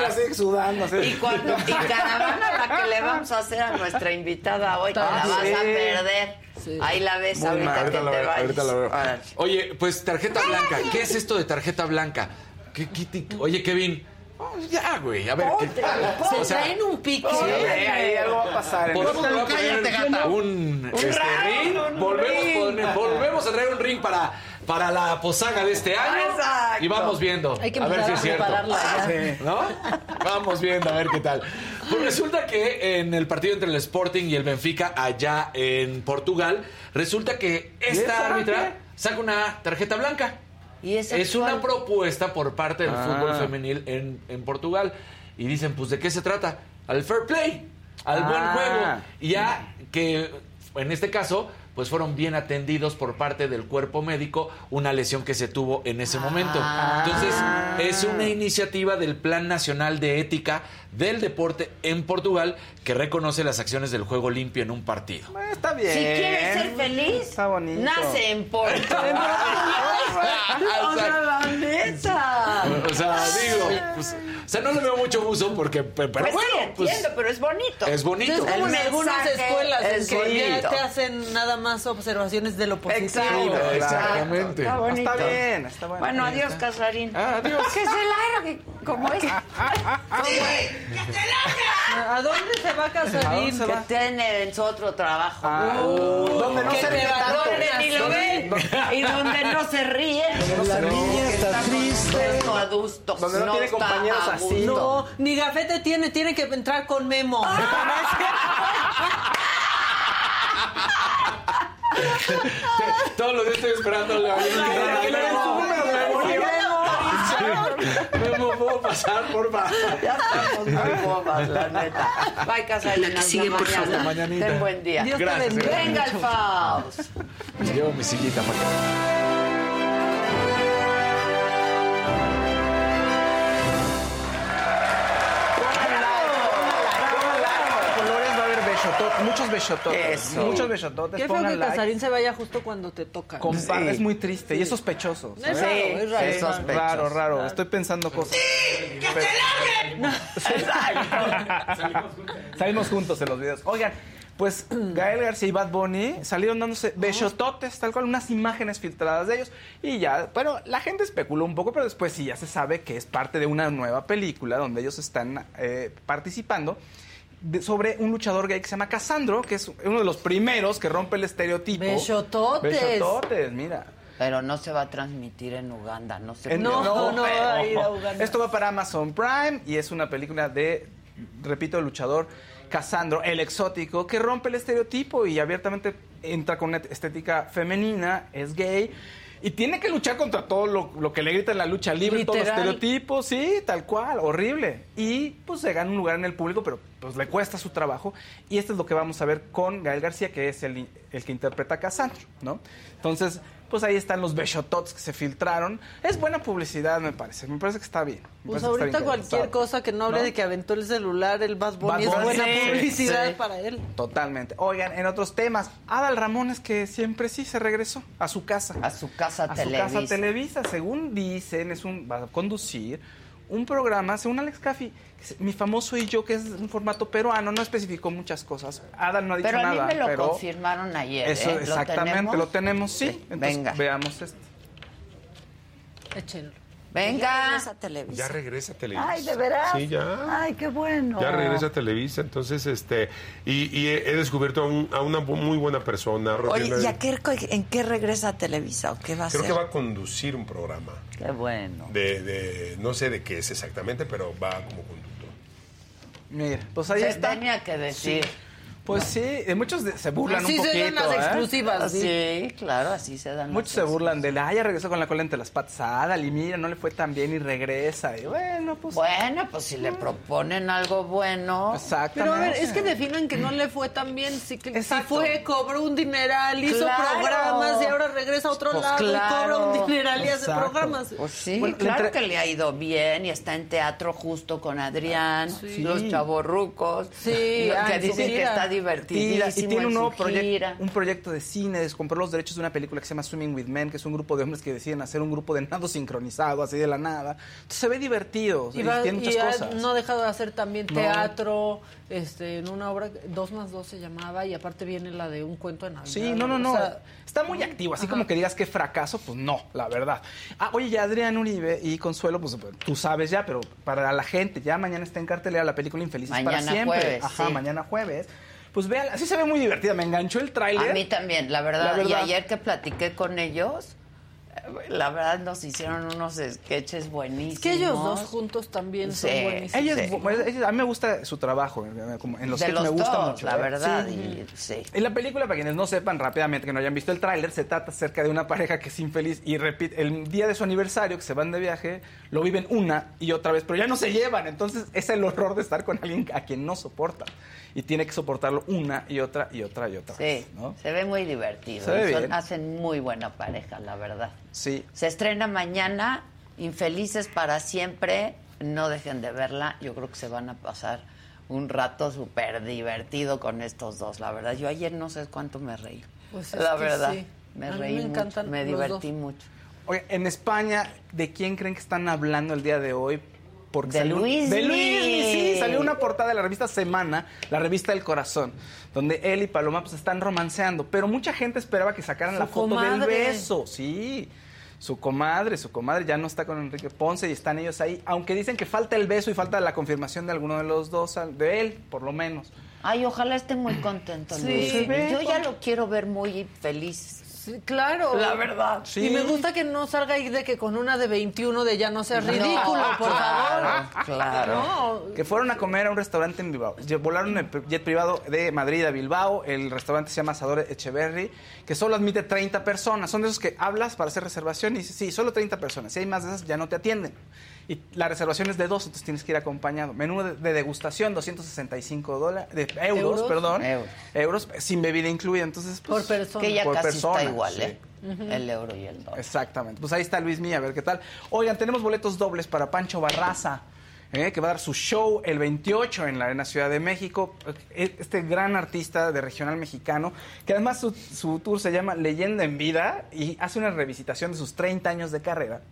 Pues sigue sudando. así. Y cuando y caravana la que le vamos a hacer a nuestra invitada hoy, te la vas a Sí. perder. Ahí la ves Muy ahorita mal, que ahorita te la veo, ahorita la veo. Oye, pues tarjeta blanca. ¿Qué es esto de tarjeta blanca? ¿Qué, qué Oye, Kevin. Oh, ya, güey. A ver. ¿qué- Se o sea, traen un pique. Sí, ahí, ahí algo va a pasar. Un, este, ring. Volvemos, pone- volvemos a traer un ring para, para la posaga de este año. Exacto. Y vamos viendo. Hay que a ver si es cierto. Sí. ¿No? Vamos viendo a ver qué tal. Pues resulta que en el partido entre el Sporting y el Benfica allá en Portugal, resulta que ¿Y esa esta árbitra saca una tarjeta blanca. ¿Y esa Es cuál? una propuesta por parte del Ah. fútbol femenil en, en Portugal. Y dicen, pues, ¿de qué se trata? Al fair play, al buen Ah. juego. Y ya que, en este caso, pues fueron bien atendidos por parte del cuerpo médico una lesión que se tuvo en ese momento. Ah. Entonces, es una iniciativa del Plan Nacional de Ética del Deporte en Portugal que reconoce las acciones del juego limpio en un partido. Eh, Está bien. Si quieres ser feliz, Está bonito. nace en Portugal. o sea, la neta. O sea, digo, pues, o sea, no le veo mucho uso porque, pero Pues bueno, sí, pues, entiendo, pero es bonito. es bonito. Es como en algunas escuelas en que ya te hacen nada más observaciones de lo positivo. Exacto, Exactamente. Está bonito. Está bien, está bueno. Bueno, adiós, está. Casarín. Adiós. Que se largue, como es. ¿A dónde se va a ¿A Casarín? dónde se Que va? tiene en su otro trabajo. Ah, Uh, donde no que se ríe y lo ven. Y donde no se ríen. Niña está triste. No adustos. Donde no tiene compañeros a así. No, ni gafete tiene, tiene que entrar con Memo. Todos los días estoy esperando la De ¿puedo pasar, por favor? Ya estamos muy bobas, la neta. Bye, Casarín. Hasta sigue, por mañana. favor. Mañanita. Ten buen día. Dios te Gracias, bendiga. Venga el Faust. Llevo mi sillita para acá. Muchos bechototes. Eso. Muchos bechototes. Qué feo Pongan que like. Casarín se vaya justo cuando te toca. Compa- Sí. Es muy triste y es sospechoso. Es raro, es raro. es sospechoso. Raro, raro. Estoy pensando cosas. Salimos juntos en los videos. Oigan, pues Gael García y Bad Bunny salieron dándose bechototes, tal cual, unas imágenes filtradas de ellos. Y ya, bueno, la gente especuló un poco, pero después sí ya se sabe que es parte de una nueva película donde ellos están eh, participando. De- sobre un luchador gay que se llama Casandro, que es uno de los primeros que rompe el estereotipo. Bechototes, mira. Pero no se va a transmitir en Uganda, no se En- No, no, no va a ir a Uganda. Esto va para Amazon Prime y es una película de, repito, el luchador Casandro, el exótico, que rompe el estereotipo y abiertamente entra con una estética femenina, es gay. Y tiene que luchar contra todo lo, lo que le grita en la lucha libre, todos los estereotipos, sí, tal cual, horrible. Y pues se gana un lugar en el público, pero pues le cuesta su trabajo. Y esto es lo que vamos a ver con Gael García, que es el, el que interpreta a Casandro, ¿no? Entonces, Pues ahí están los beshotots que se filtraron. Es buena publicidad, me parece. Me parece que está bien. Pues ahorita bien cualquier cosa que no hable ¿No? de que aventó el celular, el Bad Bunny, Bad es Bunny. buena Sí, publicidad sí. para él. Totalmente. Oigan, en otros temas, Adal Ramones que siempre sí se regresó a su casa. A su casa a su Televisa. casa Televisa. Según dicen, es un va a conducir un programa, según Alex Caffi, mi famoso y yo, que es un formato peruano, no especificó muchas cosas. Adal no ha dicho Pero a mí nada. me lo pero confirmaron ayer. Eso, ¿eh? ¿Lo exactamente, tenemos? lo tenemos, sí. Entonces, Venga. veamos esto. Échenlo. Venga. Ya regresa Ya regresa a Televisa. Ay, ¿de veras? Sí, ya. Ay, qué bueno. Ya regresa a Televisa, entonces, este, y, y he he descubierto a, un- a una muy buena persona. Oye. ¿y a qué, en qué regresa a Televisa o qué va a Creo hacer? que va a conducir un programa. Qué bueno. De, de- no sé de qué es exactamente, pero va como conductor. Mira, pues ahí Se está. tenía que decir. Sí. Pues sí, muchos de- se burlan Así un se poquito. dan las ¿eh? exclusivas, sí. Sí, claro, así se dan. Muchos las se burlan de la, ah, ya regresó con la cola entre las patas a Adal y mira, no le fue tan bien y regresa. Y bueno, pues. Bueno, pues si le proponen algo bueno. Exactamente. Pero a ver, es que definen que no le fue tan bien. Si, que- si fue, cobró un dineral, hizo Claro. programas y ahora regresa a otro Pues lado y cobra un dineral y hace programas. Pues sí, Bueno, claro entre- que le ha ido bien y está en teatro justo con Adrián, Sí. los chavorrucos, Sí, ah, que dicen que está divertidísimo y tiene en un nuevo proyecto, un proyecto de cine, compró los derechos de una película que se llama Swimming with Men, que es un grupo de hombres que deciden hacer un grupo de nado sincronizado, así de la nada. Entonces se ve divertido, Y, y va- tiene muchas y ha- cosas. no ha dejado de hacer también No. teatro, este, en una obra, dos más dos se llamaba, y aparte viene la de un cuento de Navidad. Sí, no, no, no. O sea, Está muy activo, así Ajá. como que digas que fracaso, pues no, la verdad. Ah, oye, ya Adrián Uribe y Consuelo, pues tú sabes ya, pero para la gente, ya mañana está en cartelera la película Infelices para Mañana siempre. jueves, Ajá, sí. mañana jueves. Pues vean, así se ve muy divertida, me enganchó el tráiler. A mí también, la verdad. La verdad. Y ayer que platiqué con ellos, la verdad nos hicieron unos sketches buenísimos. Es que ellos dos juntos también son buenísimos. Ella es Sí. bu- ella- a mí me gusta su trabajo, eh, como en los los me gusta dos, mucho. la ¿eh? verdad. Sí. y- sí. En la película, para quienes no sepan rápidamente, que no hayan visto el tráiler, se trata acerca de una pareja que es infeliz y repite, el día de su aniversario, que se van de viaje, lo viven una y otra vez, pero ya no se llevan. Entonces es el horror de estar con alguien a quien no soportan. Y tiene que soportarlo una y otra y otra y otra Sí, vez, ¿no? se ve muy divertido. Se ve y son- bien. hacen muy buena pareja, la verdad. Sí. Se estrena mañana, Infelices para siempre. No dejen de verla. Yo creo que se van a pasar un rato súper divertido con estos dos, la verdad. Yo ayer no sé cuánto me reí. Pues es la que verdad. sí. Me A reí me mucho, me divertí dos. mucho. Oye, en España, ¿de quién creen que están hablando el día de hoy? Porque De salió, Luismi. De Luismi, sí. Salió una portada de la revista Semana, la revista del corazón, donde él y Paloma pues están romanceando. Pero mucha gente esperaba que sacaran Su la foto del beso. Sí. Su comadre, su comadre ya no está con Enrique Ponce y están ellos ahí. Aunque dicen que falta el beso y falta la confirmación de alguno de los dos, de él, por lo menos. Ay, ojalá esté muy contento. Sí. Luis. Yo ya lo quiero ver muy feliz. Sí, claro. La verdad. Sí. Y me gusta que no salga ahí de que con una de 21 de ya no sea No, ridículo, por claro, favor. claro. No. Que fueron a comer a un restaurante en Bilbao. Volaron el jet privado de Madrid a Bilbao. El restaurante se llama Asador Echeverry, que solo admite 30 personas. Son de esos que hablas para hacer reservación y dices, sí, solo 30 personas. Si hay más de esas, ya no te atienden. Y la reservación es de dos, entonces tienes que ir acompañado. Menú de, de degustación, 265 dólares, de euros, ¿Euros? perdón. Euros. Sin bebida incluida. Entonces, pues, Por persona. Que ya Por casi persona, está igual, sí. ¿eh? El euro y el dólar. Exactamente. Pues ahí está Luis Mía, a ver qué tal. Oigan, tenemos boletos dobles para Pancho Barraza, ¿eh? que va a dar su show el 28 en la Arena Ciudad de México. Eh, Este gran artista de regional mexicano, que además su, su tour se llama Leyenda en Vida y hace una revisitación de sus 30 años de carrera.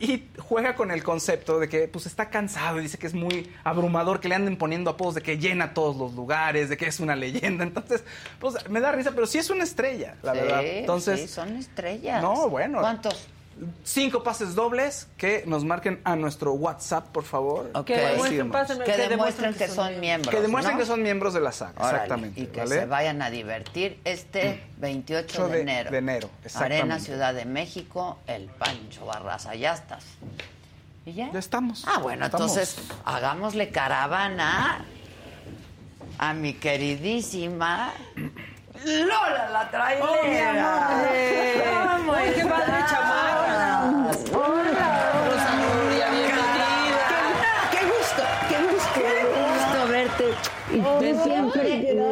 Y juega con el concepto de que pues está cansado y dice que es muy abrumador que le anden poniendo apodos de que llena todos los lugares, de que es una leyenda. Entonces, pues me da risa, pero sí es una estrella, la Sí, verdad. Entonces, sí, son estrellas. No, bueno. ¿Cuántos? Cinco pases dobles que nos marquen a nuestro WhatsApp, por favor. Ok. Que demuestren, pásenme, Que que demuestren que son miembros. Que demuestren ¿no? que son miembros de la saga. Órale, Exactamente. Y que ¿vale? se vayan a divertir este 28 de, de- enero. de enero, exactamente. Arena Ciudad de México, el Pancho Barraza. Ya estás. ¿Y ya? Ya estamos. Ah, bueno, Estamos. entonces hagámosle caravana a mi queridísima Lola la trailera. Oh, mi amor. ¿Cómo Uy, qué padre chamarra. Hola.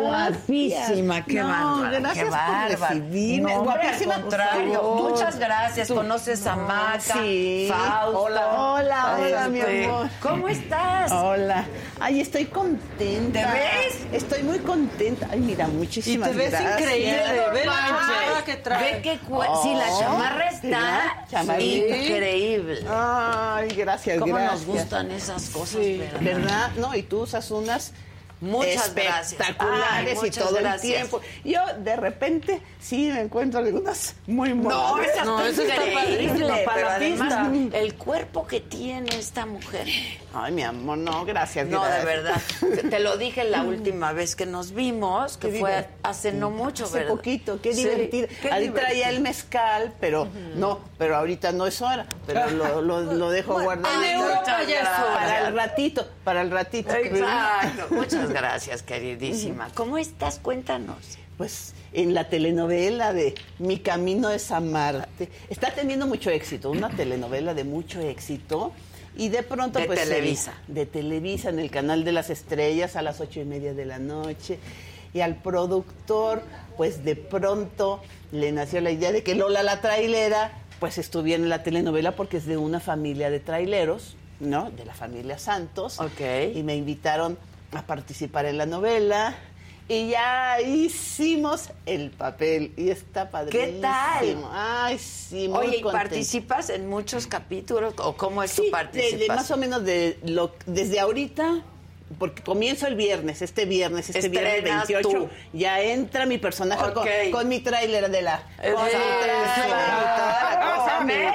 Guapísima, qué No, bárbara, gracias qué por bárbara. recibirme. No, Guapísima, al por contrario. favor. Muchas gracias. Tú- Conoces a Maca, Sí. Fausto. Hola, hola, hola, mi Este, amor. ¿Cómo estás? Hola. Ay, estoy contenta. ¿Te ves? Estoy muy contenta. Ay, mira, muchísimas Y te ves gracias. increíble. Ve la chamarra que trae. Ve qué cue- sí, la chamarra está mira, chamarrita. increíble. Ay, gracias, ¿Cómo gracias. nos gustan esas cosas, Sí, verdad? ¿verdad? No, y tú usas unas Muchas gracias. espectaculares Ay, y todo gracias. el tiempo. Yo de repente sí me encuentro algunas muy No, modas. esa No, esa está padrísima, para además pista. el cuerpo que tiene esta mujer. Ay, mi amor, no, gracias. No, de verdad. Te- lo dije la última vez que nos vimos, que Qué fue hace no mucho, Hace ¿verdad? poquito, qué Sí, divertido. qué Ahí divertido. traía el mezcal, pero no, pero ahorita no es hora. Pero lo, lo, lo dejo Bueno, guardado. en Europa ya es hora. Para el ratito, para el ratito. Exacto. Muchas gracias, queridísima. ¿Cómo estás? Cuéntanos. Pues en la telenovela de Mi Camino es Amarte. Está teniendo mucho éxito, una telenovela de mucho éxito. Y de pronto, De pues. Televisa. de Televisa, en el canal de las estrellas a las ocho y media de la noche. Y al productor, pues de pronto le nació la idea de que Lola la trailera, pues estuviera en la telenovela porque es de una familia de traileros, ¿no? De la familia Santos. Ok. Y me invitaron a participar en la novela. Y ya hicimos el papel y está padrísimo. ¿Qué tal? Ay, sí, muy Oye, ¿y contenta. participas en muchos capítulos? ¿O cómo es tu Sí, de- participación? de más o menos de lo, desde ahorita, porque comienzo el viernes, este viernes, este viernes Estrenas 28, tú. ya entra mi personaje con, con mi tráiler de la... Mi tráiler toda la cosa. Mira,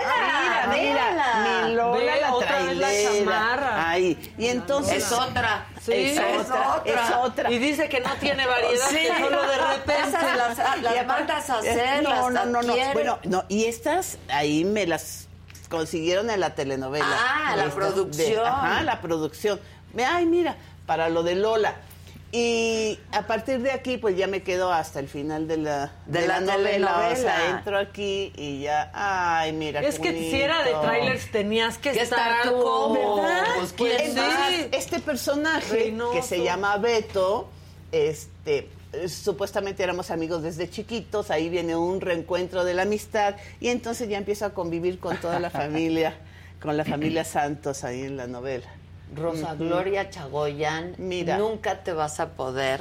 mira, vela. mi Lola Ve, la otra vez la chamarra. Ahí, y entonces... Es otra. Sí, es, otra, otra. es otra. Y dice que no tiene variedad, Sí. que solo de repente las, las mandas a hacer, no, las no, no, no. Bueno, no, y estas ahí me las consiguieron en la telenovela. Ah, la producción. ajá, la producción. Ay, mira, para lo de Lola. Y a partir de aquí, pues ya me quedo hasta el final de la, De la novela. O sea, entro aquí y ya, ay, mira. Es qué que si era de trailers tenías que, Que estar estar tú. como... ¿Verdad? Pues, ¿quién Es más? este personaje Reynoso. que se llama Beto, este, eh, supuestamente éramos amigos desde chiquitos, ahí viene un reencuentro de la amistad y entonces ya empiezo a convivir con toda la familia, con la familia Santos ahí en la novela. Rosa. Gloria Chagoyán, Mira. nunca te vas a poder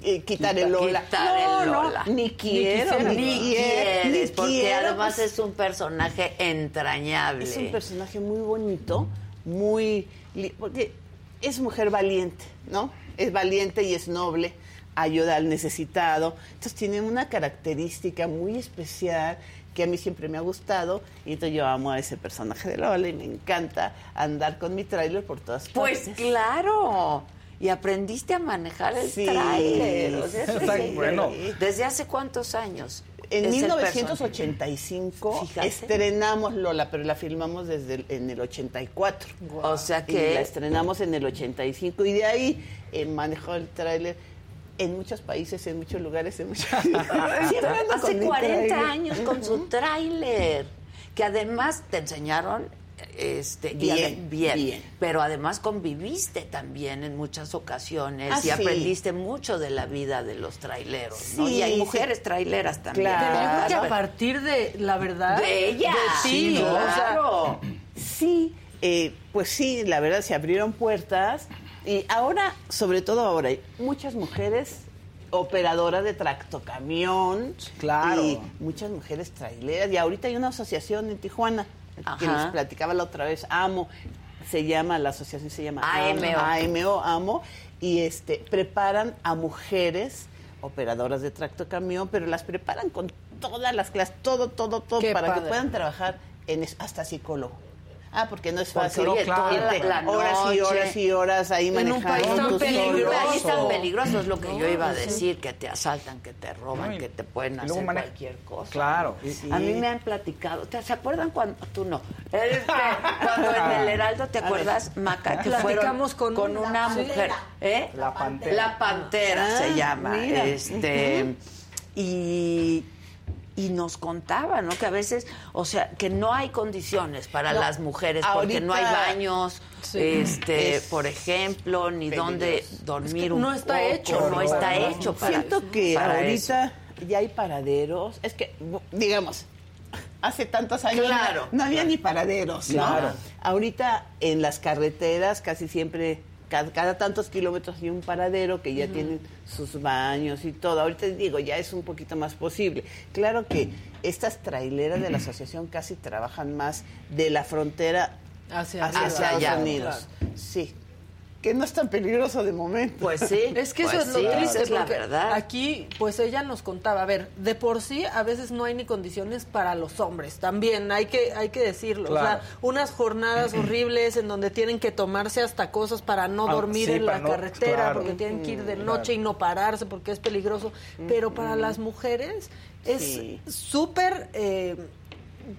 Y quitar el Lola. quitar el no, ni quiero, ni, ni quieres, porque quiero, además pues. es un personaje entrañable. Es un personaje muy bonito, muy... Porque es mujer valiente, ¿no? Es valiente y es noble, ayuda al necesitado. Entonces tiene una característica muy especial que a mí siempre me ha gustado y entonces yo amo a ese personaje de Lola y me encanta andar con mi tráiler por todas Pues partes. claro. Y aprendiste a manejar el Sí. tráiler. o sea, eso Está es bueno. increíble. ¿Desde hace cuántos años? En es el 1985 Fíjate. estrenamos Lola, pero la filmamos desde el- en el 84. O sea Y que- la estrenamos en el 85 y de ahí eh, manejó el tráiler en muchos países, en muchos lugares, en muchos... Siempre ando Hace con mi 40 tráiler. años con su tráiler. Que además te enseñaron este, Bien, bien, bien. pero además conviviste también en muchas ocasiones Ah, y sí. aprendiste mucho de la vida de los traileros, ¿no? Sí, y hay sí. mujeres traileras también. Pero yo creo que a partir de, la verdad... De ella. De ti, Sí, o sea, claro. Sí, eh, pues sí, la verdad se abrieron puertas y ahora, sobre todo ahora, hay muchas mujeres operadoras de tractocamión. Claro. Y muchas mujeres traileras. Y ahorita hay una asociación en Tijuana que les platicaba la otra vez, AMO. Se llama, la asociación se llama AMO. AMO, AMO. Y este, preparan a mujeres operadoras de tractocamión, pero las preparan con todas las clases, todo, todo, todo, Qué para que puedan trabajar en hasta psicólogo. Ah, porque no es fácil. no, irte claro. La horas y horas y horas ahí En un manejando. país tan peligroso. solo. Ahí es tan peligroso, es lo que yo iba a sí. decir, que te asaltan, que te roban, No, y- que te pueden hacer maneja- cualquier cosa. Claro. A mí me han platicado, ¿te, ¿se acuerdan cuando tú no? Este, cuando en el Heraldo, ¿te acuerdas, Maca, que fueron Platicamos con con una. mujer, ¿eh? La pantera. La pantera Ah, se llama, mira. este, y y nos contaba, ¿no? Que a veces, o sea, que no hay condiciones para No, las mujeres porque no hay baños, Sí. este, Es por ejemplo, ni dónde dormir un no está poco, hecho, no está hecho para Siento que para ahorita ya hay paraderos. Es que, digamos, hace tantos años Claro. no había ni paraderos. ¿no? Claro. Ahorita en las carreteras casi siempre, cada, cada tantos kilómetros hay un paradero que ya tienen sus baños y todo. Ahorita digo, ya es un poquito más posible. Claro que estas traileras de la asociación casi trabajan más de la frontera Hacia, hacia, arriba. Estados allá. Unidos. Sí. Que no es tan peligroso de momento. Pues sí. Es que pues eso es lo triste, es la verdad. aquí, pues ella nos contaba, a ver, de por sí a veces no hay ni condiciones para los hombres, también hay que hay que decirlo, Claro. o sea, unas jornadas horribles en donde tienen que tomarse hasta cosas para no Ah, dormir sí, en la no- carretera, claro. porque tienen que ir de Mm, noche claro. y no pararse porque es peligroso, pero para las mujeres es Sí. súper eh,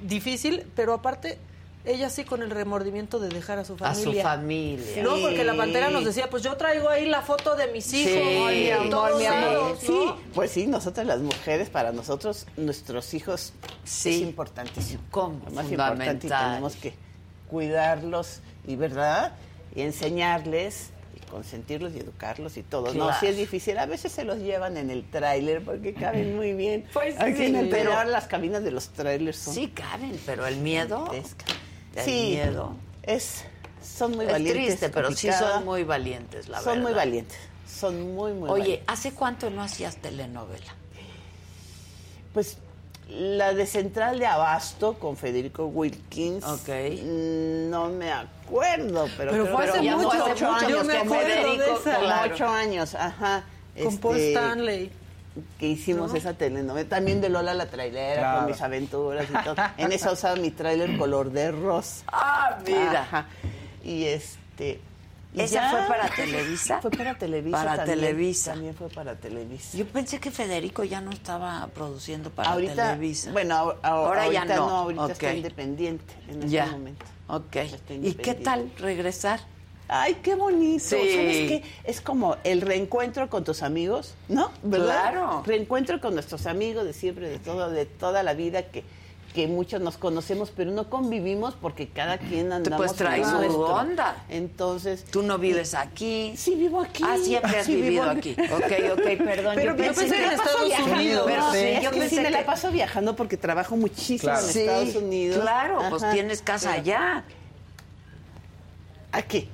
difícil, pero aparte ella sí con el remordimiento de dejar a su A su familia. familia. No, porque la pantera nos decía, pues yo traigo ahí la foto de mis hijos. Sí. Ay, mi amor, mi Sí, ¿no? pues sí, nosotras las mujeres, para nosotros, nuestros hijos Sí. es importantísimo. ¿Cómo? Lo más importante tenemos que cuidarlos y, ¿verdad? Y enseñarles y consentirlos y educarlos y todo. No, sí es difícil. A veces se los llevan en el tráiler porque caben muy bien. Pues Aquí sí, en el pero- las cabinas de los trailers son Sí caben, pero el miedo. Sí, miedo. es, son muy es valientes. triste, pero sí son muy valientes, la Son verdad. muy valientes. Son muy, muy Oye, valientes. ¿hace cuánto no hacías telenovela? Pues la de Central de Abasto con Federico Wilkins. Ok. No me acuerdo, pero, Pero creo fue hace mucho, fue hace ocho mucho. Yo años me con acuerdo de Federico, esa. Claro. ocho años, ajá. Con Paul este, Stanley. Que hicimos esa telenovela, también de Lola la trailera, Claro. con mis aventuras y todo. En esa usaba mi trailer color de rosa. Ah, mira. Ajá. Y este. y ¿Esa ya- fue para Televisa? Fue para Televisa. Para también, Televisa. También fue para Televisa. Yo pensé que Federico ya no estaba produciendo para ahorita, Televisa. Bueno, ahor- ahor- ahora ahorita ya no. ahorita Ok. está independiente en este Ya. momento. Ok. ¿Y qué tal regresar? Ay, qué bonito. Sí. ¿Sabes qué? Es como el reencuentro con tus amigos, ¿no? ¿Verdad? Claro. Reencuentro con nuestros amigos de siempre, de todo, de toda la vida que que muchos nos conocemos, pero no convivimos porque cada quien andamos Pues trae en su nuestro. onda. Entonces, Tú no vives aquí. Sí, vivo aquí. Ah, siempre has Sí, vivido aquí. Ok, ok, perdón. Pero yo pensé pensé que en Estados viajando. Unidos. Pero Sí, sí, es yo que pensé sí me que- la paso viajando porque trabajo muchísimo en Estados Unidos. Claro, pues tienes casa Pero- allá. Aquí.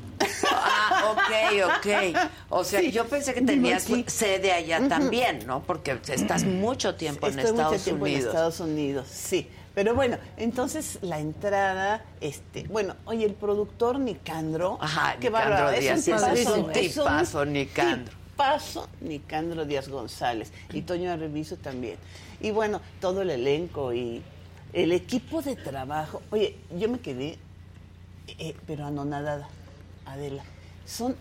Ah, ok, ok. O sea, Sí, yo pensé que tenías sede allá también, ¿no? Porque estás mucho tiempo en Estoy mucho Estados tiempo en Unidos. Estados Unidos, sí. Pero bueno, entonces la entrada, este, bueno, oye, el productor Nicandro, Ajá, qué Nicandro bárbaro, Díaz, es un ese es tipazo, un tipazo, Nicandro. Tipazo, Nicandro Díaz González y Toño Arrevizo también. Y bueno, todo el elenco y el equipo de trabajo. Oye, yo me quedé, eh, pero anonadada, Adela. Son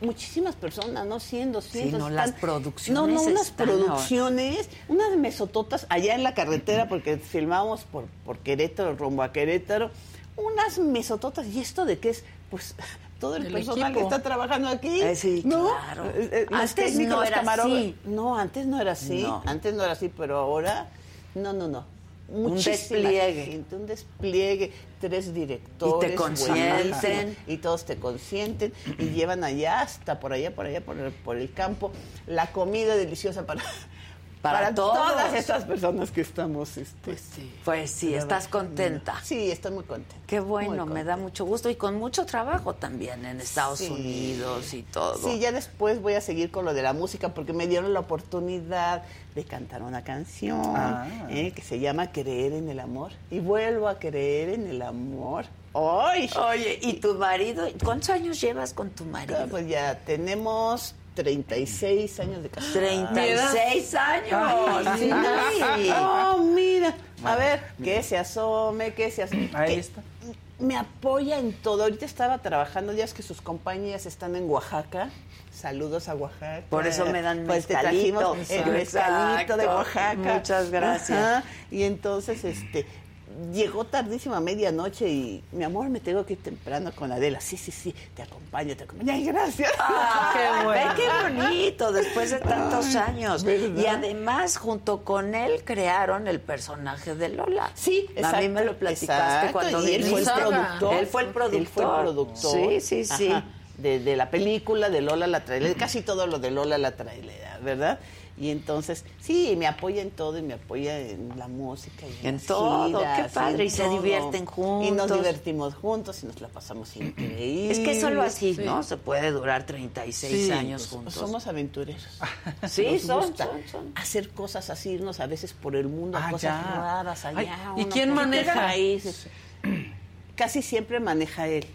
muchísimas personas, no 100, 200. no, están- las producciones No, no, unas están producciones, unas mesototas allá en la carretera, porque filmamos por, por Querétaro, rumbo a Querétaro, unas mesototas. ¿Y esto de qué es? Pues todo el, El personal equipo. que está trabajando aquí. Eh, sí, ¿no? claro. Eh, eh, los Antes técnicos, no los camarógrafos. así. No, antes no era así. No. Antes no era así, pero ahora, no, no, no. Un despliegue. gente, un despliegue, tres directores. Y te consienten. Y todos te consienten y llevan allá hasta por allá, por allá, por el, por el campo, la comida deliciosa para, Para todas estas personas que estamos. Este, Pues sí, estás contenta. Sí, estoy muy contenta. Qué bueno, me da mucho gusto y con mucho trabajo también en Estados Sí. Unidos y todo. Sí, ya después voy a seguir con lo de la música porque me dieron la oportunidad de cantar una canción Ah. eh, que se llama Creer en el amor. Y vuelvo a creer en el amor. ¡Ay! Oye, ¿y tu marido? ¿Cuántos años llevas con tu marido? Pues ya tenemos 36 años de casado. 36 años. Sí. Sí. Oh, mira. A ver, que se asome, que se asome. Ahí que está. Me apoya en todo. Ahorita estaba trabajando, ya es que sus compañías están en Oaxaca. Saludos a Oaxaca. Por eso me dan Pues te mezcalito. trajimos el mezcalito de. Oaxaca. Muchas gracias. Ajá. Y entonces, este, llegó tardísimo a medianoche y mi amor me tengo que ir temprano con Adela. Sí, sí, sí, te acompaño, te acompaño. Ay, gracias. Ah, Qué bueno. qué bonito, después de tantos Ay, años. ¿verdad? Y además, junto con él, crearon el personaje de Lola. Sí, A mí exacto, me lo platicaste exacto, cuando y él fue el productor. Él fue el productor. Él fue el productor. Sí, sí, sí. De, de la película de Lola la trailera, casi todo lo de Lola la trailera, ¿verdad? Y entonces, sí, me apoya en todo y me apoya en la música. Y En todo, giras, qué padre, y se todo. divierten Y nos juntos. divertimos juntos y nos la pasamos increíble. Es que solo así, Sí. ¿no? Se puede durar 36 Sí, años pues, juntos. somos aventureros. Sí, son, son, son. hacer cosas así, irnos a veces por el mundo, Ah, cosas ya. raras allá. Ay, ¿y quién maneja? países. Casi siempre maneja él.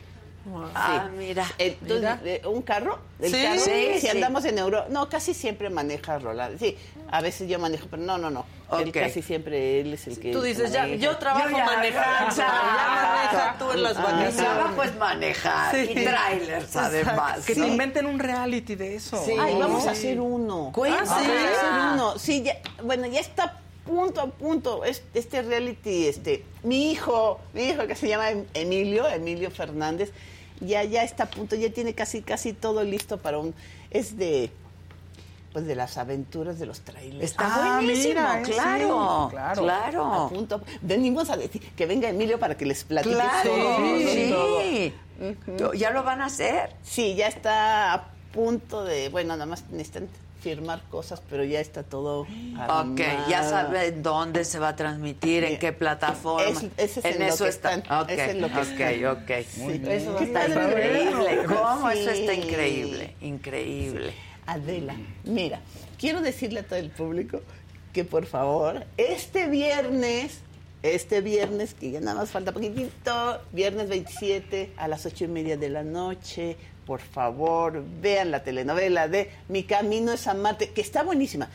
Ah, mira. Entonces, Mira. eh, ¿Un carro? ¿El Sí, carro? sí, si andamos en Europa. No, casi siempre maneja Rolando. Sí, a veces yo manejo, pero no, no, no. Él Ok. casi siempre él es el que. Tú dices, ya, yo trabajo Yo ya- manejando, ya maneja tú en las Ah, Mi trabajo es manejar y trailers, además. Que te inventen un reality de eso. Sí. Ay, vamos Sí. a hacer uno. Cuéntame. Vamos a hacer Ah. uno. Sí, ya, bueno, ya está punto a punto es- este reality, este, mi hijo, mi hijo que se llama Em- Emilio, Emilio Fernández, ya ya está a punto, ya tiene casi casi todo listo para un es de pues de las aventuras de los trailers. Está Ah, buenísimo, mira, eh, claro, sí, claro. claro. A punto. Venimos a decir que venga Emilio para que les platique Claro, todo, sí. todo. Ya lo van a hacer. Sí, ya está a punto de, bueno, nada más necesitan firmar cosas, pero ya está todo Ok, ya saben dónde se va a transmitir, en qué plataforma. Es- ese es en en lo eso que está. están, Ok, ese es lo que ok, bien. Eso Qué está padre. increíble. ¿Cómo? Sí. Eso está increíble, increíble. Adela, mira, quiero decirle a todo el público que por favor, este viernes, este viernes, que ya nada más falta poquitito, viernes 27 a las ocho y media de la noche, por favor, vean la telenovela de Mi Camino es Amarte, que está buenísima.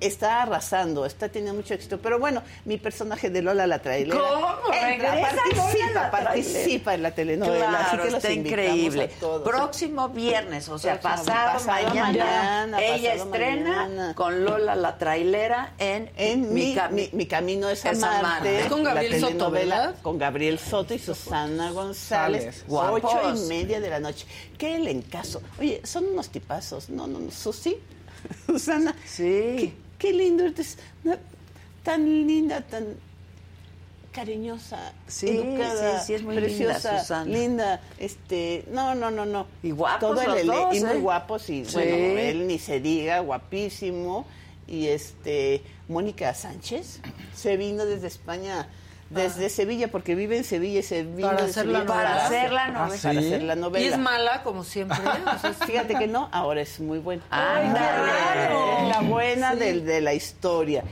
Está arrasando, está teniendo mucho éxito. Pero bueno, mi personaje de Lola la trailera. ¿Cómo? entra, Regresa participa, participa en la telenovela. así Claro, que los está increíble. a todos. Próximo viernes, o sea, Próximo- pasado, pasado mañana, mañana, ella pasado estrena mañana. con Lola la trailera en, En mi, Cami- mi, Mi camino es Es amarte. amarte. Es con Gabriel Soto, telenovela ¿verdad? Con Gabriel Soto y Susana González. Guapos. Ocho y media de la noche. Qué elencazo. Oye, son unos tipazos. No, no, no. Susi, Susana. Sí. Qué, qué lindo. eres tan linda, tan cariñosa, Sí, educada, sí, sí, es muy linda, preciosa, linda, este, no, no, no, no. Y guapos Todo el los ele- dos, y muy ¿eh? guapos y Sí. bueno, él ni se diga, guapísimo. Y este, Mónica Sánchez se vino desde España, desde Sevilla, porque vive en Sevilla y se vino Para hacer Sevilla la novela. Para hacer la Ah, novela. sí. para hacer la novela. Y es mala, como siempre. o sea, Fíjate que no, ahora es muy buena. Es la buena del- de, la historia.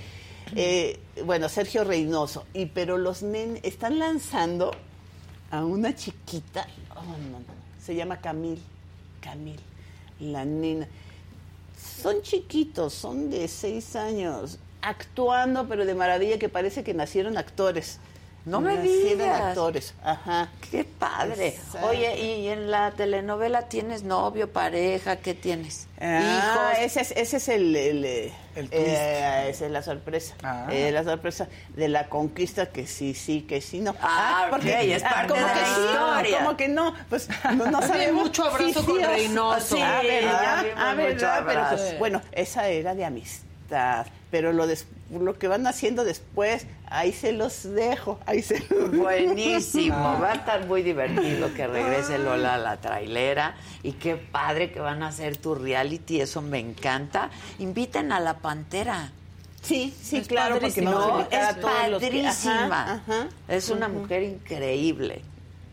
Eh, bueno, Sergio Reynoso. Y pero los nen están lanzando a una chiquita. oh, no, no, se llama Camil. Camil, la nena. Son chiquitos, son de seis años, actuando, pero de maravilla que parece que nacieron actores. No me digas. actores, ajá. Qué padre. Exacto. Oye, ¿y en la telenovela tienes novio, pareja? ¿Qué tienes? Ah, ¿Hijos? ese es, ese es el, el, eh, El eh, esa es la sorpresa. Ah. Eh, la sorpresa de la conquista que sí, sí, que sí, no. Ah, ok, es parte como de que la sí, historia. como que no, pues no, no Bien, sabemos. mucho abrazo Sí, con sí, Reynoso. Sí, ah, Sí, ya verdad, vimos ah, mucho verdad, pero abrazo. pues, bueno, esa era de amistad, pero lo des- lo que van haciendo después, ahí se los dejo, ahí se los Buenísimo, va a estar muy divertido que regrese Lola a la trailera y qué padre que van a hacer tu reality, eso me encanta. Inviten a la Pantera. Sí, sí, Es claro, porque a No, es a todos los que- padrísima. Ajá, ajá. Es una mujer increíble.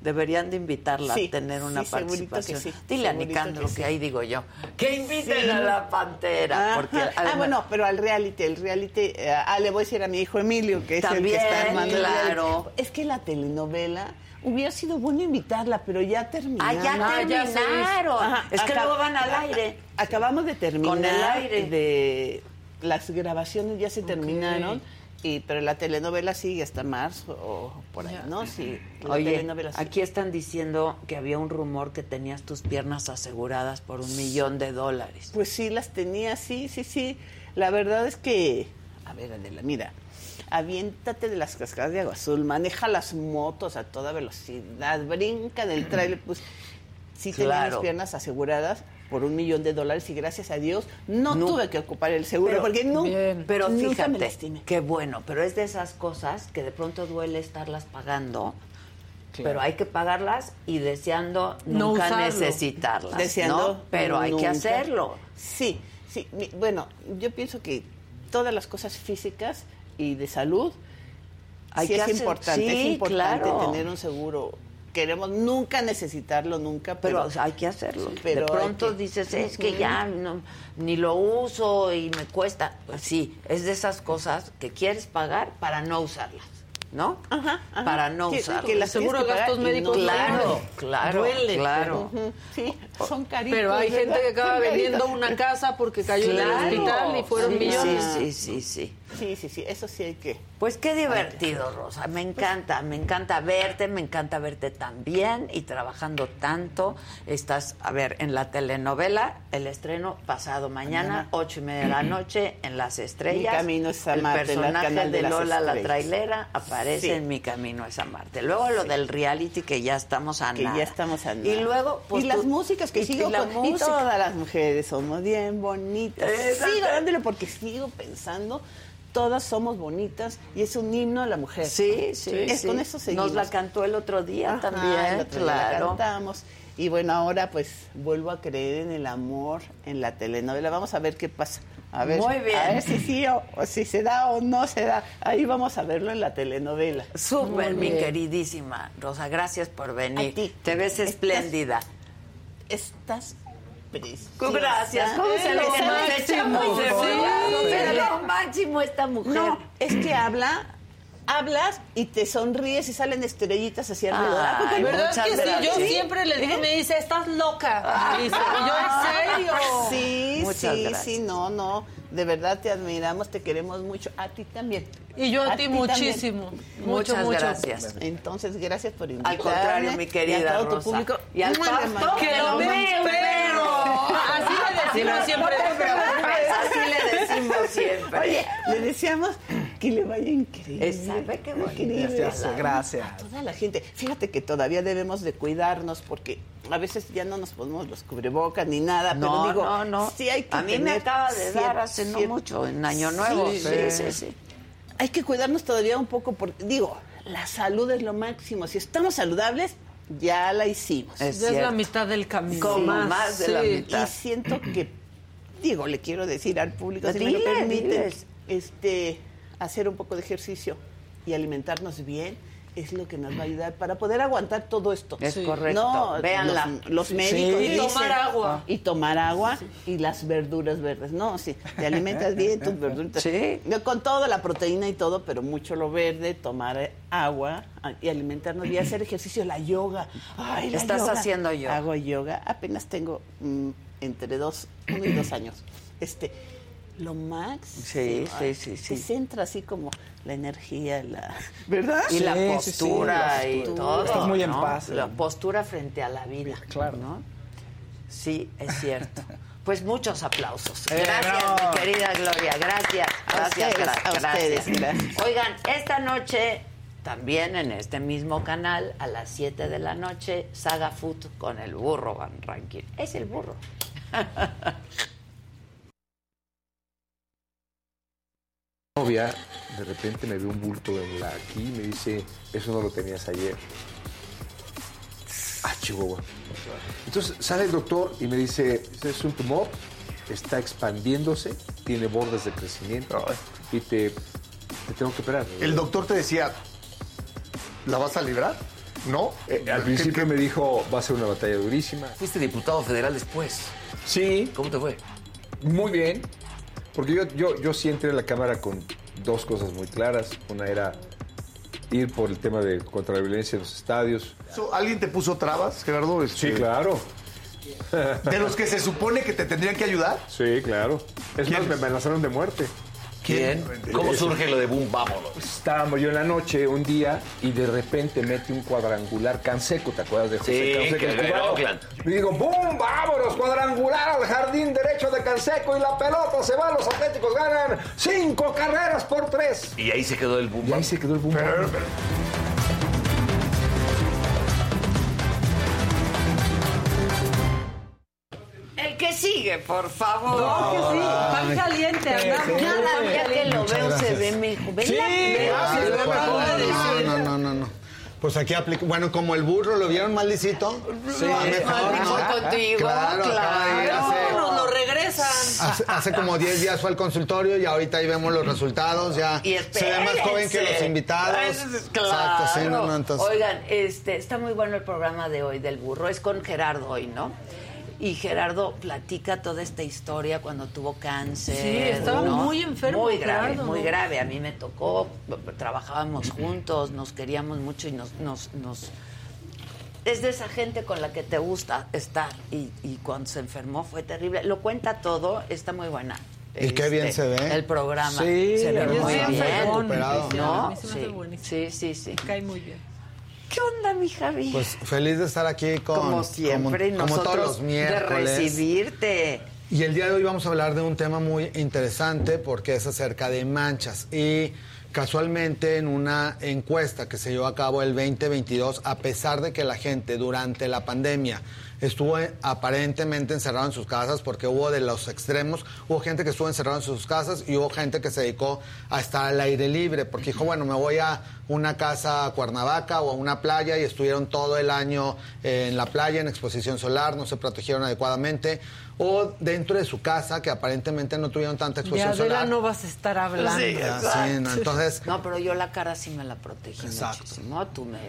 Deberían de invitarla Sí, a tener una sí, segurito que participación. sí, Dile a Nicandro que que, ahí digo yo, que inviten a la Pantera. Porque ah, además- bueno, pero al reality, el reality, eh, ah, le voy a decir a mi hijo Emilio, que es el que está armando claro. Es que la telenovela hubiera sido bueno invitarla, pero ya terminó. Ah, ya Ah, ya terminaron. es que luego van al aire. Acabamos de terminar Con el aire. de las grabaciones ya se terminaron. Y, pero la telenovela sigue hasta marzo o por ahí, ¿no? Sí, la Oye, telenovela sigue. aquí están diciendo que había un rumor que tenías tus piernas aseguradas por un millón de dólares. Pues sí, las tenía, sí, sí, sí. La verdad es que, a ver, Adela, mira, aviéntate de las cascadas de agua azul, maneja las motos a toda velocidad, brinca del trailer, pues sí tenía Claro. las piernas aseguradas por un millón de dólares y gracias a Dios no, tuve que ocupar el seguro porque no, pero nunca me fíjate, lastimé. qué bueno, pero es de esas cosas que de pronto duele estarlas pagando, pero hay que pagarlas y deseando nunca necesitarlas, Deseando ¿no? Pero hay que nunca. hacerlo. Sí, sí. Bueno, yo pienso que todas las cosas físicas y de salud Hay sí que es hacer- importante, sí, es importante claro. tener un seguro. Queremos nunca necesitarlo, nunca, Pero pero, hay que hacerlo. pero de pronto que- dices, es que ya no, ni lo uso y me cuesta. Pues sí, es de esas cosas que quieres pagar para no usarlas, ¿no? ajá. Para no Que- usarlas. que las Seguro que gastos médicos no- Claro, claro, Duele, claro. Ujú, Sí, son caritos. Pero hay gente que acaba vendiendo una casa porque cayó en el hospital y fueron Sí, millones. Sí, sí, sí. Sí, sí, sí, eso sí hay que. Pues qué divertido, Rosa. Me encanta, me encanta verte, me encanta verte tan bien y trabajando tanto. Estás, a ver, en la telenovela, el estreno pasado mañana, Mañana. ocho y media de la noche, en Las Estrellas. Mi camino es a El Marte, el personaje canal de Lola la trailera aparece Sí. en Mi camino es a Marte. Luego lo del reality que ya estamos a que nada. ya estamos a Y luego, pues y las músicas que y- sigo y la con- y música. todas las mujeres somos bien bonitas. Sigo dándole porque sigo pensando todas somos bonitas y es un himno a la mujer. Sí, sí, Es sí. con eso seguimos. Nos la cantó el otro día Ajá, también, el otro día la claro. cantamos. Y bueno, ahora pues vuelvo a creer en el amor en la telenovela. Vamos a ver qué pasa. A ver, Muy bien. A ver si sí o, o si se da o no se da. Ahí vamos a verlo en la telenovela. Súper, mi queridísima Rosa, gracias por venir. A ti. Te ves espléndida. Estás preciosa. Gracias. ¿Cómo se Es lo máximo. Es lo máximo esta mujer. No, es que habla, hablas y te sonríes y salen estrellitas hacia alrededor. ¿A poco Ay, no? ¿Verdad Muchas que sí? Yo siempre le digo, ¿Eh? me dice, estás loca. Dice, y yo, ¿en serio? Sí, Muchas sí, gracias. sí, no, no. De verdad te admiramos, te queremos mucho. A ti también. Y yo a ti muchísimo. Mucho, Muchas mucho. gracias. Entonces, gracias por invitarme. Al contrario, mi querida y a todo Rosa. tu público. Y al pasto, Que lo Así le decimos No siempre. te preocupes, así le decimos siempre. Oye, le deseamos que le vaya increíble. Esa, ve qué bonito. Increíble. Gracias, gracias. A toda la gente. Fíjate que todavía debemos de cuidarnos porque a veces ya no nos ponemos los cubrebocas ni nada, No, pero digo, no, no. sí hay que A mí me acaba de dar cier- hace no mucho, en Año Nuevo. Sí, Sí, sí, sí. Hay que cuidarnos todavía un poco porque, digo, la salud es lo máximo. Si estamos saludables, ya la hicimos. Es Ya es la mitad del camino. Como más de la mitad. Y siento que, digo, le quiero decir al público, si me lo permiten, diles. este, hacer un poco de ejercicio y alimentarnos bien es lo que nos va a ayudar para poder aguantar todo esto. Es correcto. No, Véanla. Los, los médicos Y dicen- tomar agua. Y tomar agua y las verduras verdes. No, sí, te alimentas bien, tus verduritas. Sí. Con toda la proteína y todo, pero mucho lo verde, tomar agua y alimentarnos y hacer ejercicio, la yoga. Ay, la Estás yoga. haciendo yoga. Hago yoga. Apenas tengo mm, entre dos, uno y dos años. Este, lo máximo. Sí, sí, sí, sí. centra así como la energía, la... ¿Verdad? Y la Sí, sí, sí, postura la y postura. todo. Estás muy en paz, La ¿eh? postura frente a la vida. Claro. ¿no? Sí, es cierto. Pues muchos aplausos. Eh, Gracias, mi querida Gloria. Gracias. A Gracias, ustedes, a gracias. ustedes, gracias. Oigan, esta noche, también en este mismo canal, a las 7 de la noche, Saga Food con el burro Van Ranking. Es el burro. novia de repente me ve un bulto en la aquí y me dice, eso no lo tenías ayer. Ah, Chihuahua. Entonces sale el doctor y me dice, es un tumor, está expandiéndose, tiene bordes de crecimiento y te, te tengo que operar. El doctor te decía, ¿la vas a librar? ¿No? Eh, al principio me dijo, va a ser una batalla durísima. Fuiste diputado federal después. Sí. ¿Cómo te fue? Muy bien, porque yo, yo, yo sí entré a la Cámara con dos cosas muy claras. Una era ir por el tema de contra la violencia en los estadios. ¿Alguien te puso trabas, Gerardo? Este, Sí, claro. ¿De los que se supone que te tendrían que ayudar? Sí, claro. Es más, me amenazaron de muerte. ¿Quién? ¿Cómo surge lo de boom, vámonos? Estábamos yo en la noche un día y de repente mete un cuadrangular Canseco, ¿te acuerdas de José Sí, Canseco? que el. Y digo, ¡boom! ¡Vámonos! Cuadrangular al jardín derecho de Canseco y la pelota se va, los Atléticos ganan cinco carreras por tres. Y ahí se quedó el boom. Y ahí se quedó el boom. El que sigue, por favor. No, que sí, pan caliente, andamos. Cada día que lo veo se ve mejor. Ven Sí, la- no, no, no, no, no. Pues aquí aplica. Bueno, como el burro lo vieron más lisito. Sí, ah, mejor, mejor ¿no? contigo, Claro, claro. hace- Nos lo regresan. Hace, hace como 10 días fue al consultorio y ahorita ahí vemos los resultados. Ya Y se ve más joven que los invitados. Claro. Exacto, sí, no, no, entonces. Oigan, este, está muy bueno el programa de hoy del burro. Es con Gerardo hoy, ¿no? Y Gerardo platica toda esta historia cuando tuvo cáncer. Sí, estaba ¿no? muy enfermo, Muy grave, Gerardo, muy ¿no? grave. A mí me tocó, trabajábamos juntos, nos queríamos mucho y nos, nos, nos es de esa gente con la que te gusta estar y, y cuando se enfermó fue terrible. Lo cuenta todo, está muy buena. Y qué bien Este, se ve. El programa. Sí, se ve muy bien sí, sí, sí. Cae muy bien. ¿Qué onda, mi Javi? Pues feliz de estar aquí con. como siempre, como, como todos nosotros los de miércoles. recibirte. Y el día de hoy vamos a hablar de un tema muy interesante porque es acerca de manchas. Y casualmente en una encuesta que se llevó a cabo el 2022, a pesar de que la gente durante la pandemia estuvo aparentemente encerrado en sus casas porque hubo de los extremos, hubo gente que estuvo encerrada en sus casas y hubo gente que se dedicó a estar al aire libre porque dijo, bueno, me voy a una casa a Cuernavaca o a una playa y estuvieron todo el año en la playa en exposición solar, no se protegieron adecuadamente o dentro de su casa que aparentemente no tuvieron tanta De exposición Adela solar. no vas a estar hablando. Sí, sí, no, entonces No, pero yo la cara sí me la protegí Exacto. muchísimo. Tú me,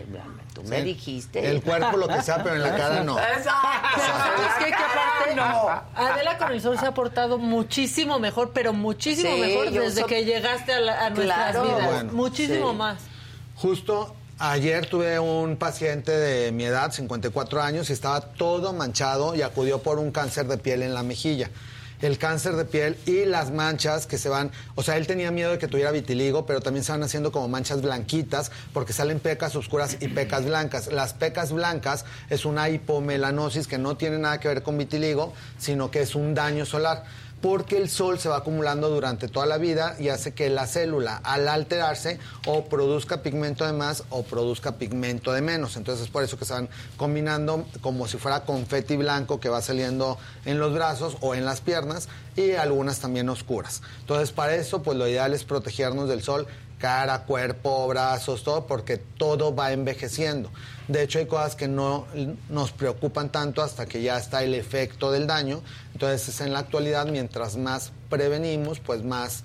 tú me dijiste. El cuerpo lo que sea, pero en la cara no. Exacto. ¿Sabes qué? Que aparte, No. Adela con el sol se ha portado muchísimo mejor, pero muchísimo Sí, mejor desde so- que llegaste a, la- a nuestras Claro. vidas. Bueno, muchísimo sí. más. Justo ayer tuve un paciente de mi edad, 54 años, y estaba todo manchado y acudió por un cáncer de piel en la mejilla. El cáncer de piel y las manchas que se van, o sea, él tenía miedo de que tuviera vitiligo, pero también se van haciendo como manchas blanquitas porque salen pecas oscuras y pecas blancas. Las pecas blancas es una hipomelanosis que no tiene nada que ver con vitiligo, sino que es un daño solar porque el sol se va acumulando durante toda la vida y hace que la célula al alterarse o produzca pigmento de más o produzca pigmento de menos. Entonces es por eso que se van combinando como si fuera confeti blanco que va saliendo en los brazos o en las piernas y algunas también oscuras. Entonces para eso pues lo ideal es protegernos del sol cara, cuerpo, brazos, todo, porque todo va envejeciendo. De hecho, hay cosas que no nos preocupan tanto hasta que ya está el efecto del daño. Entonces, en la actualidad, mientras más prevenimos, pues más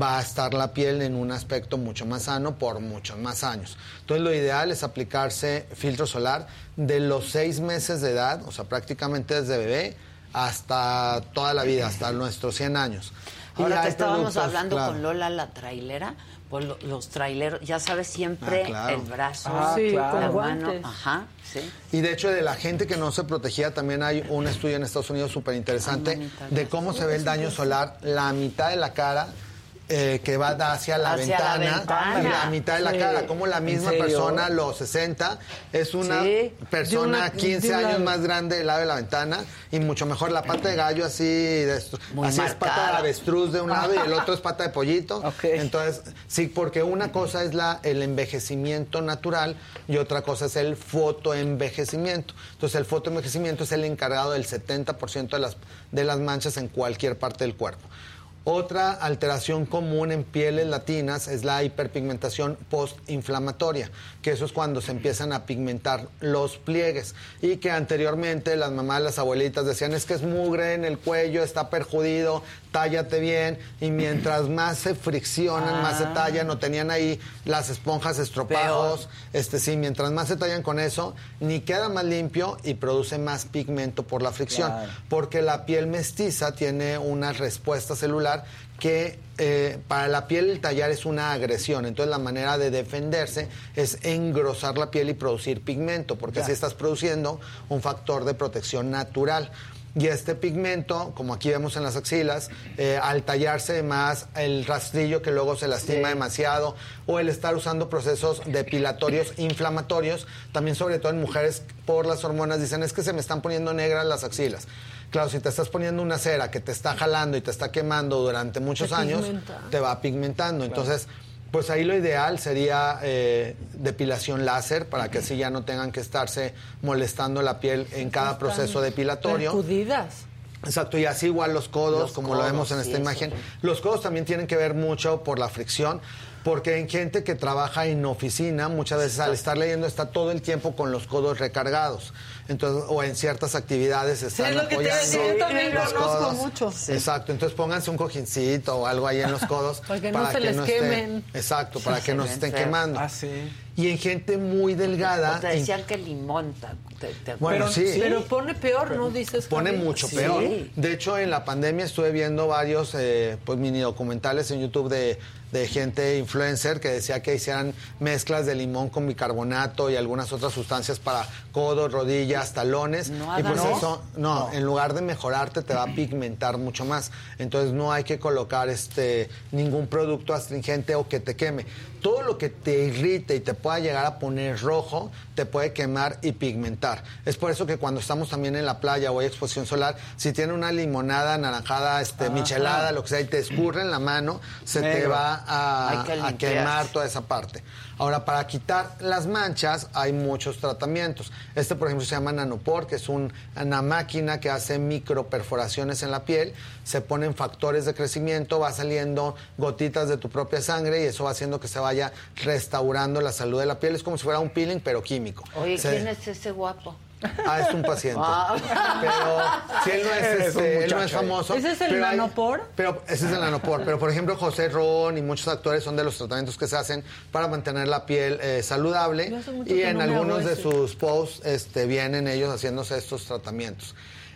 va a estar la piel en un aspecto mucho más sano por muchos más años. Entonces, lo ideal es aplicarse filtro solar de los seis meses de edad, o sea, prácticamente desde bebé hasta toda la vida, hasta nuestros 100 años. Ahora que estábamos hablando claro. con Lola, la trailera, pues lo- los traileros, ya sabes, siempre Ah, claro. el brazo, Ah, Sí, claro. la mano, ajá, sí. Y de hecho, de la gente que no se protegía, también hay un estudio en Estados Unidos súper interesante de cómo se ve el daño solar, la mitad de la cara. Eh, que va hacia la Hacia la ventana ventana. y la mitad de la Sí. cara, como la ¿En misma persona los 60 es una Sí. persona una- 15 de un años más grande del lado de la ventana y mucho mejor la pata de gallo así, de así es pata de avestruz de un lado y el otro es pata de pollito. Entonces, sí, porque una cosa es la, el envejecimiento natural y otra cosa es el fotoenvejecimiento. Entonces, el fotoenvejecimiento es el encargado del 70% de las, de las manchas en cualquier parte del cuerpo. Otra alteración común en pieles latinas es la hiperpigmentación postinflamatoria, que eso es cuando se empiezan a pigmentar los pliegues. Y que anteriormente las mamás, las abuelitas decían es que es mugre en el cuello, está perjudido, tállate bien y mientras más se friccionan, más se tallan o tenían ahí las esponjas estropajos, este sí, mientras más se tallan con eso, ni queda más limpio y produce más pigmento por la fricción, Claro. porque la piel mestiza tiene una respuesta celular que eh, para la piel el tallar es una agresión, entonces la manera de defenderse es engrosar la piel y producir pigmento, porque así estás produciendo un factor de protección natural. Y este pigmento, como aquí vemos en las axilas, eh, al tallarse más el rastrillo que luego se lastima demasiado, o el estar usando procesos depilatorios inflamatorios, también sobre todo en mujeres por las hormonas, dicen es que se me están poniendo negras las axilas. Claro, si te estás poniendo una cera que te está jalando y te está quemando durante muchos Te años, pigmenta. te va pigmentando. Entonces, pues ahí lo ideal sería eh, depilación láser para que así ya no tengan que estarse molestando la piel en cada proceso depilatorio. Percudidas. Exacto, y así igual los codos, Los como lo vemos en esta sí, imagen. Los codos también tienen que ver mucho por la fricción, porque en gente que trabaja en oficina, muchas veces al estar leyendo está todo el tiempo con los codos recargados. Entonces, o en ciertas actividades están es lo que te apoyando. decir, yo también los conozco codos. mucho. Exacto, entonces pónganse un cojincito o algo ahí en los codos Para que no se les quemen. exacto, para Sí, que no se estén quemando. Ah, sí. Y en gente muy delgada, O te decían que limón. te- te- te- Bueno, sí. Pero pone peor, ¿no? Dices. pone mucho Sí. peor. De hecho, en la pandemia estuve viendo varios eh, pues mini documentales en YouTube de, de gente influencer que decía que hicieran mezclas de limón con bicarbonato y algunas otras sustancias para codos, rodillas, talones. No y pues hagan eso, no, en lugar de mejorarte te va a pigmentar mucho más. Entonces no hay que colocar este ningún producto astringente o que te queme. Todo lo que te irrite y te pueda llegar a poner rojo, te puede quemar y pigmentar. Es por eso que cuando estamos también en la playa o hay exposición solar, si tiene una limonada naranjada, este, Ajá. michelada, lo que sea, y te escurre en la mano, se te va a, que quemar toda esa parte. Ahora, para quitar las manchas hay muchos tratamientos. Este, por ejemplo, se llama Nanopor, que es un- una máquina que hace microperforaciones en la piel. Se ponen factores de crecimiento, va saliendo gotitas de tu propia sangre y eso va haciendo que se vaya restaurando la salud de la piel. Es como si fuera un peeling, pero químico. Oye, Se- ¿quién es ese guapo? Ah, es un paciente. Pero si él no es, este, él no es famoso. ¿Ese es el pero hay- nanopor? pero ese es el nanopor. Pero por ejemplo, José Ron y muchos actores son de los tratamientos que se hacen para mantener la piel eh, saludable. Y en no algunos de sus posts este, vienen ellos haciéndose estos tratamientos.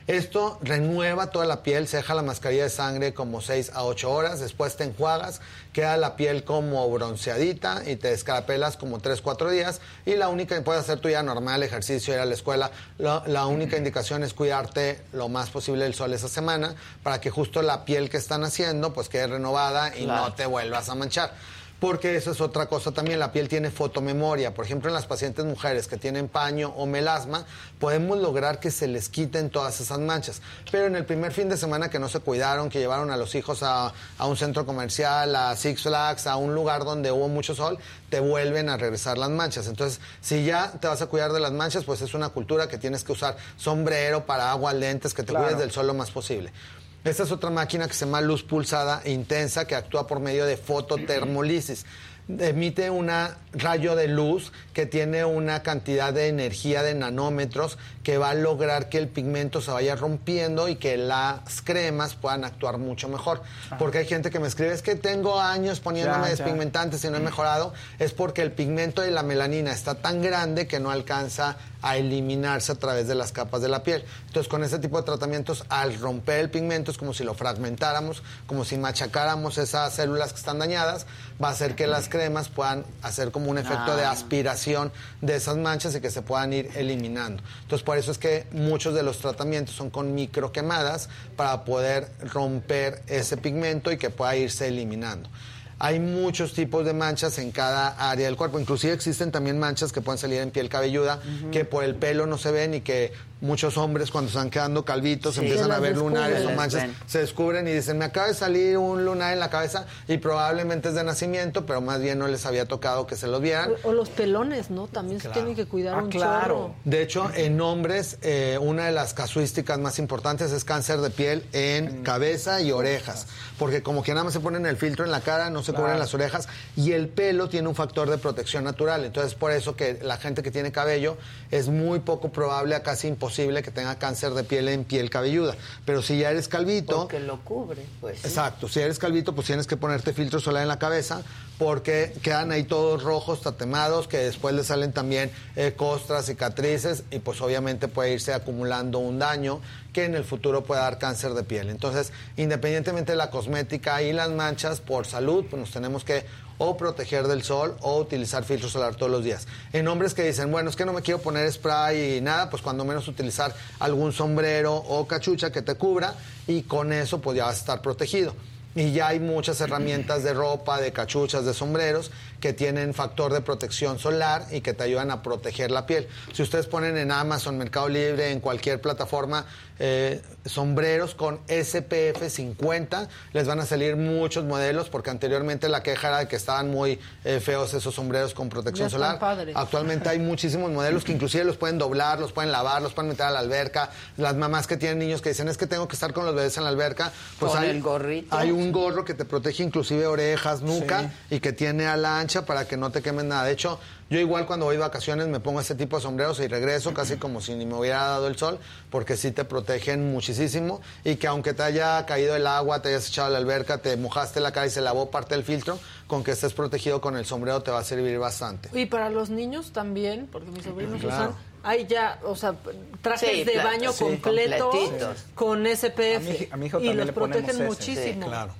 Esto renueva toda la piel, se deja la mascarilla de sangre como 6 a 8 horas, después te enjuagas, queda la piel como bronceadita y te descarapelas como 3, 4 días y la única que puedes hacer tu día normal, ejercicio, ir a la escuela, la, la única indicación es cuidarte lo más posible del sol esa semana para que justo la piel que están haciendo pues quede renovada y Claro. no te vuelvas a manchar. Porque eso es otra cosa también, la piel tiene fotomemoria. Por ejemplo, en las pacientes mujeres que tienen paño o melasma, podemos lograr que se les quiten todas esas manchas. Pero en el primer fin de semana que no se cuidaron, que llevaron a los hijos a, a un centro comercial, a Six Flags, a un lugar donde hubo mucho sol, te vuelven a regresar las manchas. Entonces, si ya te vas a cuidar de las manchas, pues es una cultura que tienes que usar sombrero, paraguas, lentes, que te Claro. cuides del sol lo más posible. Esta es otra máquina que se llama luz pulsada intensa que actúa por medio de fototermolisis. Emite un rayo de luz que tiene una cantidad de energía de nanómetros que va a lograr que el pigmento se vaya rompiendo y que las cremas puedan actuar mucho mejor. Porque hay gente que me escribe, es que tengo años poniéndome Ya, ya. despigmentantes y no he mejorado. Es porque el pigmento de la melanina está tan grande que no alcanza a eliminarse a través de las capas de la piel. Entonces, con este tipo de tratamientos, al romper el pigmento, es como si lo fragmentáramos, como si machacáramos esas células que están dañadas, va a hacer que las cremas puedan hacer como un efecto de Ah. aspiración de esas manchas y que se puedan ir eliminando. Entonces, por eso es que muchos de los tratamientos son con microquemadas para poder romper ese pigmento y que pueda irse eliminando. Hay muchos tipos de manchas en cada área del cuerpo. Inclusive existen también manchas que pueden salir en piel cabelluda, que por el pelo no se ven y que muchos hombres cuando están quedando calvitos Sí. empiezan a ver lunares o manchas, Ven. se descubren y dicen, me acaba de salir un lunar en la cabeza y probablemente es de nacimiento, pero más bien no les había tocado que se los vieran. O los pelones, ¿no? También se tienen que cuidar Ah, un claro. chorro. De hecho, en hombres, eh, una de las casuísticas más importantes es cáncer de piel en cabeza y orejas. Porque como que nada más se ponen el filtro en la cara, no se Claro. cubren las orejas y el pelo tiene un factor de protección natural. Entonces, por eso que la gente que tiene cabello es muy poco probable, a casi imposible que tenga cáncer de piel en piel cabelluda. Pero si ya eres calvito... Porque lo cubre, pues. sí. Exacto, si eres calvito, pues tienes que ponerte filtro solar en la cabeza porque quedan ahí todos rojos, tatemados, que después le salen también eh, costras, cicatrices y pues obviamente puede irse acumulando un daño que en el futuro puede dar cáncer de piel. Entonces, independientemente de la cosmética y las manchas, por salud, pues nos tenemos que o proteger del sol o utilizar filtro solar todos los días. En hombres que dicen, bueno, es que no me quiero poner spray y nada, pues cuando menos utilizar algún sombrero o cachucha que te cubra y con eso pues ya vas a estar protegido. Y ya hay muchas herramientas de ropa, de cachuchas, de sombreros que tienen factor de protección solar y que te ayudan a proteger la piel. Si ustedes ponen en Amazon, Mercado Libre, en cualquier plataforma, eh, sombreros con SPF 50, les van a salir muchos modelos porque anteriormente la queja era de que estaban muy eh, feos esos sombreros con protección Ya están solar. padres. Actualmente hay muchísimos modelos que inclusive los pueden doblar, los pueden lavar, los pueden meter a la alberca. Las mamás que tienen niños que dicen es que tengo que estar con los bebés en la alberca, pues Con hay, el gorrito. hay un gorro que te protege inclusive orejas, nuca y que tiene ala para que no te quemen nada. De hecho, yo igual cuando voy de vacaciones me pongo este tipo de sombreros y regreso casi como si ni me hubiera dado el sol, porque sí te protegen muchísimo y que aunque te haya caído el agua, te hayas echado a la alberca, te mojaste la cara y se lavó parte del filtro, con que estés protegido con el sombrero te va a servir bastante. Y para los niños también, porque mis sobrinos Claro. usan, hay ya, o sea, trajes Sí, de baño sí, completos con SPF. A mi- a mi hijo y los le protegen ese. muchísimo. Sí, claro.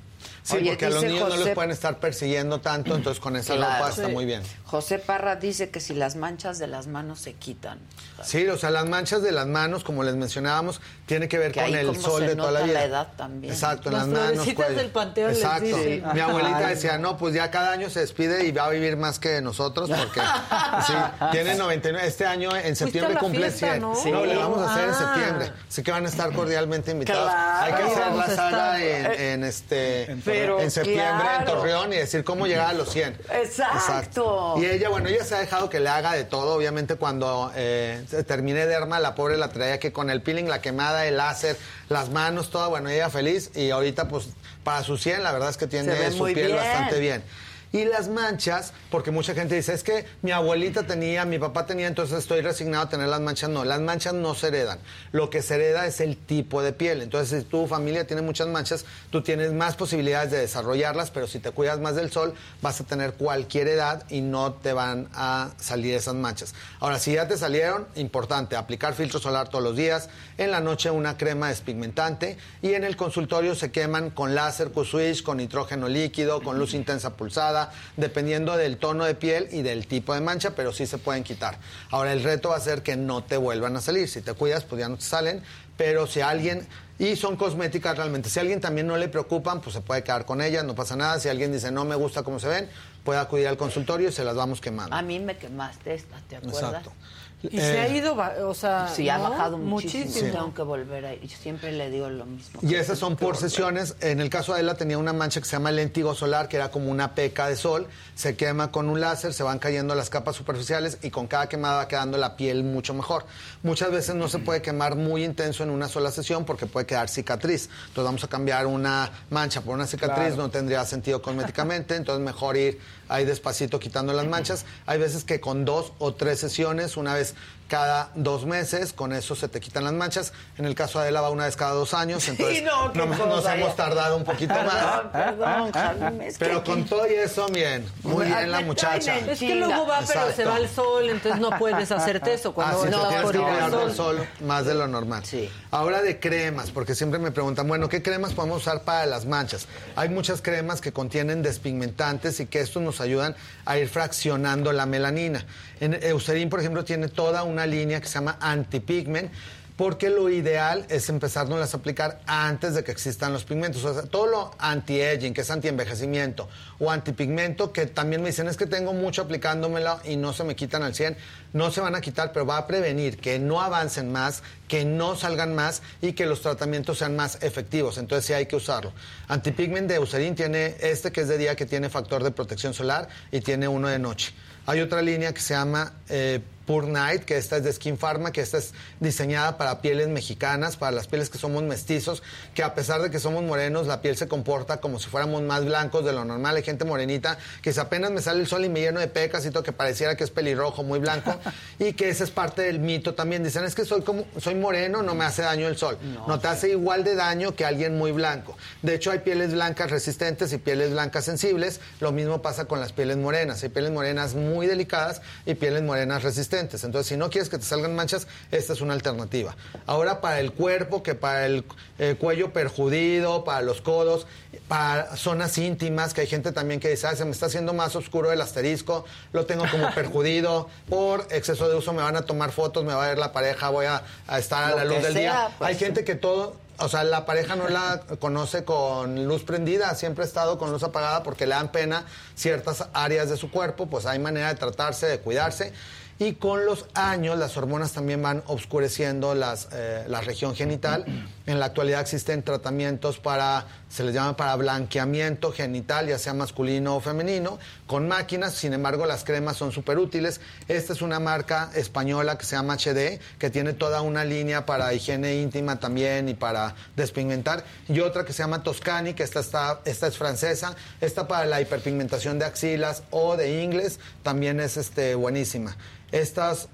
Sí, Oye, porque a los niños no les pueden estar persiguiendo tanto, entonces con esa Claro. ropa está Sí. muy bien. José Parra dice que si las manchas de las manos se quitan. Sí, o sea, las manchas de las manos, como les mencionábamos, tiene que ver Que con el sol se de toda la vida. la edad también. Exacto, en Las las, manos. cuello. del panteón les Exacto. dicen. Mi abuelita Ay. decía, no, pues ya cada año se despide y va a vivir más que nosotros porque sí, tiene 99. Este año en septiembre la cumple fiesta, 100. ¿no? No, Sí. le vamos a hacer en Ah. septiembre. Así que van a estar cordialmente invitados. Claro. Hay que hacer la saga en, en este en septiembre en. Torreón y decir cómo llegar a los 100. Exacto. Y ella, bueno, ella se ha dejado que le haga de todo. Obviamente, cuando eh, se- terminé Derma, la pobre la traía que con el peeling, la quemada, el láser, las manos, toda, bueno, ella feliz. Y ahorita, pues, para su 100, la verdad es que tiene su piel bien. bastante bien. Y las manchas, porque mucha gente dice, es que mi abuelita tenía, mi papá tenía, entonces estoy resignado a tener las manchas. No, las manchas no se heredan. Lo que se hereda es el tipo de piel. Entonces, si tu familia tiene muchas manchas, tú tienes más posibilidades de desarrollarlas, pero si te cuidas más del sol, vas a tener cualquier edad y no te van a salir esas manchas. Ahora, si ya te salieron, importante, aplicar filtro solar todos los días, en la noche una crema despigmentante y en el consultorio se queman con láser Q-Switch, con nitrógeno líquido, con luz intensa pulsada, dependiendo del tono de piel y del tipo de mancha, pero sí se pueden quitar. Ahora, el reto va a ser que no te vuelvan a salir. Si te cuidas, pues ya no te salen, pero si alguien... Y son cosméticas realmente. Si a alguien también no le preocupan, pues se puede quedar con ellas, no pasa nada. Si alguien dice no me gusta cómo se ven, puede acudir al consultorio y se las vamos quemando. A mí me quemaste esta, ¿te acuerdas? Exacto. Y se ha Eh, ido, o sea, Sí, ha bajado muchísimo. muchísimo. Tengo que volver ahí. Yo siempre le digo lo mismo. Y esas son por sesiones. En el caso de ella tenía una mancha que se llama lentigo solar, que era como una peca de sol. Se quema con un láser, se van cayendo las capas superficiales y con cada quemada va quedando la piel mucho mejor. Muchas veces no se puede quemar muy intenso en una sola sesión porque puede quedar cicatriz. Entonces vamos a cambiar una mancha por una cicatriz, Claro. no tendría sentido cosméticamente, entonces mejor ir ahí despacito quitando las manchas. Hay veces que con dos o tres sesiones, una vez cada dos meses, con eso se te quitan las manchas. En el caso de Adela va una vez cada dos años, entonces no, qué nos, hemos tardado un poquito más. Perdón, perdón, Jaime, es Pero que- con todo y eso, bien, muy bien la muchacha. Es que luego va, pero se va al sol, entonces no puedes hacerte eso cuando Ah, sí, tienes por que ir al sol. sol más de lo normal. Ahora de cremas, porque siempre me preguntan, bueno, ¿qué cremas podemos usar para las manchas? Hay muchas cremas que contienen despigmentantes y que estos nos ayudan a ir fraccionando la melanina. En Eucerin, por ejemplo, tiene toda una línea que se llama antipigment porque lo ideal es empezárnoslas a aplicar antes de que existan los pigmentos. O sea, todo lo anti-aging, que es anti-envejecimiento, o antipigmento, que también me dicen es que tengo mucho aplicándomelo y no se me quitan al 100, no se van a quitar, pero va a prevenir que no avancen más, que no salgan más y que los tratamientos sean más efectivos. Entonces sí hay que usarlo. Antipigment de Eucerin tiene este que es de día, que tiene factor de protección solar, y tiene uno de noche. Hay otra línea que se llama eh, Pure Night, que esta es de Skin Pharma, que esta es diseñada para pieles mexicanas, para las pieles que somos mestizos, que a pesar de que somos morenos, la piel se comporta como si fuéramos más blancos de lo normal. Hay gente morenita que si apenas me sale el sol y me lleno de pecas y todo, que pareciera que es pelirrojo, muy blanco, y que ese es parte del mito también. Dicen, es que soy, como, soy moreno, no me hace daño el sol. No, te hace igual de daño que alguien muy blanco. De hecho, hay pieles blancas resistentes y pieles blancas sensibles. Lo mismo pasa con las pieles morenas. Hay pieles morenas muy delicadas y pieles morenas resistentes. Entonces, si no quieres que te salgan manchas, esta es una alternativa. Ahora, para el cuerpo, que para el eh, cuello perjudido, para los codos, para zonas íntimas, que hay gente también que dice, "Ay, se me está haciendo más oscuro el asterisco, lo tengo como perjudido, por exceso de uso me van a tomar fotos, me va a ver la pareja, voy a, a estar a la luz del sea, día. pues, hay gente que todo, o sea, la pareja no la conoce con luz prendida, siempre ha estado con luz apagada porque le dan pena ciertas áreas de su cuerpo, pues hay manera de tratarse, de cuidarse. Y con los años las hormonas también van obscureciendo las, eh, la región genital. En la actualidad existen tratamientos para, se les llama para blanqueamiento genital, ya sea masculino o femenino, con máquinas. Sin embargo, las cremas son súper útiles. Esta es una marca española que se llama HD, que tiene toda una línea para higiene íntima también y para despigmentar. Y otra que se llama Toscani, que esta, está, esta es francesa. Esta para la hiperpigmentación de axilas o de ingles también es este, buenísima. Estas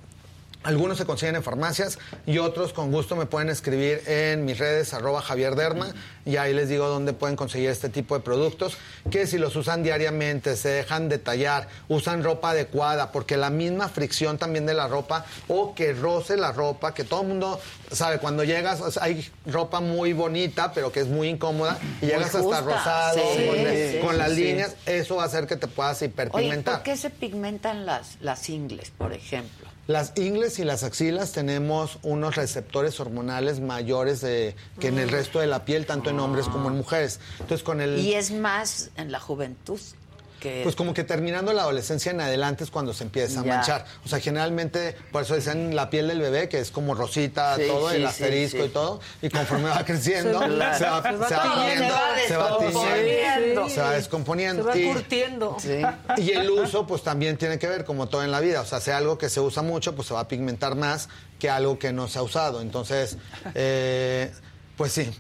algunos se consiguen en farmacias y otros con gusto me pueden escribir en mis redes arroba Javier Derma y ahí les digo dónde pueden conseguir este tipo de productos que si los usan diariamente, se dejan detallar, usan ropa adecuada porque la misma fricción también de la ropa o que roce la ropa, que todo el mundo sabe, cuando llegas o sea, hay ropa muy bonita pero que es muy incómoda y llegas hasta rosado Sí, con, sí, con sí, las líneas, eso va a hacer que te puedas Oye, hiperpigmentar. ¿por qué se pigmentan las, las ingles, por ejemplo? Las ingles y las axilas tenemos unos receptores hormonales mayores de, que en el resto de la piel, tanto en hombres como en mujeres. Entonces, con el... Y es más en la juventud que... Pues como que terminando la adolescencia en adelante es cuando se empieza a Ya. manchar. O sea, generalmente, por eso decían la piel del bebé, que es como rosita, Sí, todo, sí, el asterisco sí. y todo. Y conforme va creciendo, Se va- se va, se va se va tiñendo, tiñendo, se va descomponiendo. se va descomponiendo. Se va Y- curtiendo. y el uso, pues también tiene que ver, como todo en la vida. O sea, si algo que se usa mucho, pues se va a pigmentar más que algo que no se ha usado. Entonces, eh, pues sí.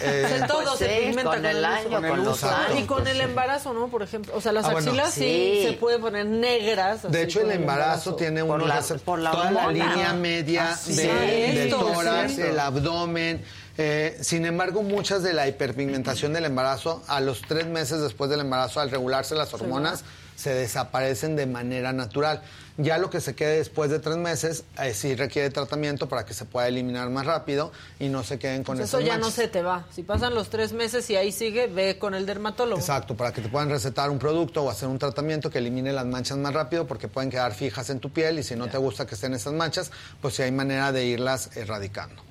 Eh, O sea, todo Pues se sí, pigmenta con el año, Con el con los uso. años, Y con el embarazo, ¿no? Por ejemplo. O sea, las Ah, bueno. axilas sí. Sí. se puede poner negras. así De hecho, el embarazo tiene Por unos la- por la toda la línea media Ah, de- Ah, del esto, tórax, el abdomen. Eh, sin embargo, muchas de la hiperpigmentación del embarazo, a los tres meses después del embarazo, al regularse las hormonas, se desaparecen de manera natural. Ya lo que se quede después de tres meses, eh, sí requiere tratamiento para que se pueda eliminar más rápido y no se queden con Pues esas eso ya no se te va. Si pasan los tres meses y ahí sigue, ve con el dermatólogo. Exacto, para que te puedan recetar un producto o hacer un tratamiento que elimine las manchas más rápido porque pueden quedar fijas en tu piel y si no te gusta que estén esas manchas, pues sí hay manera de irlas erradicando.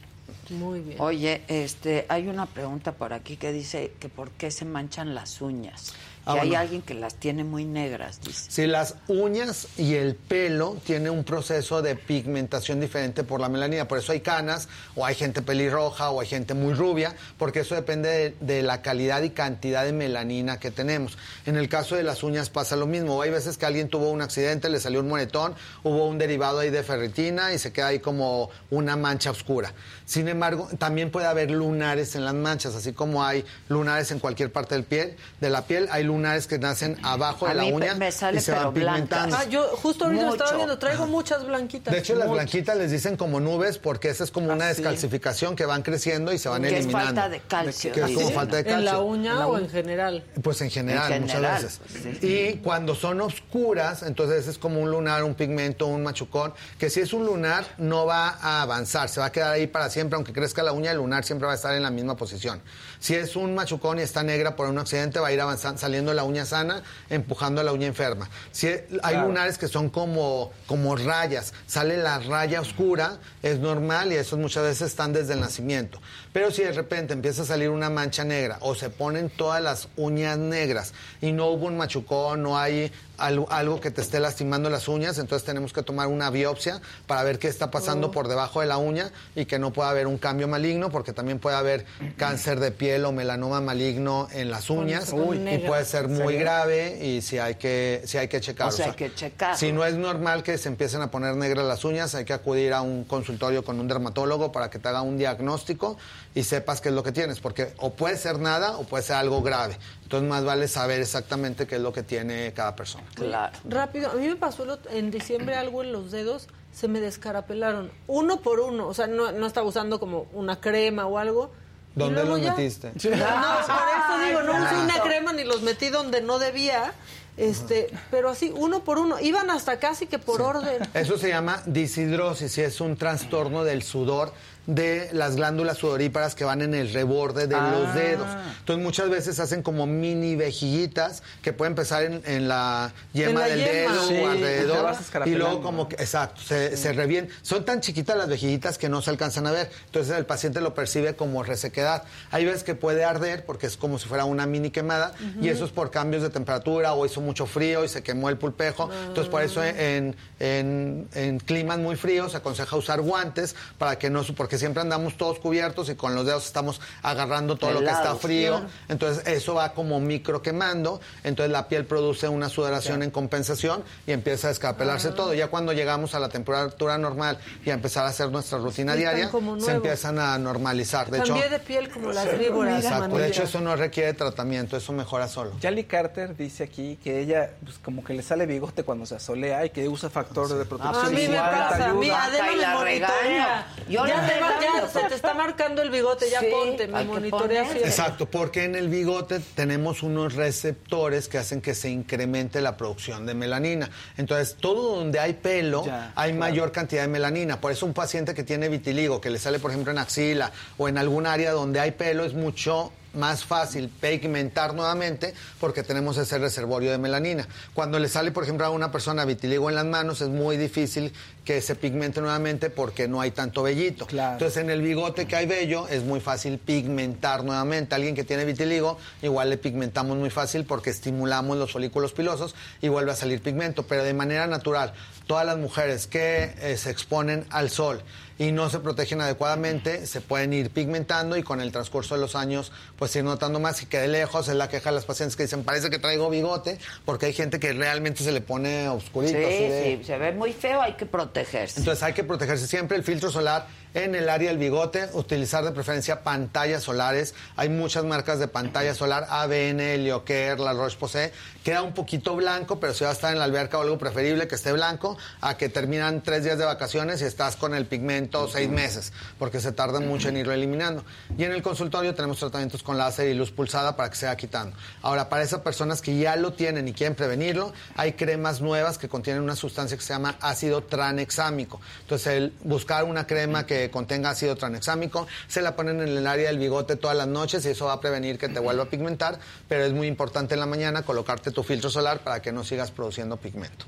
Muy bien. Oye, este, hay una pregunta por aquí que dice que por qué se manchan las uñas. Ah, hay alguien que las tiene muy negras, dice. Si las uñas y el pelo tienen un proceso de pigmentación diferente por la melanina, por eso hay canas, o hay gente pelirroja, o hay gente muy rubia, porque eso depende de, de la calidad y cantidad de melanina que tenemos. En el caso de las uñas pasa lo mismo. Hay veces que alguien tuvo un accidente, le salió un moretón, hubo un derivado ahí de ferritina y se queda ahí como una mancha oscura. Sin embargo, también puede haber lunares en las manchas, así como hay lunares en cualquier parte del piel, de la piel, hay lunares que nacen abajo A de la mí uña me sale, y se pero van pigmentando. Ah, yo justo ahorita Mucho. estaba viendo, traigo muchas blanquitas. De hecho, las blanquitas les dicen como nubes porque esa es como una Ah, sí. descalcificación que van creciendo y se van Que es eliminando. falta de calcio, Que es como falta de calcio. ¿En la uña En la o en general? Pues en general, En general, muchas veces. pues, sí. Y cuando son oscuras, entonces es como un lunar, un pigmento, un machucón, que si es un lunar no va a avanzar, se va a quedar ahí para siempre, aunque crezca la uña, el lunar siempre va a estar en la misma posición. Si es un machucón y está negra por un accidente, va a ir avanzando, saliendo la uña sana, empujando la uña enferma. Si hay Claro. lunares que son como, como rayas, sale la raya oscura, es normal y esos muchas veces están desde el nacimiento. Pero si de repente empieza a salir una mancha negra o se ponen todas las uñas negras y no hubo un machucón, no hay algo, que te esté lastimando las uñas, entonces tenemos que tomar una biopsia para ver qué está pasando Oh. por debajo de la uña y que no pueda haber un cambio maligno, porque también puede haber cáncer de piel o melanoma maligno en las uñas ponen y puede ser ¿En muy grave y si hay que, si hay que checar. O sea, hay que checarlo. Si no es normal que se empiecen a poner negras las uñas, hay que acudir a un consultorio con un dermatólogo para que te haga un diagnóstico y sepas qué es lo que tienes, porque o puede ser nada o puede ser algo grave. Entonces más vale saber exactamente qué es lo que tiene cada persona. Claro. Rápido, a mí me pasó en diciembre algo en los dedos, se me descarapelaron, uno por uno, o sea, no, no estaba usando como una crema o algo. ¿Dónde los ya- metiste? No, por eso digo, no usé claro. una crema ni los metí donde no debía. Este, pero así, uno por uno. Iban hasta casi que por orden. Eso se llama disidrosis y es un trastorno del sudor de las glándulas sudoríparas que van en el reborde de Ah. los dedos. Entonces muchas veces hacen como mini vejiguitas que pueden empezar en, en la yema En la del yema. dedo Sí, o alrededor y luego como que, exacto, se, se revientan. Son tan chiquitas las vejiguitas que no se alcanzan a ver. Entonces el paciente lo percibe como resequedad. Hay veces que puede arder porque es como si fuera una mini quemada y eso es por cambios de temperatura o hizo mucho frío y se quemó el pulpejo. Entonces por eso en, en, en climas muy fríos se aconseja usar guantes para que no, porque siempre andamos todos cubiertos y con los dedos estamos agarrando todo lo que está frío. claro. Entonces eso va como micro quemando, entonces la piel produce una sudoración en compensación y empieza a descapelarse Ah. todo. Ya cuando llegamos a la temperatura normal y a empezar a hacer nuestra rutina diaria, se empiezan a normalizar. De hecho, de piel como las víboras. exacto, de hecho eso no requiere tratamiento, eso mejora solo. Yali Carter dice aquí que ella, pues como que le sale bigote cuando se asolea y que usa factor de protección. A mí me pasa, a mí. Adela y me regaño. Yo ya la te. Ya se te está marcando el bigote, ya Sí, ponte, que monitorea. Exacto, porque en el bigote tenemos unos receptores que hacen que se incremente la producción de melanina. Entonces, todo donde hay pelo, Ya, hay claro. mayor cantidad de melanina. Por eso un paciente que tiene vitiligo, que le sale, por ejemplo, en axila o en algún área donde hay pelo, es mucho más fácil pigmentar nuevamente porque tenemos ese reservorio de melanina. Cuando le sale, por ejemplo, a una persona vitiligo en las manos, es muy difícil que se pigmente nuevamente porque no hay tanto vellito. Entonces, en el bigote que hay vello, es muy fácil pigmentar nuevamente. Alguien que tiene vitiligo, igual le pigmentamos muy fácil porque estimulamos los folículos pilosos y vuelve a salir pigmento, pero de manera natural. Todas las mujeres que eh, se exponen al sol y no se protegen adecuadamente, se pueden ir pigmentando y con el transcurso de los años, pues ir notando más y que de lejos es la queja de las pacientes que dicen, parece que traigo bigote, porque hay gente que realmente se le pone oscurito. Sí, de- sí, se ve muy feo, hay que protegerse. entonces hay que protegerse siempre el filtro solar en el área del bigote, utilizar de preferencia pantallas solares. Hay muchas marcas de pantalla solar, ABN, Lioquer, La Roche-Posay. Queda un poquito blanco, pero si vas a estar en la alberca o algo preferible que esté blanco, a que terminan tres días de vacaciones y estás con el pigmento seis meses, porque se tarda mucho en irlo eliminando. Y en el consultorio tenemos tratamientos con láser y luz pulsada para que se vaya quitando. Ahora, para esas personas que ya lo tienen y quieren prevenirlo, hay cremas nuevas que contienen una sustancia que se llama ácido tranexámico. Entonces, el buscar una crema que contenga ácido tranexámico, se la ponen en el área del bigote todas las noches y eso va a prevenir que te vuelva a pigmentar, pero es muy importante en la mañana colocarte tu filtro solar para que no sigas produciendo pigmento.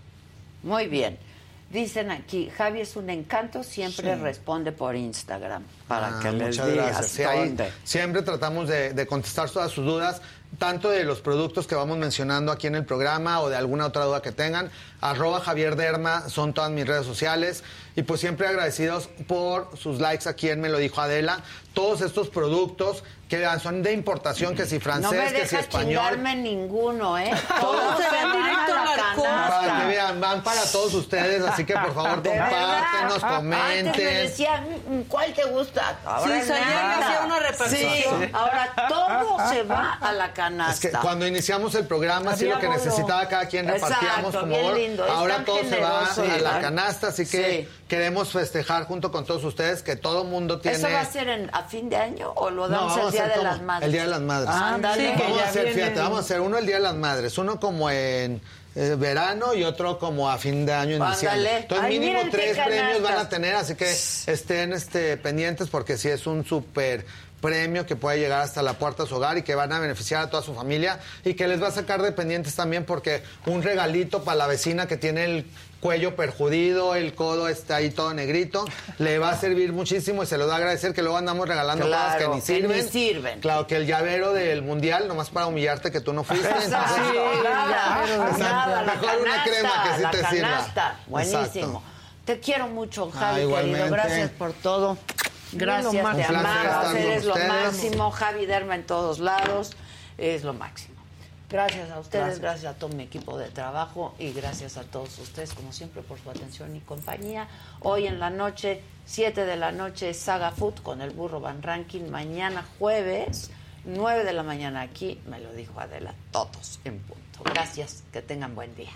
Muy bien. Dicen aquí, Javi es un encanto, siempre Sí. responde por Instagram. Para Ah, que les muchas digas. Sí, ahí siempre tratamos de, de contestar todas sus dudas, tanto de los productos que vamos mencionando aquí en el programa o de alguna otra duda que tengan. Arroba Javier Derma son todas mis redes sociales. Y pues siempre agradecidos por sus likes aquí en Me lo dijo Adela. Todos estos productos que son de importación, que si francés, no me que si español. chingarme ninguno, ¿eh? Todos se van directo a la canasta. Para que vean, van para todos ustedes, así que por favor compártenos, Antes me comenten. decían, "Mm, ¿cuál te gusta? Ahora Sí, hacía una repartición. Sí, Sí. ahora todo se va a la Es canasta. que cuando iniciamos el programa, sí lo que Había necesitaba cada quien repartíamos Exacto, como lindo. Es Ahora todo se va a la canasta, así que Sí. queremos festejar junto con todos ustedes que todo mundo tiene. ¿Eso va a ser en- a fin de año o lo No, damos el a Día de las Madres? El Día de las Madres. Ándale. Sí, vamos a hacer, viene. fíjate, vamos a hacer uno el Día de las Madres, uno como en eh, verano y otro como a fin de año diciembre. Entonces Ay, mínimo tres premios van a tener, así que estén este, pendientes porque sí es un súper premio que puede llegar hasta la puerta de su hogar y que van a beneficiar a toda su familia y que les va a sacar de pendientes también porque un regalito para la vecina que tiene el cuello perjudido, el codo está ahí todo negrito, le va a servir muchísimo y se lo va a agradecer que luego andamos regalando cosas que ni que sirven. ni sirven. Claro, que el llavero del mundial, nomás para humillarte que tú no fuiste. Exacto, entonces- nada, Exacto. nada, la Mejor una canasta, crema que sí la te sirva. canasta. Buenísimo. Exacto. Te quiero mucho, Ah, Javi, querido. Gracias por todo. Gracias, te amamos, eres lo máximo. Javi Derma en todos lados, es lo máximo. Gracias a ustedes, gracias. a todo mi equipo de trabajo y gracias a todos ustedes, como siempre, por su atención y compañía. Hoy en la noche, 7 de la noche, Saga Food con el burro Van Ranking. Mañana jueves, 9 de la mañana aquí, me lo dijo Adela, todos en punto. Gracias, que tengan buen día.